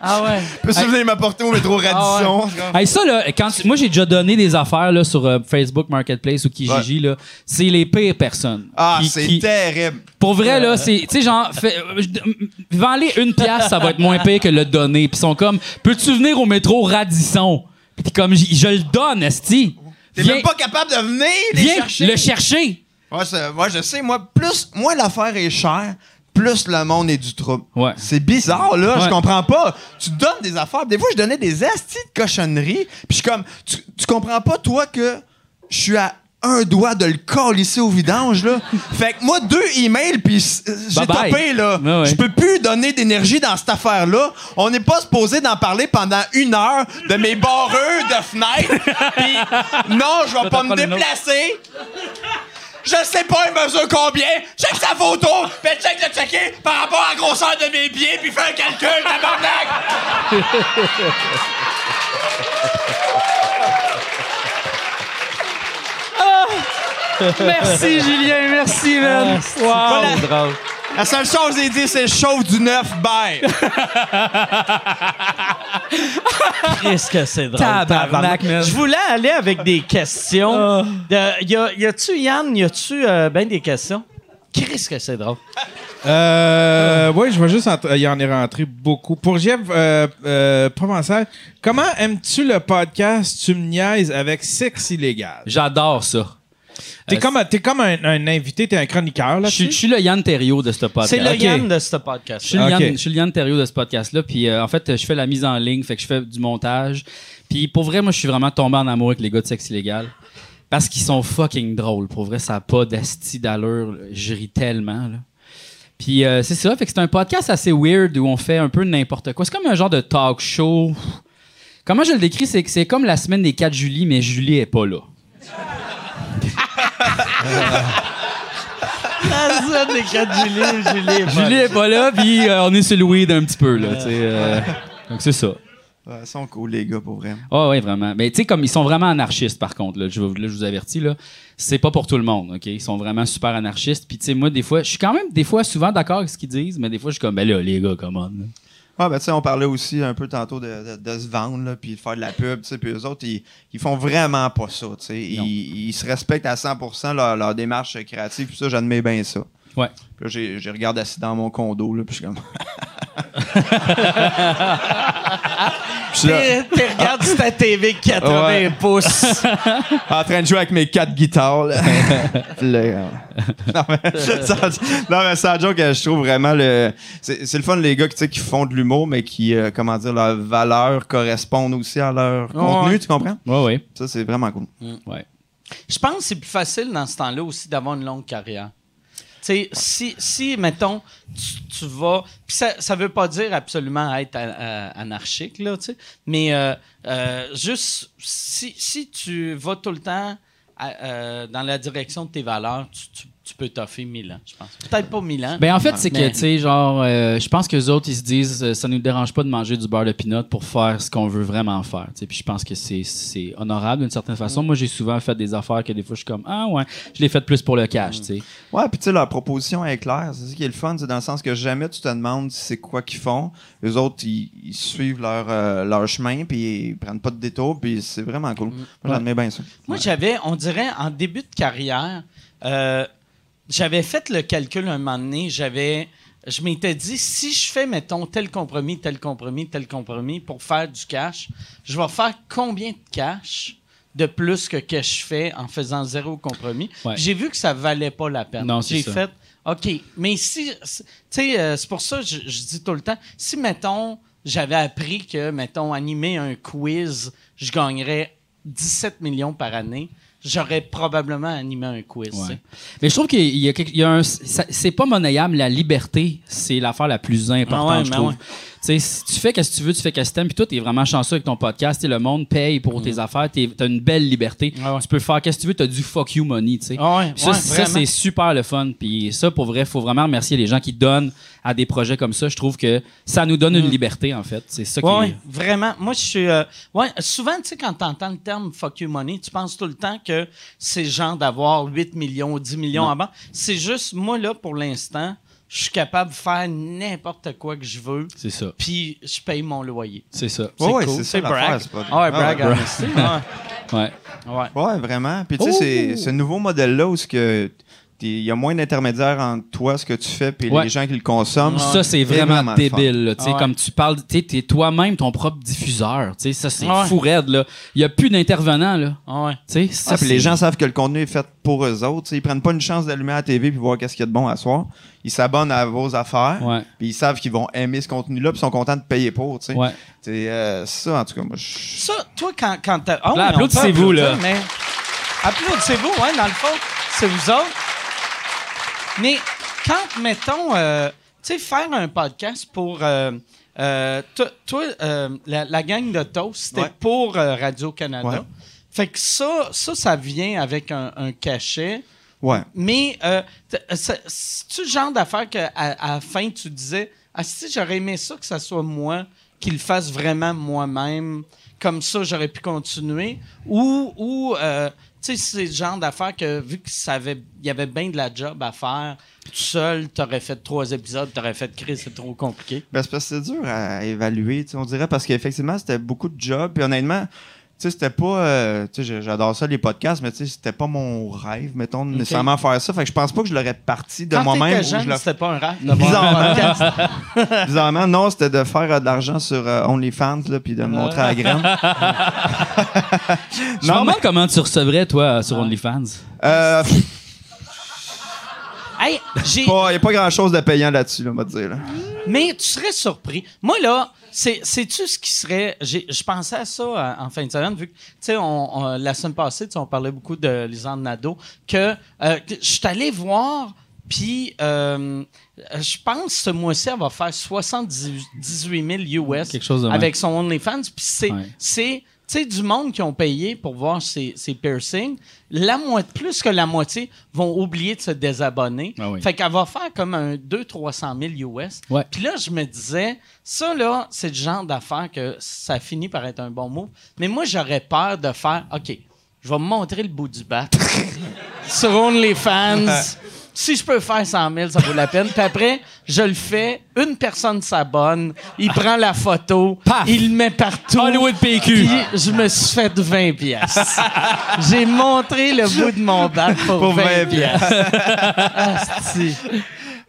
Ah ouais. Peux-tu venir m'apporter au métro Radisson? Hey, ça, là, quand tu- moi, j'ai déjà donné des affaires là, sur euh, Facebook Marketplace ou Kijiji. là. C'est les pires personnes. Ah, c'est qui- terrible. Pour vrai, là, c'est. Tu sais, genre, euh, m- vends-les une pièce, ça va être moins pire que le donner. Puis ils sont comme, peux-tu venir au métro Radisson? Puis comme, je le donne, Esti. T'es Viens, même pas capable de venir les viens chercher. le chercher. Moi, c'est- moi, je sais, moi, plus, moins l'affaire est chère, plus le monde est du trouble. Ouais. C'est bizarre, là. Je Ouais. comprends pas. Tu donnes des affaires. Des fois, je donnais des astis de cochonneries. Puis je suis comme, tu, tu comprends pas, toi, que je suis à un doigt de le colisser au vidange, là. fait que moi, deux emails, puis euh, j'ai topé, là. Ouais. Je peux plus donner d'énergie dans cette affaire-là. On n'est pas supposé d'en parler pendant une heure de mes barreux de fenêtre. Puis non, je vais pas me déplacer. Je sais pas, il mesure combien. Check sa photo, puis check le checker par rapport à la grosseur de mes pieds, puis fais un calcul, tabarnak! [LAUGHS] [LAUGHS] Merci, Julien, merci, man. Voilà. wow. drôle. La seule chose que j'ai dit, c'est chauffe du neuf, bye! [LAUGHS] Qu'est-ce que c'est drôle. Tabarnak, man. Je voulais aller avec des questions. De- y, a, y a-tu, Yann, y a-tu euh, ben des questions? Qu'est-ce que c'est drôle? Euh, oui, je vais juste. entr- Il y en est rentré beaucoup. Pour Jeff euh, euh, Provençal, comment aimes-tu le podcast Tu me niaises avec sexe illégal? J'adore ça. T'es Euh, comme, t'es comme un, un invité, t'es un chroniqueur, là. Je suis- je suis le Yann Terriot de ce podcast. C'est le Ok. Yann de ce podcast. Je suis, le Ok. Yann, je suis le Yann Terriot de ce podcast-là. Puis euh, en fait, je fais la mise en ligne, fait que je fais du montage. Puis pour vrai, moi, je suis vraiment tombé en amour avec les gars de sexe illégal. Parce qu'ils sont fucking drôles. Pour vrai, ça n'a pas d'asti d'allure. Je ris tellement. Là. Puis euh, c'est ça, fait que c'est un podcast assez weird où on fait un peu n'importe quoi. C'est comme un genre de talk show. Comment je le décris, c'est que c'est comme la semaine des 4 juillet, mais Julie est pas là. La scène des quatre Julie, Julie. est Julie est pas là, puis euh, on est sur le weed un petit peu. Là, tu sais, euh, donc c'est ça. Ouais, ils sont cool, les gars, pour vrai. Ah oui, vraiment. Mais tu sais, comme ils sont vraiment anarchistes, par contre, là, je, là, je vous avertis, là, c'est pas pour tout le monde, OK? Ils sont vraiment super anarchistes. Puis tu sais, moi, des fois, je suis quand même, des fois, souvent d'accord avec ce qu'ils disent, mais des fois, je suis comme, ben là, les gars, comment? Ouais, ben, tu sais, on parlait aussi un peu tantôt de, de- de se vendre, là, puis de faire de la pub, tu sais, puis eux autres, ils, ils font vraiment pas ça, tu sais. Ils, ils se respectent à 100% leur, leur démarche créative, puis ça, j'admets bien ça. Ouais. Puis là, j'ai, regardé assis dans mon condo, là, puis je suis comme... [LAUGHS] t'es regardes sur ta TV 80 Ouais. [LAUGHS] pouces. [LAUGHS] en train de jouer avec mes quatre guitares. Là. Là, non, mais, ça, non, mais joke, euh, je trouve vraiment le. C'est c'est le fun, les gars qui, tu sais, qui font de l'humour, mais qui, euh, comment dire, leurs valeurs correspondent aussi à leur contenu, tu comprends? Ouais, ouais. Ça, c'est vraiment cool. ouais. Je pense que c'est plus facile dans ce temps-là aussi d'avoir une longue carrière. Si, si, mettons, tu, tu vas. Ça, ça veut pas dire absolument être a- a- anarchique, là. Mais euh, euh, juste, si, si tu vas tout le temps euh, dans la direction de tes valeurs, tu, tu- tu peux toffer mille ans, je pense. Peut-être pas mille ans. Ben en fait, c'est que, tu sais, genre, euh, je pense que les autres, ils se disent, euh, ça nous dérange pas de manger du beurre de pinot pour faire ce qu'on veut vraiment faire. tu sais. Puis je pense que c'est c'est honorable d'une certaine façon. Moi, j'ai souvent fait des affaires que des fois, je suis comme, ah ouais, je l'ai fait plus pour le cash, tu sais. Ouais, puis tu sais, leur proposition est claire. C'est ça qui est le fun, c'est dans le sens que jamais tu te demandes c'est quoi qu'ils font. Les autres, ils, ils suivent leur, euh, leur chemin, puis ils prennent pas de détour, puis c'est vraiment cool. Moi, j'admets bien ça. Moi, j'avais, on dirait, en début de carrière, euh, j'avais fait le calcul un moment donné. J'avais, je m'étais dit, si je fais, mettons, tel compromis, tel compromis, tel compromis pour faire du cash, je vais faire combien de cash de plus que que je fais en faisant zéro compromis? Ouais. J'ai vu que ça valait pas la peine. Non, J'ai ça. fait, OK, mais si, tu sais, euh, c'est pour ça que je, je dis tout le temps, si, mettons, j'avais appris que, mettons, animer un quiz, je gagnerais 17 millions par année, j'aurais probablement animé un quiz. Ouais. Mais je trouve qu'il y a, quelque- il y a un. C'est pas monnayable. La liberté, c'est l'affaire la plus importante, Ah ouais, je ben trouve. ouais. Tu sais, si tu fais ce que tu veux, tu fais ce que tu aimes, puis toi, t'es vraiment chanceux avec ton podcast. Le monde paye pour tes affaires. Tu as une belle liberté. Mm. Ah. Tu peux faire ce que tu veux. Tu as du fuck you money. tu sais. Ah ouais, ça, c'est super le fun. Puis ça, pour vrai, faut vraiment remercier les gens qui donnent à des projets comme ça. Je trouve que ça nous donne une liberté, en fait. C'est ça qui Mm. Ouais, est- ouais, vraiment. Moi, je suis. euh, ouais, souvent, tu sais, quand tu entends le terme fuck you money, tu penses tout le temps que c'est genre d'avoir 8 millions ou 10 millions avant. C'est juste, moi, là, pour l'instant, je suis capable de faire n'importe quoi que je veux, C'est ça. puis je paye mon loyer. C'est ça. Ouais, ouais, cool. c'est brag. c'est pas- Ah ouais, Ah brag, [LAUGHS] ouais. honesty, ouais. Ouais. Ouais. Ouais, vraiment. Puis tu sais, c'est ce nouveau modèle-là où ce que il y a moins d'intermédiaires entre toi, ce que tu fais, puis Ouais. les gens qui le consomment. Ça, c'est vraiment, débile. Ah ouais. Comme tu parles, tu es toi-même ton propre diffuseur. Tu sais, Ça, c'est Ouais. fou raide. là. Il n'y a plus d'intervenants. là. Ah ça, Ah, puis les gens savent que le contenu est fait pour eux autres. tu sais, Ils prennent pas une chance d'allumer la TV puis voir qu'est-ce qu'il y a de bon à soir. Ils s'abonnent à vos affaires. Puis ils savent qu'ils vont aimer ce contenu-là puis sont contents de payer pour. tu sais. Ouais. C'est euh, ça, en tout cas. Moi, je- Ça, toi, quand, quand t'as. Ah Là, applaudissez-vous, là. applaudir, Mais... Applaudissez-vous, ouais, dans le fond, c'est vous autres. Mais quand, mettons, euh, tu sais, faire un podcast pour. euh, euh, toi, la, la gang de Toast, c'était Ouais. pour Radio-Canada. Ouais. Fait que ça, ça, ça vient avec un, un cachet. Ouais. Mais c'est-tu le genre d'affaire qu'à à la fin, tu disais Ah, si j'aurais aimé ça que ça soit moi qui le fasse vraiment moi-même, comme ça, j'aurais pu continuer. Ou, ou euh, sais, c'est le genre d'affaire que vu qu'il y avait bien de la job à faire, tout seul, t'aurais fait trois épisodes, t'aurais fait Chris, c'est trop compliqué. Ben, c'est parce que c'est dur à évaluer, on dirait, parce qu'effectivement, c'était beaucoup de jobs. Puis honnêtement, sais, c'était pas. euh, tu sais, j'adore ça, les podcasts, mais tu sais, c'était pas mon rêve, mettons, de nécessairement faire ça. Fait que je pense pas que je l'aurais parti de moi-même. c'était pas un rêve podcast. [LAUGHS] [LAUGHS] Bizarrement, non, c'était de faire euh, de l'argent sur euh, OnlyFans, là, puis de me montrer à la graine. [LAUGHS] Je me demande comment tu recevrais, toi, sur OnlyFans. Euh, Hey. Il n'y a pas grand-chose de payant là-dessus, là, on va dire. Là. Mais tu serais surpris. Moi, là, c'est- sais-tu ce qui serait. Je pensais à ça euh, en fin de semaine, vu que, tu sais, on, on- la semaine passée, on parlait beaucoup de Lisanne Nadeau, que euh, que je suis allé voir, puis euh, je pense ce mois-ci, elle va faire 78 000 US Quelque chose de avec son OnlyFans. Puis c'est. Ouais. Tu sais, du monde qui ont payé pour voir ses, ses piercings, la plus que la moitié vont oublier de se désabonner. Ah oui. Fait qu'elle va faire comme un 200-300 000 US. Puis là, je me disais, ça, là, c'est le genre d'affaire que ça finit par être un bon mot. Mais moi, j'aurais peur de faire, OK, je vais me montrer le bout du bat [LAUGHS] sur OnlyFans. [LAUGHS] si je peux faire 100 000, ça vaut la peine. Puis après, je le fais, une personne s'abonne, il prend la photo, Paf! il le met partout. Hollywood PQ. Puis je me suis fait 20 pièces. [LAUGHS] J'ai montré le bout de mon bat pour, Pour 20 20 pièces.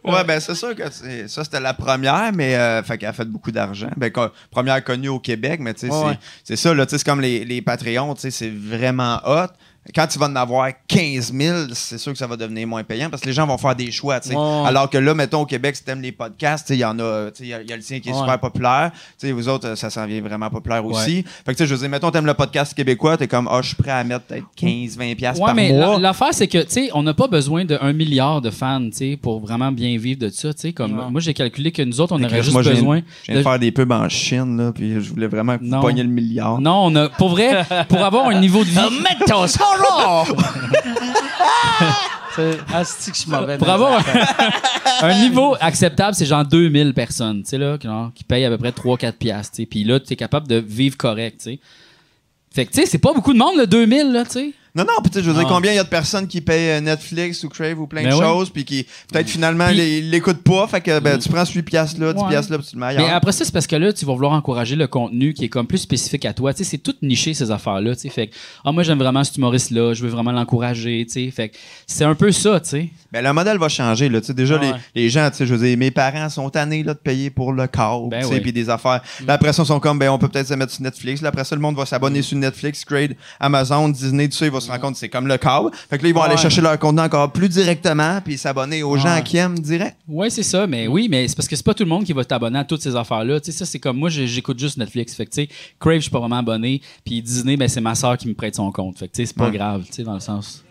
Ouais, ben c'est sûr que c'est- ça, c'était la première, mais euh, fait qu'elle a fait beaucoup d'argent. Ben, co- première connue au Québec, mais tu sais, Ouais, c'est- ouais. ça, là, tu sais, c'est comme les, les Patreons, tu sais, c'est vraiment hot. Quand tu vas en avoir 15 000, c'est sûr que ça va devenir moins payant parce que les gens vont faire des choix, tu sais. Ouais. Alors que là, mettons, au Québec, si t'aimes les podcasts, il y en a, tu sais, il y a- il y, a le tien qui est Ouais. super populaire. Tu sais, vous autres, ça s'en vient vraiment populaire aussi. Fait que, tu sais, je veux dire, mettons, t'aimes le podcast québécois, t'es comme, ah, je suis prêt à mettre peut-être 15, 20 piastres Ouais, par mais mois. l'affaire, c'est que, tu sais, on n'a pas besoin d'un milliard de fans, tu sais, pour vraiment bien vivre de ça, tu sais. Comme, moi, j'ai calculé que nous autres, on aurait juste Moi, besoin. Je viens de de- faire des pubs en Chine, là, puis je voulais vraiment pogner le milliard. Non, on a, pour vrai, pour avoir un niveau de vie. [LAUGHS] [LAUGHS] Ah, [LAUGHS] c'est que je suis mauvais. Pour avoir un, un niveau acceptable, c'est genre 2000 personnes, tu sais, là, qui, genre, qui payent à peu près 3-4 piastres, tu sais. Puis là, tu es capable de vivre correct, tu sais. Fait que, tu sais, c'est pas beaucoup de monde, le 2000, là, tu sais. Non, non, puis tu sais, je veux dire, Ah. combien il y a de personnes qui payent euh, Netflix ou Crave ou plein Ben de oui. choses, puis qui peut-être finalement Puis- les- ils l'écoutent pas, fait que ben, tu prends 8 piastres là, 10 Ouais. piastres là, puis tu le mets Mais ailleurs. après ça, c'est parce que là, tu vas vouloir encourager le contenu qui est comme plus spécifique à toi. Tu sais, c'est tout niché, ces affaires-là. Tu sais, fait que, ah, moi, j'aime vraiment cet humoriste-là, je veux vraiment l'encourager, tu sais. Fait que c'est un peu ça, tu sais. Ben, le modèle va changer, là. Tu sais, déjà, Ouais. les, les gens, tu sais, je veux dire, mes parents sont tannés, là, de payer pour le câble, Ben tu sais, oui. puis des affaires. Là, après ça, ils sont comme, ben, on peut peut-être se mettre sur Netflix. Là, après ça, le monde va s'abonner sur Netflix, Crave, Amazon, Disney, tout ça, se rendre compte c'est comme le câble. Fait que là, ils vont aller chercher leur contenu encore plus directement, puis s'abonner aux gens qui aiment direct. Ouais, c'est ça, mais oui, mais c'est parce que c'est pas tout le monde qui va t'abonner à toutes ces affaires-là. Tu sais, ça, c'est comme moi, j'écoute juste Netflix. Fait que, tu sais, Crave, je suis pas vraiment abonné. Puis Disney, ben, c'est ma soeur qui me prête son compte. Fait que, tu sais, c'est pas Ouais. grave, tu sais, dans le sens.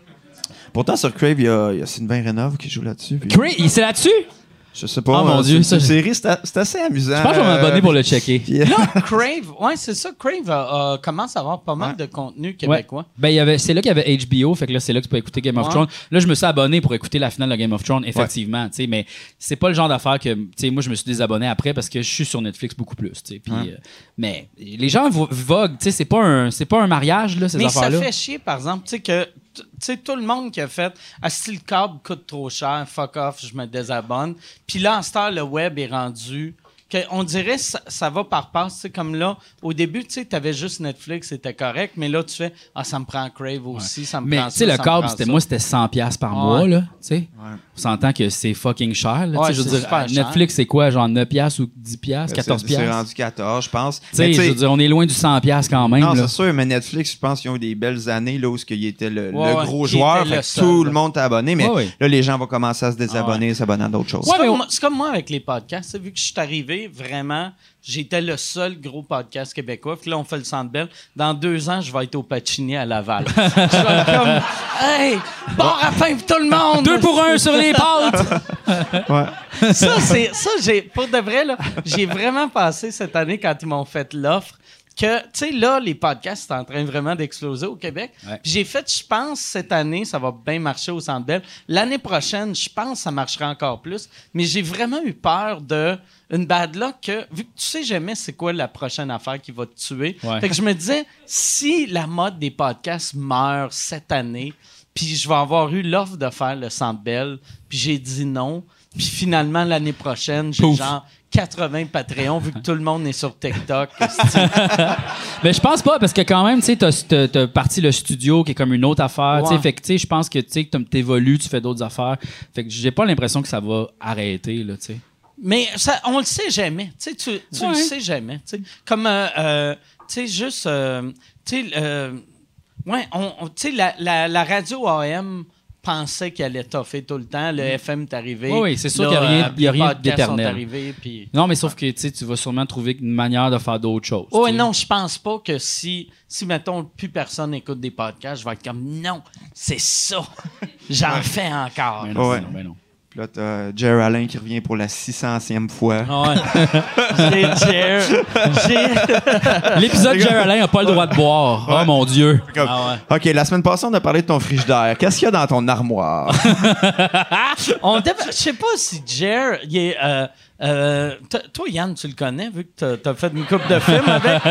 Pourtant, sur Crave, il y a, il y a Sylvain Rénov qui joue là-dessus. puis- Crave, il- c'est là-dessus? Je sais pas. Oh, mon euh, Dieu, c'est série, c'est assez amusant. Je pense que je vais m'abonner Euh, pour le checker. puis- euh, Là, [LAUGHS] Crave, ouais, c'est ça. Crave euh, commence à avoir pas mal de contenu québécois. Ouais. Ben, il y avait, c'est là qu'il y avait HBO, fait que là, c'est là que tu peux écouter Game of. Thrones. Là, je me suis abonné pour écouter la finale de Game of Thrones, effectivement, tu sais, mais c'est pas le genre d'affaire que, tu sais, moi, je me suis désabonné après parce que je suis sur Netflix beaucoup plus, tu sais. Puis, euh, mais les gens vo- voguent, tu sais, c'est pas un, c'est pas un mariage, là, ces Mais ça affaires-là. fait chier, par exemple, tu sais, que tout le monde qui a fait Ah, si le câble coûte trop cher, fuck off, je me désabonne. Puis là, en ce temps, le web est rendu. Que on dirait que ça, ça va par passe. tu sais, Comme là, au début, tu avais juste Netflix, c'était correct, mais là, tu fais Ah, ça me prend Crave aussi, ça me Mais prend tu sais, le câble, moi, c'était 100$ piastres par Ouais. mois, là. Tu sais. On s'entend que c'est fucking cher, là. tu sais, Ouais, je veux c'est dire, super cher. Netflix, c'est quoi, genre 9$ piastres ou 10$, piastres, 14$? C'est rendu 14, je pense. Tu sais, Mais tu je veux dire, on est loin du 100$ piastres quand même, non, c'est sûr, mais Netflix, je pense qu'ils ont eu des belles années là, où il était le, Ouais, le gros joueur. était fait le que seul, tout là. le monde t'a abonné, mais Ouais, ouais. là, les gens vont commencer à se désabonner, s'abonner à d'autres choses. C'est comme, comme moi avec les podcasts. Vu que je suis arrivé, vraiment, j'étais le seul gros podcast québécois. Puis là, on fait le Centre Bell. Dans deux ans, je vais être au Pacini à Laval. je vais être comme, hey, bon rapin pour tout le monde! Deux pour un sur les pâtes! [LAUGHS] Ouais. ça, c'est, ça j'ai, pour de vrai, là, j'ai vraiment passé cette année quand ils m'ont fait l'offre que, tu sais, là, les podcasts sont en train vraiment d'exploser au Québec. Ouais. Puis j'ai fait, je pense, cette année, ça va bien marcher au Centre Bell. L'année prochaine, je pense que ça marchera encore plus. Mais j'ai vraiment eu peur de une bad luck que, vu que tu sais jamais c'est quoi la prochaine affaire qui va te tuer. Ouais. Fait que je me disais, si la mode des podcasts meurt cette année, puis je vais avoir eu l'offre de faire le Centre Bell, puis j'ai dit non. Puis finalement, l'année prochaine, j'ai genre 80 Patreons, vu que tout le monde est sur TikTok. [LAUGHS] Mais [LAUGHS] je pense pas, parce que quand même, tu sais, t'as- t'as parti le studio qui est comme une autre affaire. Ouais. Fait que, tu sais, je pense que, tu t'évolues, tu fais d'autres affaires. Fait que j'ai pas l'impression que ça va arrêter, là, tu sais. Mais ça, on le sait jamais. Tu sais, tu, tu Ouais. le sais jamais. Comme, euh, euh, tu sais, juste, euh, tu sais, ouais, on, on- la radio AM pensait qu'elle allait toffer tout le temps. Le FM est arrivé. Oui, oui, c'est sûr qu'il y a rien- euh, d'éternel. puis... Non, mais sauf que, tu vas sûrement trouver une manière de faire d'autres choses. Oh, tu sais. non, je pense pas que si, si, mettons, plus personne écoute des podcasts, je vais être comme, non, c'est ça. [LAUGHS] J'en fais encore. Non, Ouais. non, ben non. Puis là, t'as Jerry Allen qui revient pour la 600e fois. Ouais. J'ai, j'ai, j'ai- [LAUGHS] L'épisode Jerry Alain a pas le droit de boire. Oh mon Dieu. Comme- Ah OK, la semaine passée, on a parlé de ton frigidaire. Qu'est-ce qu'il y a dans ton armoire? [LAUGHS] On Je sais pas si Jer, il est. euh, euh, toi, Yann, tu le connais, vu que t'as as fait une coupe de films avec.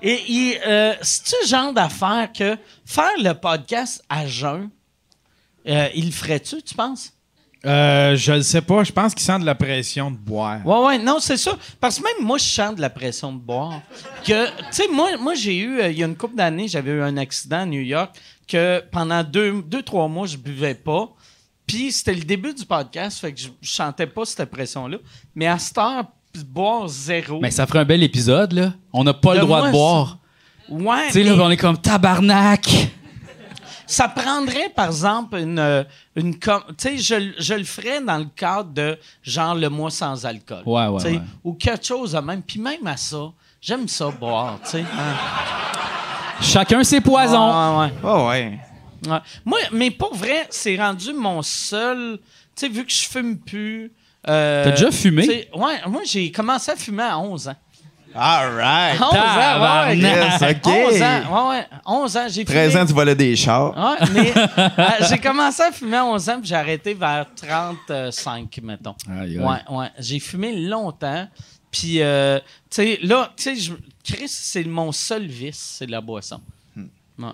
Et il, euh, c'est-tu genre d'affaire que faire le podcast à jeun, euh, il le ferait-tu, tu penses? Euh, je le sais pas. Je pense qu'il sent de la pression de boire. Ouais, ouais, non, c'est ça. Parce que même moi, je sens de la pression de boire. Que, tu sais, moi, moi j'ai eu, euh, il y a une couple d'années, j'avais eu un accident à New York que pendant deux, deux trois mois, je buvais pas. Puis c'était le début du podcast, fait que je, je sentais pas cette pression-là. Mais à cette heure, boire zéro. Mais ça ferait un bel épisode, là. On n'a pas le droit moi, de boire. ouais, Tu sais, là, on est comme tabarnak. Ça prendrait, par exemple, une. euh, une tu sais, je, je le ferais dans le cadre de genre le mois sans alcool. Ouais, ouais, Tu sais, ouais. Ou quelque chose de même. Puis même à ça, j'aime ça boire, tu sais. Chacun ses poisons. Ouais, ouais. Oh, ouais. Ouais. Moi, mais pour vrai, c'est rendu mon seul. Tu sais, vu que je fume plus. euh, T'as déjà fumé? Ouais, moi, j'ai commencé à fumer à 11 ans. All right. 11 ans, ouais. Yes, OK. 11 ans, ouais, ouais. 11 ans, j'ai 13 fumé. ans, tu volais des chars. Ouais, mais [LAUGHS] euh, j'ai commencé à fumer à 11 ans, puis j'ai arrêté vers 35, mettons. Aïe, aïe. Ouais, ouais. J'ai fumé longtemps. Puis, euh, tu sais, là, tu sais, Chris, c'est mon seul vice, c'est la boisson. Ouais.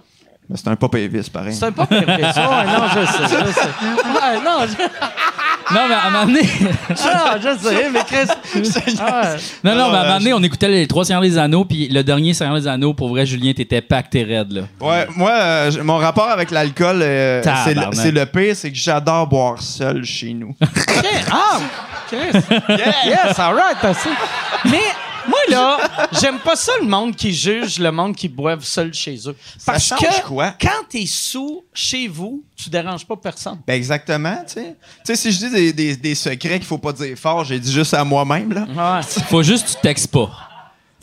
Mais c'est un pop Elvis, pareil. C'est pas pire que ça. Ouais, non, je sais, je sais. [LAUGHS] Ouais, non, je, Non, mais à un moment donné... ah, je sais, mais Chris. Ah, ouais. non, non, mais à un moment donné, on écoutait les trois Seigneurs des Anneaux, puis le dernier Seigneur des Anneaux, pour vrai, Julien, t'étais pacté raide, là. Ouais, moi, euh, j- mon rapport avec l'alcool, euh, c'est le- Tabarnak. c'est le pire, c'est que j'adore boire seul chez nous. OK. Ah, Chris. [LAUGHS] Yes, all right, assez. Mais moi, là, j'aime pas ça le monde qui juge le monde qui boive seul chez eux. Parce change que quoi? quand t'es sous chez vous, tu déranges pas personne. Ben exactement, tu sais. Tu sais, si je dis des, des, des secrets qu'il faut pas dire fort, j'ai dit juste à moi-même, là. Ouais. Faut juste que tu textes pas.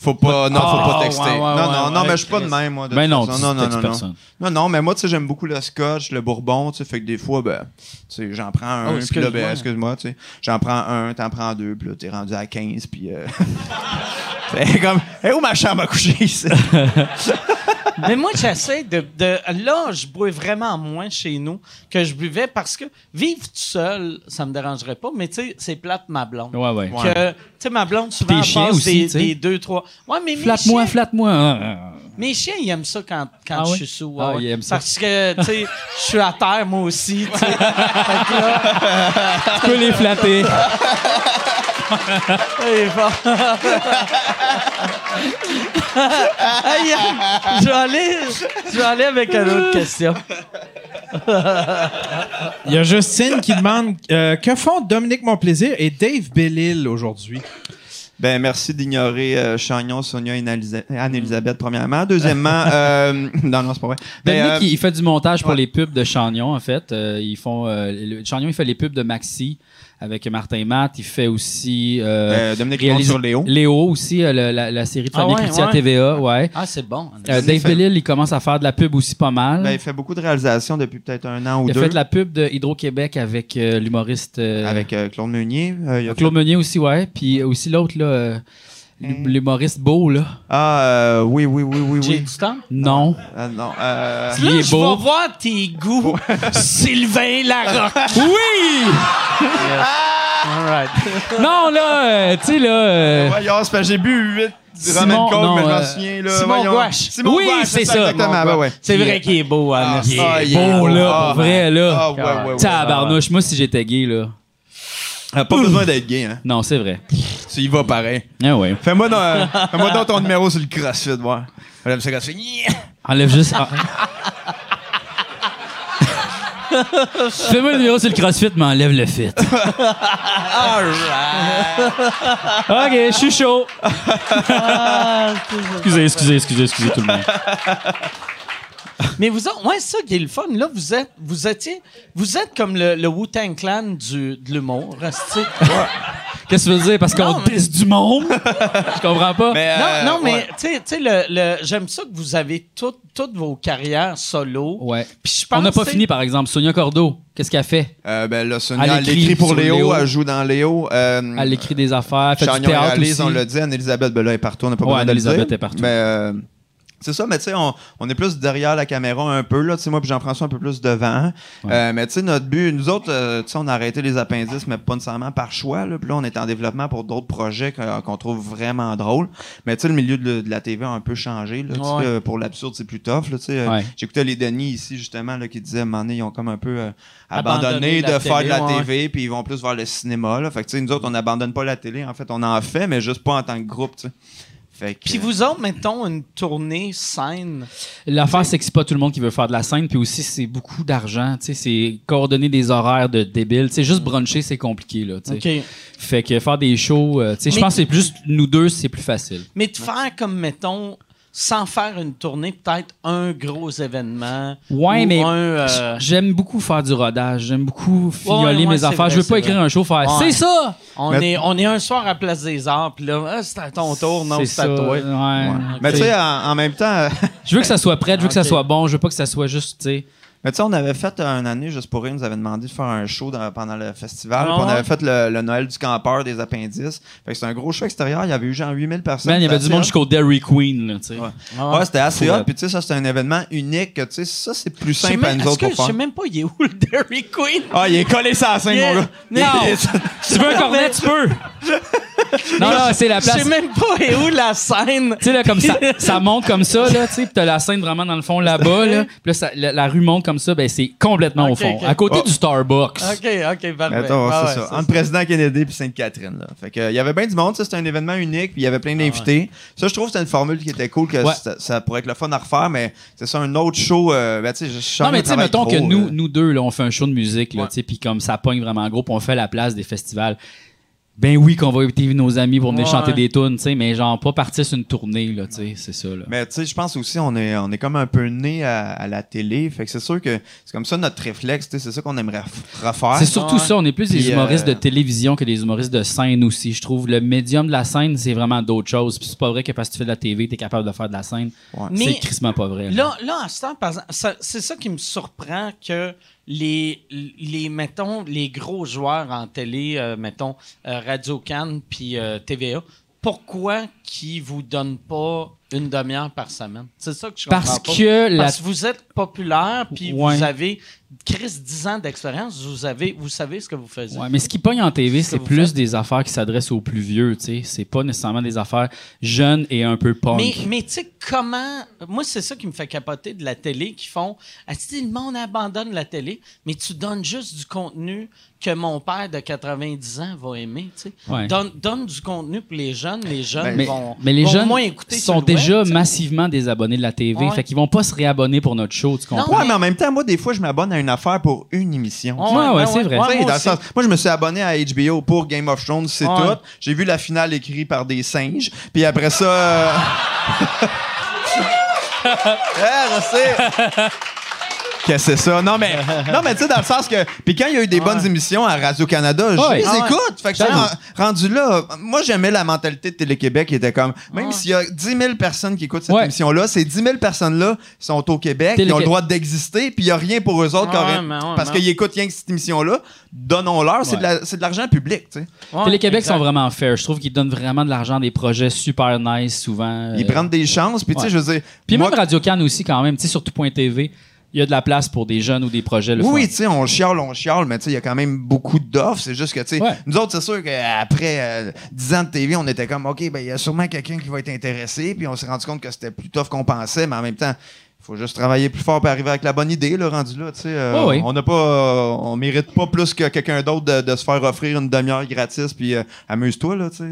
Faut pas, non, faut Ah, pas texter. ouais, ouais, non, ouais, non, non, mais je suis pas de même, moi. De Ben non, non, non, non, personne. non. Non, non, mais moi, tu sais, j'aime beaucoup le scotch, le bourbon, tu sais, fait que des fois, ben, tu sais, j'en prends un, Oh, puis là, ben, excuse-moi. tu sais, j'en prends un, t'en prends deux, puis là, t'es rendu à 15, puis euh... [LAUGHS] [LAUGHS] C'est comme, hey, où ma chambre à coucher, ici? [LAUGHS] Mais moi, j'essaie de, de- Là, je bois vraiment moins chez nous que je buvais parce que vivre tout seul, ça me dérangerait pas, mais tu sais, c'est plate ma blonde. Ouais, ouais. Que, tu sais, ma blonde, souvent, elle passe aussi, des, des deux, trois. Ouais, mais mes Flatte-moi, chiens- flatte-moi. Ah, Mes chiens, ils aiment ça quand, quand Ah je suis sous. Ah, ouais, ils aiment ça. Parce que, tu sais, je suis à terre, moi aussi, tu sais. [LAUGHS] Fait que là, Tu peux les flatter. [LAUGHS] [LAUGHS] Hey, je vais aller, je vais aller avec une autre question. Il y a Justine qui demande euh, que font Dominique Monplaisir et Dave Bellil aujourd'hui? Ben, merci d'ignorer euh, Chagnon, Sonia et Anne-Elisa- Anne-Elisabeth, premièrement. Deuxièmement, euh, [LAUGHS] non, non, c'est pas vrai. Ben, Dominique, euh, il il fait du montage pour ouais. les pubs de Chagnon, en fait. Euh, ils font, euh, le- Chagnon, il fait les pubs de Maxi avec Martin Matt. Il fait aussi... euh, euh, Dominique réalise- sur Léo. Léo aussi, euh, la, la série de Ah ouais, à ouais. TVA, ouais. Ah, c'est bon. Euh, Il Dave fait- Bellil, il commence à faire de la pub aussi pas mal. Ben, il fait beaucoup de réalisations depuis peut-être un an ou il a deux. fait de la pub de Hydro-Québec avec euh, l'humoriste... euh, Avec euh, Claude Meunier. Euh, il a Claude Meunier aussi, ouais. Puis aussi l'autre, là? L'humoriste beau, là. Ah, euh, oui, oui, oui, oui, J'ai oui. du temps? Non. Ah, non, euh, Là, je vais voir tes goûts. [LAUGHS] Sylvain Larocque. [LAUGHS] Oui! All right. non, là, euh, tu sais, là... euh, Voyons, c'est parce que j'ai bu 8 Simon- Coke, non, mais euh, souviens, là. Simon. Gouache. Simon Oui, Gouache, c'est ça. Exactement, ben ouais. C'est vrai qu'il est beau, hein, Ah, merci. ah, il est beau, là, pour vrai, là. Ah, ouais, ouais, ouais. Tabarnouche, moi, si j'étais gay, là. Ah, Pas besoin d'être gay, hein. Non, c'est vrai. Tu y vas pareil. Ah ouais. Fais-moi dans- fais-moi donc ton numéro sur le CrossFit, voir. Madame ça CrossFit. Enlève juste. ah. Fais-moi le numéro sur le CrossFit, mais enlève le fit. OK, je suis chaud. excusez, excusez, excusez, excusez tout le monde. Mais vous autres, ouais, c'est ça qui est le fun. Là, vous êtes, vous étiez, vous êtes comme le, le Wu-Tang Clan du, de l'humour. Qu'est-ce que tu veux dire? Parce qu'on mais- pisse du monde? Je comprends pas. Mais, Non, euh, non, mais ouais. tu sais- le, le- j'aime ça que vous avez toutes toutes vos carrières solo. Ouais. Puis je pense On n'a pas fini, par exemple. Sonia Cordeau, qu'est-ce qu'elle fait? Euh, ben là, Sonia, Elle elle écrit écrit pour Léo, Léo. elle joue dans Léo. Euh, Elle écrit des affaires, elle fait du Chagnon théâtre réalise, aussi. on l'a dit. Anne-Elisabeth, ben là, elle est partout, on n'a pas Ouais, besoin de le dire. Anne-Elisabeth est partout. Mais euh, c'est ça, mais tu sais, on, on est plus derrière la caméra un peu, là. Tu sais, moi, puis Jean-François un peu plus devant. Ouais. Euh, mais tu sais, notre but, nous autres, euh, tu sais, on a arrêté les appendices, mais pas nécessairement par choix, là. Puis là, on est en développement pour d'autres projets qu'on trouve vraiment drôles. Mais tu sais, le milieu de, de la TV a un peu changé, là. Ouais. euh, pour l'absurde, c'est plus tough, là. Tu sais, euh, Ouais. j'écoutais les Denis ici, justement, là, qui disaient, donné, ils ont comme un peu euh, Abandonné de faire de la. TV, puis ils vont plus vers le cinéma, là. Fait que, tu sais, nous autres, on n'abandonne pas la télé. En fait, on en fait, mais juste pas en tant que groupe, tu sais. Fait que, Puis vous autres, mettons, une tournée scène. L'affaire, c'est que c'est pas tout le monde qui veut faire de la scène, puis aussi, c'est beaucoup d'argent, tu sais, c'est coordonner des horaires de débiles. Tu sais, juste bruncher, c'est compliqué, là, tu sais. OK. Fait que faire des shows, euh, tu sais, je pense que c'est juste nous deux, c'est plus facile. Mais de faire comme, mettons, sans faire une tournée, peut-être un gros événement. Ouais, ou mais un, euh, j'aime beaucoup faire du rodage, j'aime beaucoup ouais, mes affaires. vrai, je veux pas écrire vrai. un show, faire Ouais. c'est ça! on, Mais- est, on est un soir à Place des Arts, puis là, ah, c'est à ton tour, non, c'est à toi. Ouais. Mais tu sais, en, en même temps, Je veux que ça soit prêt, je veux que ça soit bon, je veux pas que ça soit juste, tu sais. Mais tu sais, on avait fait une année, juste pour rire, ils nous avait demandé de faire un show dans- pendant le festival. Ah puis on ouais? avait fait le, le Noël du campeur des appendices. Fait que c'était un gros show extérieur. Il y avait eu genre 8000 personnes. Man, il y avait C'était du monde assez jusqu'au Dairy Queen, là, tu sais. Ouais. Ah. Ouais, c'était assez hot. euh, Puis tu sais, ça, c'est un événement unique. que, Tu sais, ça, c'est plus Je sais simple à même- nous est-ce autres que- pour Je sais faire. même pas, il est où le Dairy Queen? Ah, il est collé sur la scène, Yeah. mon gars. Non. [LAUGHS] Tu veux un cornet, tu peux! [LAUGHS] non, non, c'est la Je sais place. même pas est où la scène. Tu sais, là, comme ça, [LAUGHS] ça monte comme ça, là, tu sais, puis t'as la scène vraiment dans le fond là-bas, là. Puis là, ça- la, la rue monte comme ça, ben c'est complètement au fond. À côté Oh. du Starbucks. OK, OK, parfait. Attends, Ah c'est ouais, ça. Entre président Kennedy et Sainte-Catherine. Là. Fait que, euh, il y avait bien du monde. ça, C'était un événement unique. Puis il y avait plein d'invités. Ça, je trouve que c'était une formule qui était cool. Que Ouais. ça, ça pourrait être le fun à refaire. Mais c'est ça, un autre show. Euh, ben, tu sais, Non, mais tu sais, mettons trop, que nous, là. nous deux, là, on fait un show de musique, là, Ouais. tu sais, puis comme ça pogne vraiment gros, puis on fait la place des festivals. Ben oui, qu'on va inviter nos amis pour venir Ouais. chanter des tunes, tu sais, mais genre pas partir sur une tournée, là, tu sais, c'est ça, là. Mais tu sais, je pense aussi on est on est comme un peu né à, à la télé, fait que c'est sûr que c'est comme ça notre réflexe, tu sais, c'est ça qu'on aimerait refaire. C'est surtout Ouais. ça, on est plus des humoristes euh, de télévision que des humoristes de scène aussi. Je trouve le médium de la scène, c'est vraiment d'autres choses. Puis c'est pas vrai que parce que tu fais de la TV, t'es capable de faire de la scène. Ouais. C'est crissement pas vrai. Là, là, à ce temps, par exemple, c'est ça qui me surprend que les, les, mettons, les gros joueurs en télé, euh, mettons, euh, Radio Cannes puis euh, TVA, pourquoi qui vous donnent pas une demi-heure par semaine? C'est ça que je comprends Parce pas. que la Parce que vous êtes populaire, puis Ouais. vous avez Chris 10 ans d'expérience, vous avez vous savez ce que vous faisiez. Ouais, mais ce qui pogne en TV, c'est plus faites? des affaires qui s'adressent aux plus vieux, tu sais. C'est pas nécessairement des affaires jeunes et un peu punk. Mais, mais tu sais, comment. Moi, c'est ça qui me fait capoter de la télé, qui font. Ah, tu sais, le monde abandonne la télé, mais tu donnes juste du contenu que mon père de 90 ans va aimer, tu sais. Ouais. Donne, donne du contenu pour les jeunes. Les jeunes mais, vont, mais les vont jeunes moins écouter sont déjà massivement des abonnés de la TV. Ouais. Fait qu'ils vont pas se réabonner pour notre show, tu comprends? Mais en même temps, moi, des fois, je m'abonne à une affaire pour une émission. Ouais, ouais, c'est vrai. Tu sais, moi dans le aussi. sens- moi, je me suis abonné à HBO pour Game of Thrones, c'est Ouais. tout. J'ai vu la finale écrite par des singes. Puis après ça. euh, [LAUGHS] [LAUGHS] Eh, je sais. Qu'est-ce que c'est ça? Non, mais, non, mais tu sais, dans le sens que. Puis quand il y a eu des bonnes émissions à Radio-Canada, je Ouais. les Ah ouais. écoute. Fait que je suis ren- rendu là. Moi, j'aimais la mentalité de Télé-Québec qui était comme. Même Ouais. s'il y a 10 000 personnes qui écoutent cette émission-là, ces 10 000 personnes-là sont au Québec, ils ont le droit d'exister, puis il n'y a rien pour eux autres. Parce qu'ils écoutent rien que cette émission-là. Donnons-leur. C'est de la- c'est de l'argent public, tu sais. Ouais, Télé-Québec sont vraiment fair. Je trouve qu'ils donnent vraiment de l'argent à des projets super nice souvent. Ils Euh, prennent des chances, puis tu sais, je veux dire. Puis moi- même Radio Cannes aussi quand même, tu sais, sur tout.tv, il y a de la place pour des jeunes ou des projets le Oui, oui, tu sais, on chiale, on chiale, mais tu sais, il y a quand même beaucoup d'offres. C'est juste que, tu sais, Ouais. nous autres, c'est sûr qu'après euh, 10 ans de TV, on était comme, OK, ben, il y a sûrement quelqu'un qui va être intéressé, puis on s'est rendu compte que c'était plus tough qu'on pensait, mais en même temps, il faut juste travailler plus fort pour arriver avec la bonne idée, là, rendu là, tu sais. euh, ouais. On n'a pas, euh, on mérite pas plus que quelqu'un d'autre de, de se faire offrir une demi-heure gratis, puis euh, amuse-toi, là, tu sais.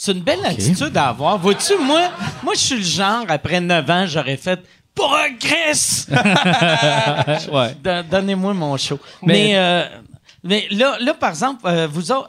C'est une belle attitude à avoir. Vois-tu, moi, moi, je suis le genre, après 9 ans, j'aurais fait progresse. [LAUGHS] Ouais. Don- Donnez-moi mon show. Mais- Mais, euh, mais là, là, par exemple, euh, vous autres,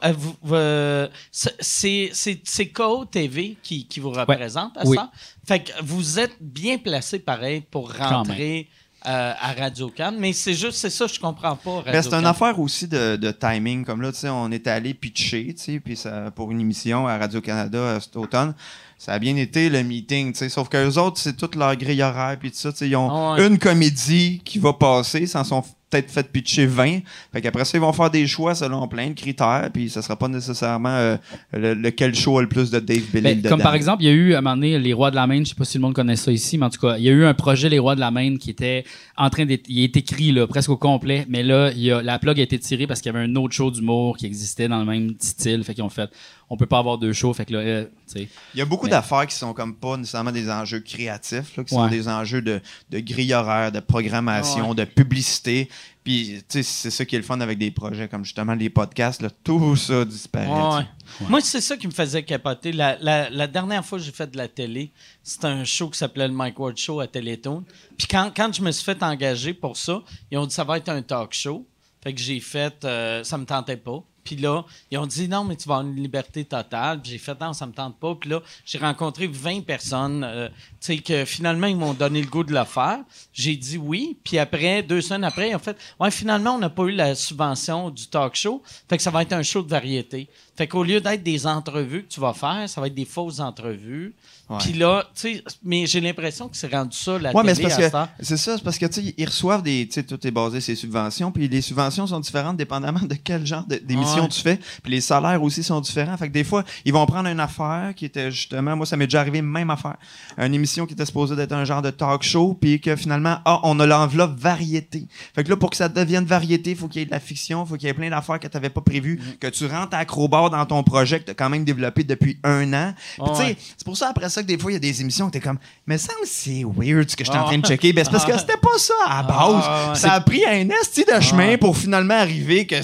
euh, c'est- KO TV qui, qui vous représente à Oui. ça. Fait que vous êtes bien placé, pareil, pour rentrer euh, à Radio Cannes. Mais c'est juste, c'est ça, je comprends pas. Ben, c'est une affaire aussi de, de timing. Comme là, tu sais, on est allé pitcher, tu sais, puis ça, pour une émission à Radio-Canada euh, cet automne. Ça a bien été le meeting, tu sais. Sauf qu'eux autres, c'est toute leur grille horaire, puis tout ça. tu sais, Ils ont Ah ouais. une comédie qui va passer, s'en sont peut-être fait pitcher 20. Fait qu'après ça, ils vont faire des choix selon plein de critères, puis ça sera pas nécessairement euh, le, lequel show a le plus de Dave Bellil Ben, comme par exemple, il y a eu à un moment donné Les Rois de la Main, je sais pas si le monde connaît ça ici, mais en tout cas, il y a eu un projet Les Rois de la Main qui était en train d'être. Il est écrit là, presque au complet, mais là, il y a, la plug a été tirée parce qu'il y avait un autre show d'humour qui existait dans le même style. Fait qu'ils ont fait on peut pas avoir deux shows. Fait que là, euh, tu sais. Il y a beaucoup Mais- d'affaires qui sont comme pas nécessairement des enjeux créatifs, là, qui sont des enjeux de, de grille horaire, de programmation, de publicité. Puis, tu sais, c'est ça qui est le fun avec des projets comme justement les podcasts. Là, tout ça disparaît. Ouais. Moi, c'est ça qui me faisait capoter. La, la- la dernière fois que j'ai fait de la télé, c'était un show qui s'appelait le Mike Ward Show à Télétoon. Puis quand, quand je me suis fait engager pour ça, ils ont dit ça va être un talk show. Fait que j'ai fait, euh, ça me tentait pas. Puis là, ils ont dit non, mais tu vas avoir une liberté totale. Puis j'ai fait non, ça me tente pas. Puis là, j'ai rencontré 20 personnes, euh, tu sais, que finalement, ils m'ont donné le goût de le faire. J'ai dit oui. Puis après, deux semaines après, ils ont fait ouais, finalement, on n'a pas eu la subvention du talk show. Fait que ça va être un show de variété. Fait qu'au lieu d'être des entrevues que tu vas faire, ça va être des fausses entrevues. Puis là, tu sais, mais j'ai l'impression que c'est rendu ça, la Ouais, mais télé à parce heure. que c'est ça, c'est parce que tu sais, ils reçoivent des, tu sais, tout est basé sur les subventions, puis les subventions sont différentes dépendamment de quel genre d'émission Ouais. tu fais, puis les salaires aussi sont différents. Fait que des fois, ils vont prendre une affaire qui était justement, moi ça m'est déjà arrivé même affaire, une émission qui était supposée d'être un genre de talk show, puis que finalement, ah, on a l'enveloppe variété. Fait que là, pour que ça devienne variété, faut qu'il y ait de la fiction, faut qu'il y ait plein d'affaires que tu n'avais pas prévues, Mm. que tu rentres à Acrobat dans ton projet que tu as quand même développé depuis un an. Tu Ouais. c'est pour ça après ça que des fois il y a des émissions que t'es comme mais ça c'est weird ce que je suis en Ah. train de checker ben c'est parce que c'était pas ça à la base Ah, ouais. ça a pris un esti de chemin pour finalement arriver que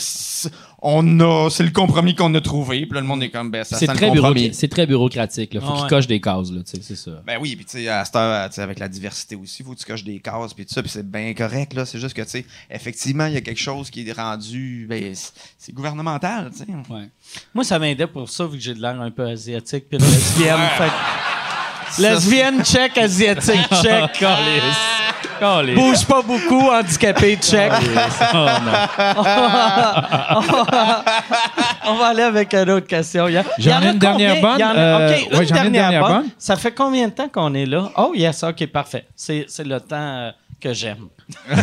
on a c'est le compromis qu'on a trouvé puis là le monde est comme ben ça C'est très, c'est très bureaucratique. Là. Faut Ah qu'ils ouais. cochent des cases. Là, tu sais, c'est ça. ben oui, puis tu sais, à cette heure, tu sais, avec la diversité aussi, faut que tu coches des cases, puis tout ça, puis c'est bien correct, là. C'est juste que, tu sais, effectivement, il y a quelque chose qui est rendu, ben, c'est- gouvernemental, tu sais. Ouais. Moi, ça m'aidait pour ça, vu que j'ai de l'air un peu asiatique, puis lesbienne. fait lesbienne, tchèque, asiatique, [LAUGHS] tchèque. Bouge pas beaucoup, handicapé, tchèque. Oh, non. On va aller avec une autre question. Il y a- J'en ai une dernière bonne? Une j'en ai une dernière, dernière bonne. bonne. Ça fait combien de temps qu'on est là? Oh, yes, OK, parfait. C'est c'est le temps euh, que j'aime. [LAUGHS]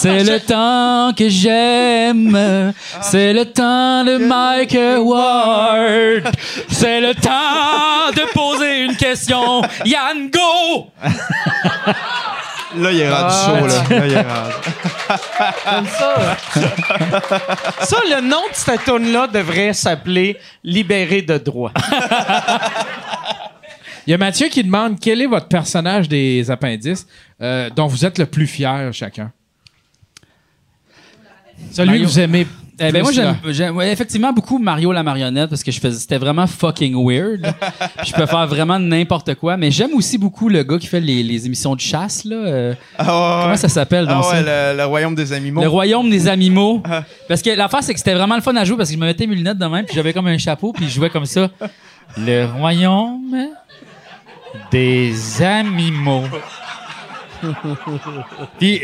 C'est le temps que j'aime. C'est le temps de Mike Ward. C'est le temps de poser une question. Yann, go! [LAUGHS] Là, il est rendu Ah, chaud, là. Là, il est rendu. Comme ça. ça, le nom de cette tune-là devrait s'appeler Libéré de droit. [LAUGHS] Il y a Mathieu qui demande quel est votre personnage des appendices euh, dont vous êtes le plus fier chacun? Celui Mario. que vous aimez. Eh ben moi, j'aime, là. j'aime- ouais, effectivement beaucoup Mario la marionnette parce que je faisais, c'était vraiment fucking weird. [LAUGHS] Puis je peux faire vraiment n'importe quoi. Mais j'aime aussi beaucoup le gars qui fait les, les émissions de chasse. Là. euh, Ah, ouais, comment ça s'appelle Ah dans ça? ouais, le, le royaume des animaux. Le royaume des animaux. [LAUGHS] Ah. Parce que l'affaire, c'est que c'était vraiment le fun à jouer parce que je me mettais mes lunettes de même, puis j'avais comme un chapeau, puis je jouais comme ça. [LAUGHS] Le royaume des animaux. Puis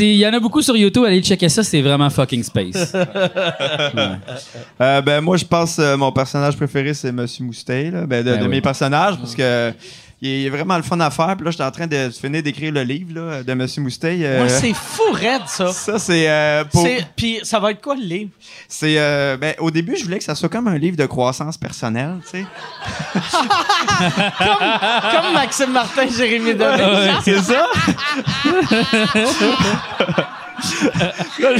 il y en a beaucoup sur YouTube, allez checker ça, c'est vraiment fucking space. [LAUGHS] Euh, ben, moi, je pense euh, mon personnage préféré, c'est Monsieur Moustache, là. Ben, de, Ben de oui. mes personnages, parce que il est vraiment le fun à faire. Puis là, j'étais en train de finir d'écrire le livre là, de Monsieur Moustache. euh, Moi, c'est fou raide, ça. [LAUGHS] ça, c'est euh, pour. Puis ça va être quoi le livre? C'est euh, ben, au début, je voulais que ça soit comme un livre de croissance personnelle, tu sais. Comme Maxime Martin, Jérémy Demé. c'est ça. [LAUGHS] là,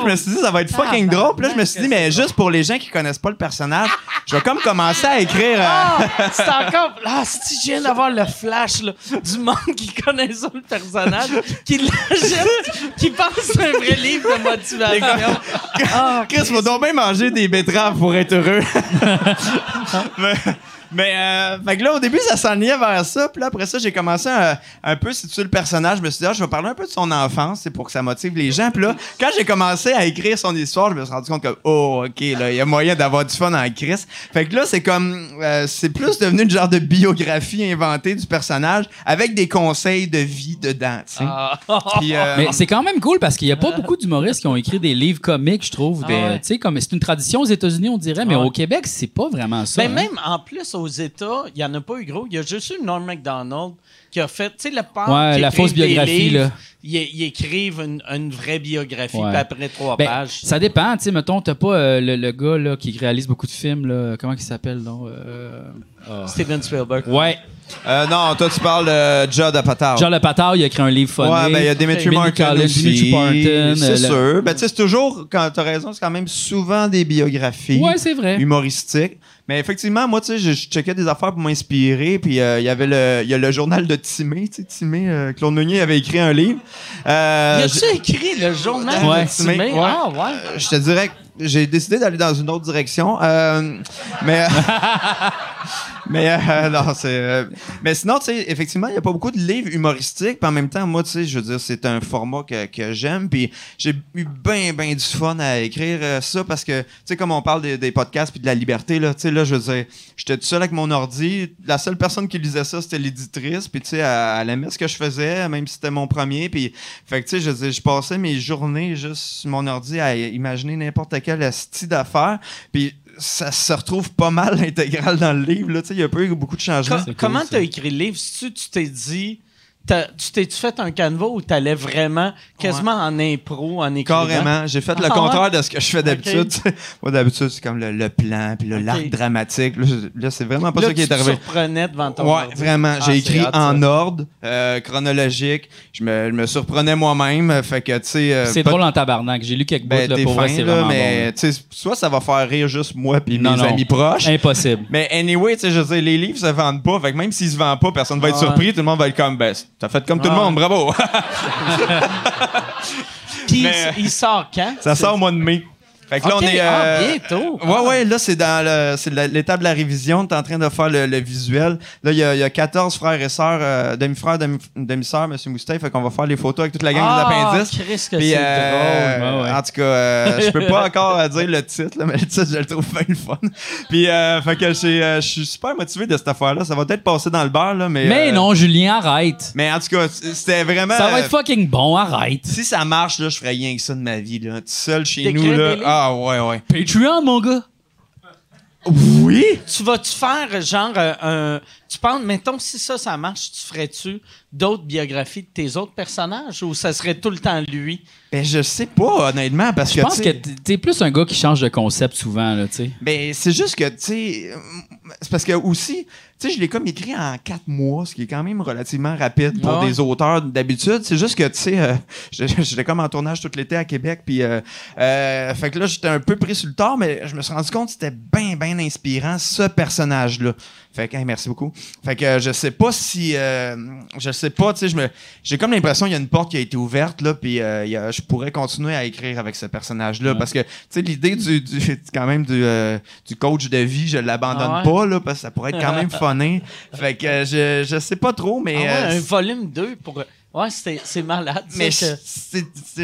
je me suis dit, ça va être fucking drôle. Puis là, je me suis dit, mais juste pour les gens qui connaissent pas le personnage, je vais comme commencer à écrire. euh, Ah, c'est [LAUGHS] encore. Ah, si je viens d'avoir le flash là, du monde qui connaît ça, le personnage, qui l'achète, qui pense que c'est un vrai livre de motivation. Ah, Chris, faut donc bien manger des betteraves pour être heureux. mais [LAUGHS] mais euh, fait que là, au début, ça s'enlignait vers ça. Puis là, après ça, j'ai commencé à un peu situer le personnage. Je me suis dit, ah, je vais parler un peu de son enfance, c'est pour que ça motive les gens. Puis là, quand j'ai commencé à écrire son histoire, je me suis rendu compte que, oh, OK, là, il y a moyen d'avoir du fun en Chris. Fait que là, c'est comme, euh, c'est plus devenu une genre de biographie inventée du personnage avec des conseils de vie dedans, tu sais. Ah. [LAUGHS] Puis, euh, Mais c'est quand même cool parce qu'il n'y a pas beaucoup d'humoristes qui ont écrit des livres comiques, je trouve. Ah ouais. tu sais, comme c'est une tradition aux États-Unis, on dirait, mais Ah au Québec, c'est pas vraiment ça. Ben, hein. même en plus, aux États, il n'y en a pas eu gros. Il y a juste eu Norm MacDonald qui a fait, tu sais, le père. Ouais, qui la fausse biographie, livres, là. Ils, ils écrivent une, une vraie biographie, Ouais. puis après trois Ben, pages. ça dépend, tu sais, mettons, t'as pas euh, le, le gars là, qui réalise beaucoup de films, là, comment il s'appelle, donc? euh. Steven Spielberg. Ouais. Euh, non, toi, tu parles de Judd Apatow. Le Patard, il a écrit un livre phoné. Ouais, ben il y a Dimitri Martin aussi. Dimitri Martin, C'est euh, le- sûr. Ben tu sais, c'est toujours, quand t'as raison, c'est quand même souvent des biographies. Ouais, c'est vrai. humoristiques. Mais effectivement, moi, tu sais, je, je checkais des affaires pour m'inspirer. Puis euh, il y avait le, il y a le journal de Timé, tu sais, Timé, euh, Claude Meunier avait écrit un livre. Euh, Y a-tu écrit le journal Ouais. de Timé? Ouais. Ah, ouais. je- je te dirais que j'ai décidé d'aller dans une autre direction. Euh, mais [LAUGHS] [LAUGHS] mais euh, [LAUGHS] non, c'est euh, mais sinon, tu sais, effectivement, il y a pas beaucoup de livres humoristiques. Puis en même temps, moi, tu sais, je veux dire, c'est un format que, que j'aime. Puis j'ai eu bien, bien du fun à écrire euh, ça parce que, tu sais, comme on parle des, podcasts puis de la liberté, là, tu sais, là, je veux dire, j'étais tout seul avec mon ordi. La seule personne qui lisait ça, c'était l'éditrice. Puis, tu sais, elle, elle aimait ce que je faisais, même si c'était mon premier. Puis, fait que, tu sais, je veux dire, je passais mes journées juste sur mon ordi à imaginer n'importe quel style d'affaires. Puis, ça se retrouve pas mal [LAUGHS] l'intégrale dans le livre. Là. Tu sais, Il y a pas eu beaucoup de changements. Co- comment t'as écrit le livre? Si tu tu t'es dit... Tu t'es-tu fait un canevas ou t'allais vraiment quasiment en impro, en écrivant? Carrément. J'ai fait le Ah, contraire ouais? de ce que je fais d'habitude. Tu. [LAUGHS] Moi, d'habitude, c'est comme le, le plan, puis l'arc dramatique. Là, c'est vraiment pas Là, ça qui tu est arrivé. surprenais devant ton Ouais, ordi. vraiment. Ah, J'ai c'est écrit hot, en ordre, euh, chronologique. Je me, je me surprenais moi-même. Fait que, tu sais. euh, C'est drôle en tabarnak. J'ai lu quelques bouts, Ben, là, pour fin, là, vraiment mais tu sais, soit ça va faire rire juste moi puis mes non. amis proches. Impossible. Mais anyway, tu sais, je veux dire, les livres se vendent pas. Fait que même s'ils se vendent pas, personne va être Ouais. surpris. Tout le monde va être comme, ben, t'as fait comme tout le Ouais. monde, bravo. Puis [LAUGHS] Mais- il sort quand? ça sort au mois de mai. Fait que là, on est. ah, euh, bientôt. Ouais, ouais, là, c'est dans le- c'est la- l'étape de la révision. T'es en train de faire le, le visuel. Là, il y, a- il y a 14 frères et sœurs, euh, demi-frères, demi- demi-sœurs, M. Moustache. Fait qu'on va faire les photos avec toute la gang Ah, des appendices. Christ, que Puis, c'est euh, drôle. Ouais, ouais. En tout cas, euh, je peux pas encore euh, dire le titre, là, mais le titre, je le trouve bien le fun. Puis, euh, fait que euh, je suis super motivé de cette affaire-là. Ça va peut-être passer dans le bar, là, mais. Mais non, Julien, arrête. Mais en tout cas, c'était vraiment. Ça va être fucking bon, arrête. si ça marche, là, je ferais rien que ça de ma vie, là. Tout seul chez nous, là. Ah, ouais, ouais. Patreon, mon gars. Oui! Tu vas-tu faire genre euh, un. Tu penses, mettons, si ça, ça marche, tu ferais-tu d'autres biographies de tes autres personnages ou ça serait tout le temps lui? Ben, je sais pas, honnêtement, parce Je que. pense tu que t'es- plus un gars qui change de concept souvent, là, tu sais. Ben, c'est juste que, tu sais, euh, c'est parce que aussi, tu sais, je l'ai comme écrit en quatre mois, ce qui est quand même relativement rapide pour ouais. des auteurs d'habitude. C'est juste que, tu sais, euh, [LAUGHS] j'étais comme en tournage tout l'été à Québec, puis, euh, euh, fait que là, j'étais un peu pris sur le tard, mais je me suis rendu compte que c'était bien, bien inspirant, ce personnage-là. Fait que, hey, merci beaucoup. Fait que euh, je sais pas si, euh, je sais pas, tu sais, je me, j'ai comme l'impression qu'il y a une porte qui a été ouverte, là, puis euh, il y a- je pourrais continuer à écrire avec ce personnage-là, parce que, tu sais, l'idée du, du- [LAUGHS] quand même du, du coach de vie, je l'abandonne Ah ouais? pas, là, parce que ça pourrait être quand même [LAUGHS] funné. Fait que je, je sais pas trop, mais. Ah ouais, un volume 2 pour. Ouais, c'est malade. ça, mais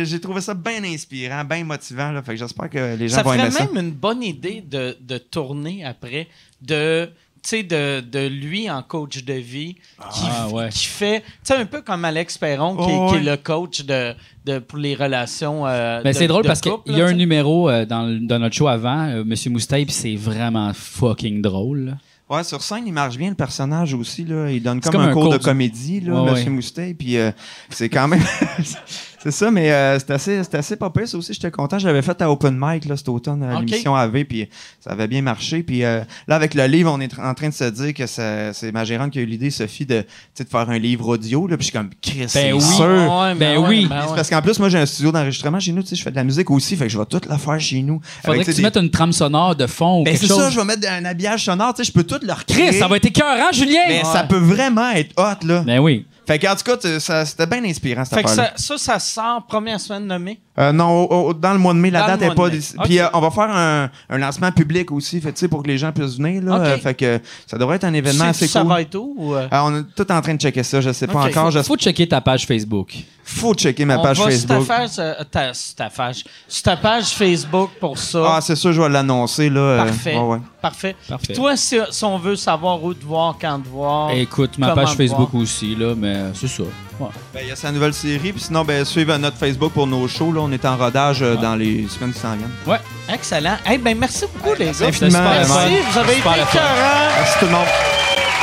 j'ai trouvé ça bien inspirant, bien motivant, là. Fait que j'espère que les gens Ça vont ferait aimer ça. même une bonne idée de, de tourner après, de, de, de lui en coach de vie, qui, Ah, ouais. qui fait, tu sais, un peu comme Alex Perron, qui, Oh, qui est le coach de, de, pour les relations. euh, Ben, c'est drôle de parce qu'il y a un tu numéro euh, dans, dans notre show avant, euh, Monsieur Moustache, puis c'est vraiment fucking drôle. là. Ouais, sur scène, il marche bien le personnage aussi. Là. Il donne comme, comme un, un cours de du- comédie, là, Ouais, Monsieur ouais. Moustache. Puis euh, c'est quand même. [LAUGHS] c'est ça, mais euh, c'est assez, c'est assez pas pire, ça aussi. J'étais content. J'avais fait à Open Mic là, cet automne à Ok. l'émission AV, puis ça avait bien marché. Puis euh, là, avec le livre, on est en train de se dire que c'est ma gérante qui a eu l'idée, Sophie, de, tu sais, de faire un livre audio. Là, puis je suis comme, Chris, c'est oui. sûr. Ouais, Ben oui. ben ouais. Parce qu'en plus, moi, j'ai un studio d'enregistrement chez nous. Tu sais, je fais de la musique aussi, fait que je vais tout la faire chez nous. Faudrait Avec, que tu mettes une trame sonore de fond ou Ben, quelque c'est ça, je vais mettre un habillage sonore. Tu sais, je peux tout le recréer. Chris, ça va être écœurant, Julien! Mais ça peut vraiment être hot, là. Ben oui. Fait qu'en tout cas, tu- ça- c'était bien inspirant, cette Fait que affaire-là. ça, ça, ça sort première semaine de mai. Euh, non, au- au- dans le mois de mai, la Dans le date est mois pas... de mai. déc- Ok. Puis euh, on va faire un, un lancement public aussi, fait, tu sais, pour que les gens puissent venir, là. Ok. Euh, fait que ça devrait être un événement Sais-tu assez ça cool. va être où? ou, euh? Euh, on est tout en train de checker ça, je sais pas Ok. encore. je- Faut checker ta page Facebook. Faut checker ma On page va Facebook. Sur ta, page, euh, ta, sur ta page, sur ta page Facebook pour ça. Ah, c'est sûr, je vais l'annoncer, là. euh, Parfait. ouais, ouais. Parfait. Parfait. Puis toi, si, si on veut savoir où te voir, quand te voir. Écoute, ma Comment page te Facebook aussi, là, mais c'est ça. Ouais. Ben, il y a sa nouvelle série, puis sinon, ben, suivez notre Facebook pour nos shows, là. On est en rodage euh, dans les semaines qui s'en viennent. Excellent. Eh ben, merci beaucoup, les gars. infiniment, Merci. vraiment. Vous avez Super été écœurants. Merci tout le monde.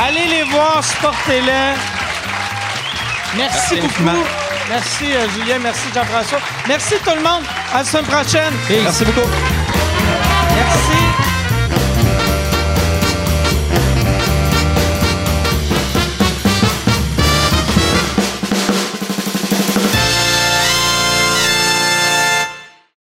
Allez les voir, supportez-les. Merci, Merci beaucoup. infiniment. Merci, euh, Julien. Merci, Jean-François. Merci, tout le monde. À la semaine prochaine. Merci beaucoup. Merci.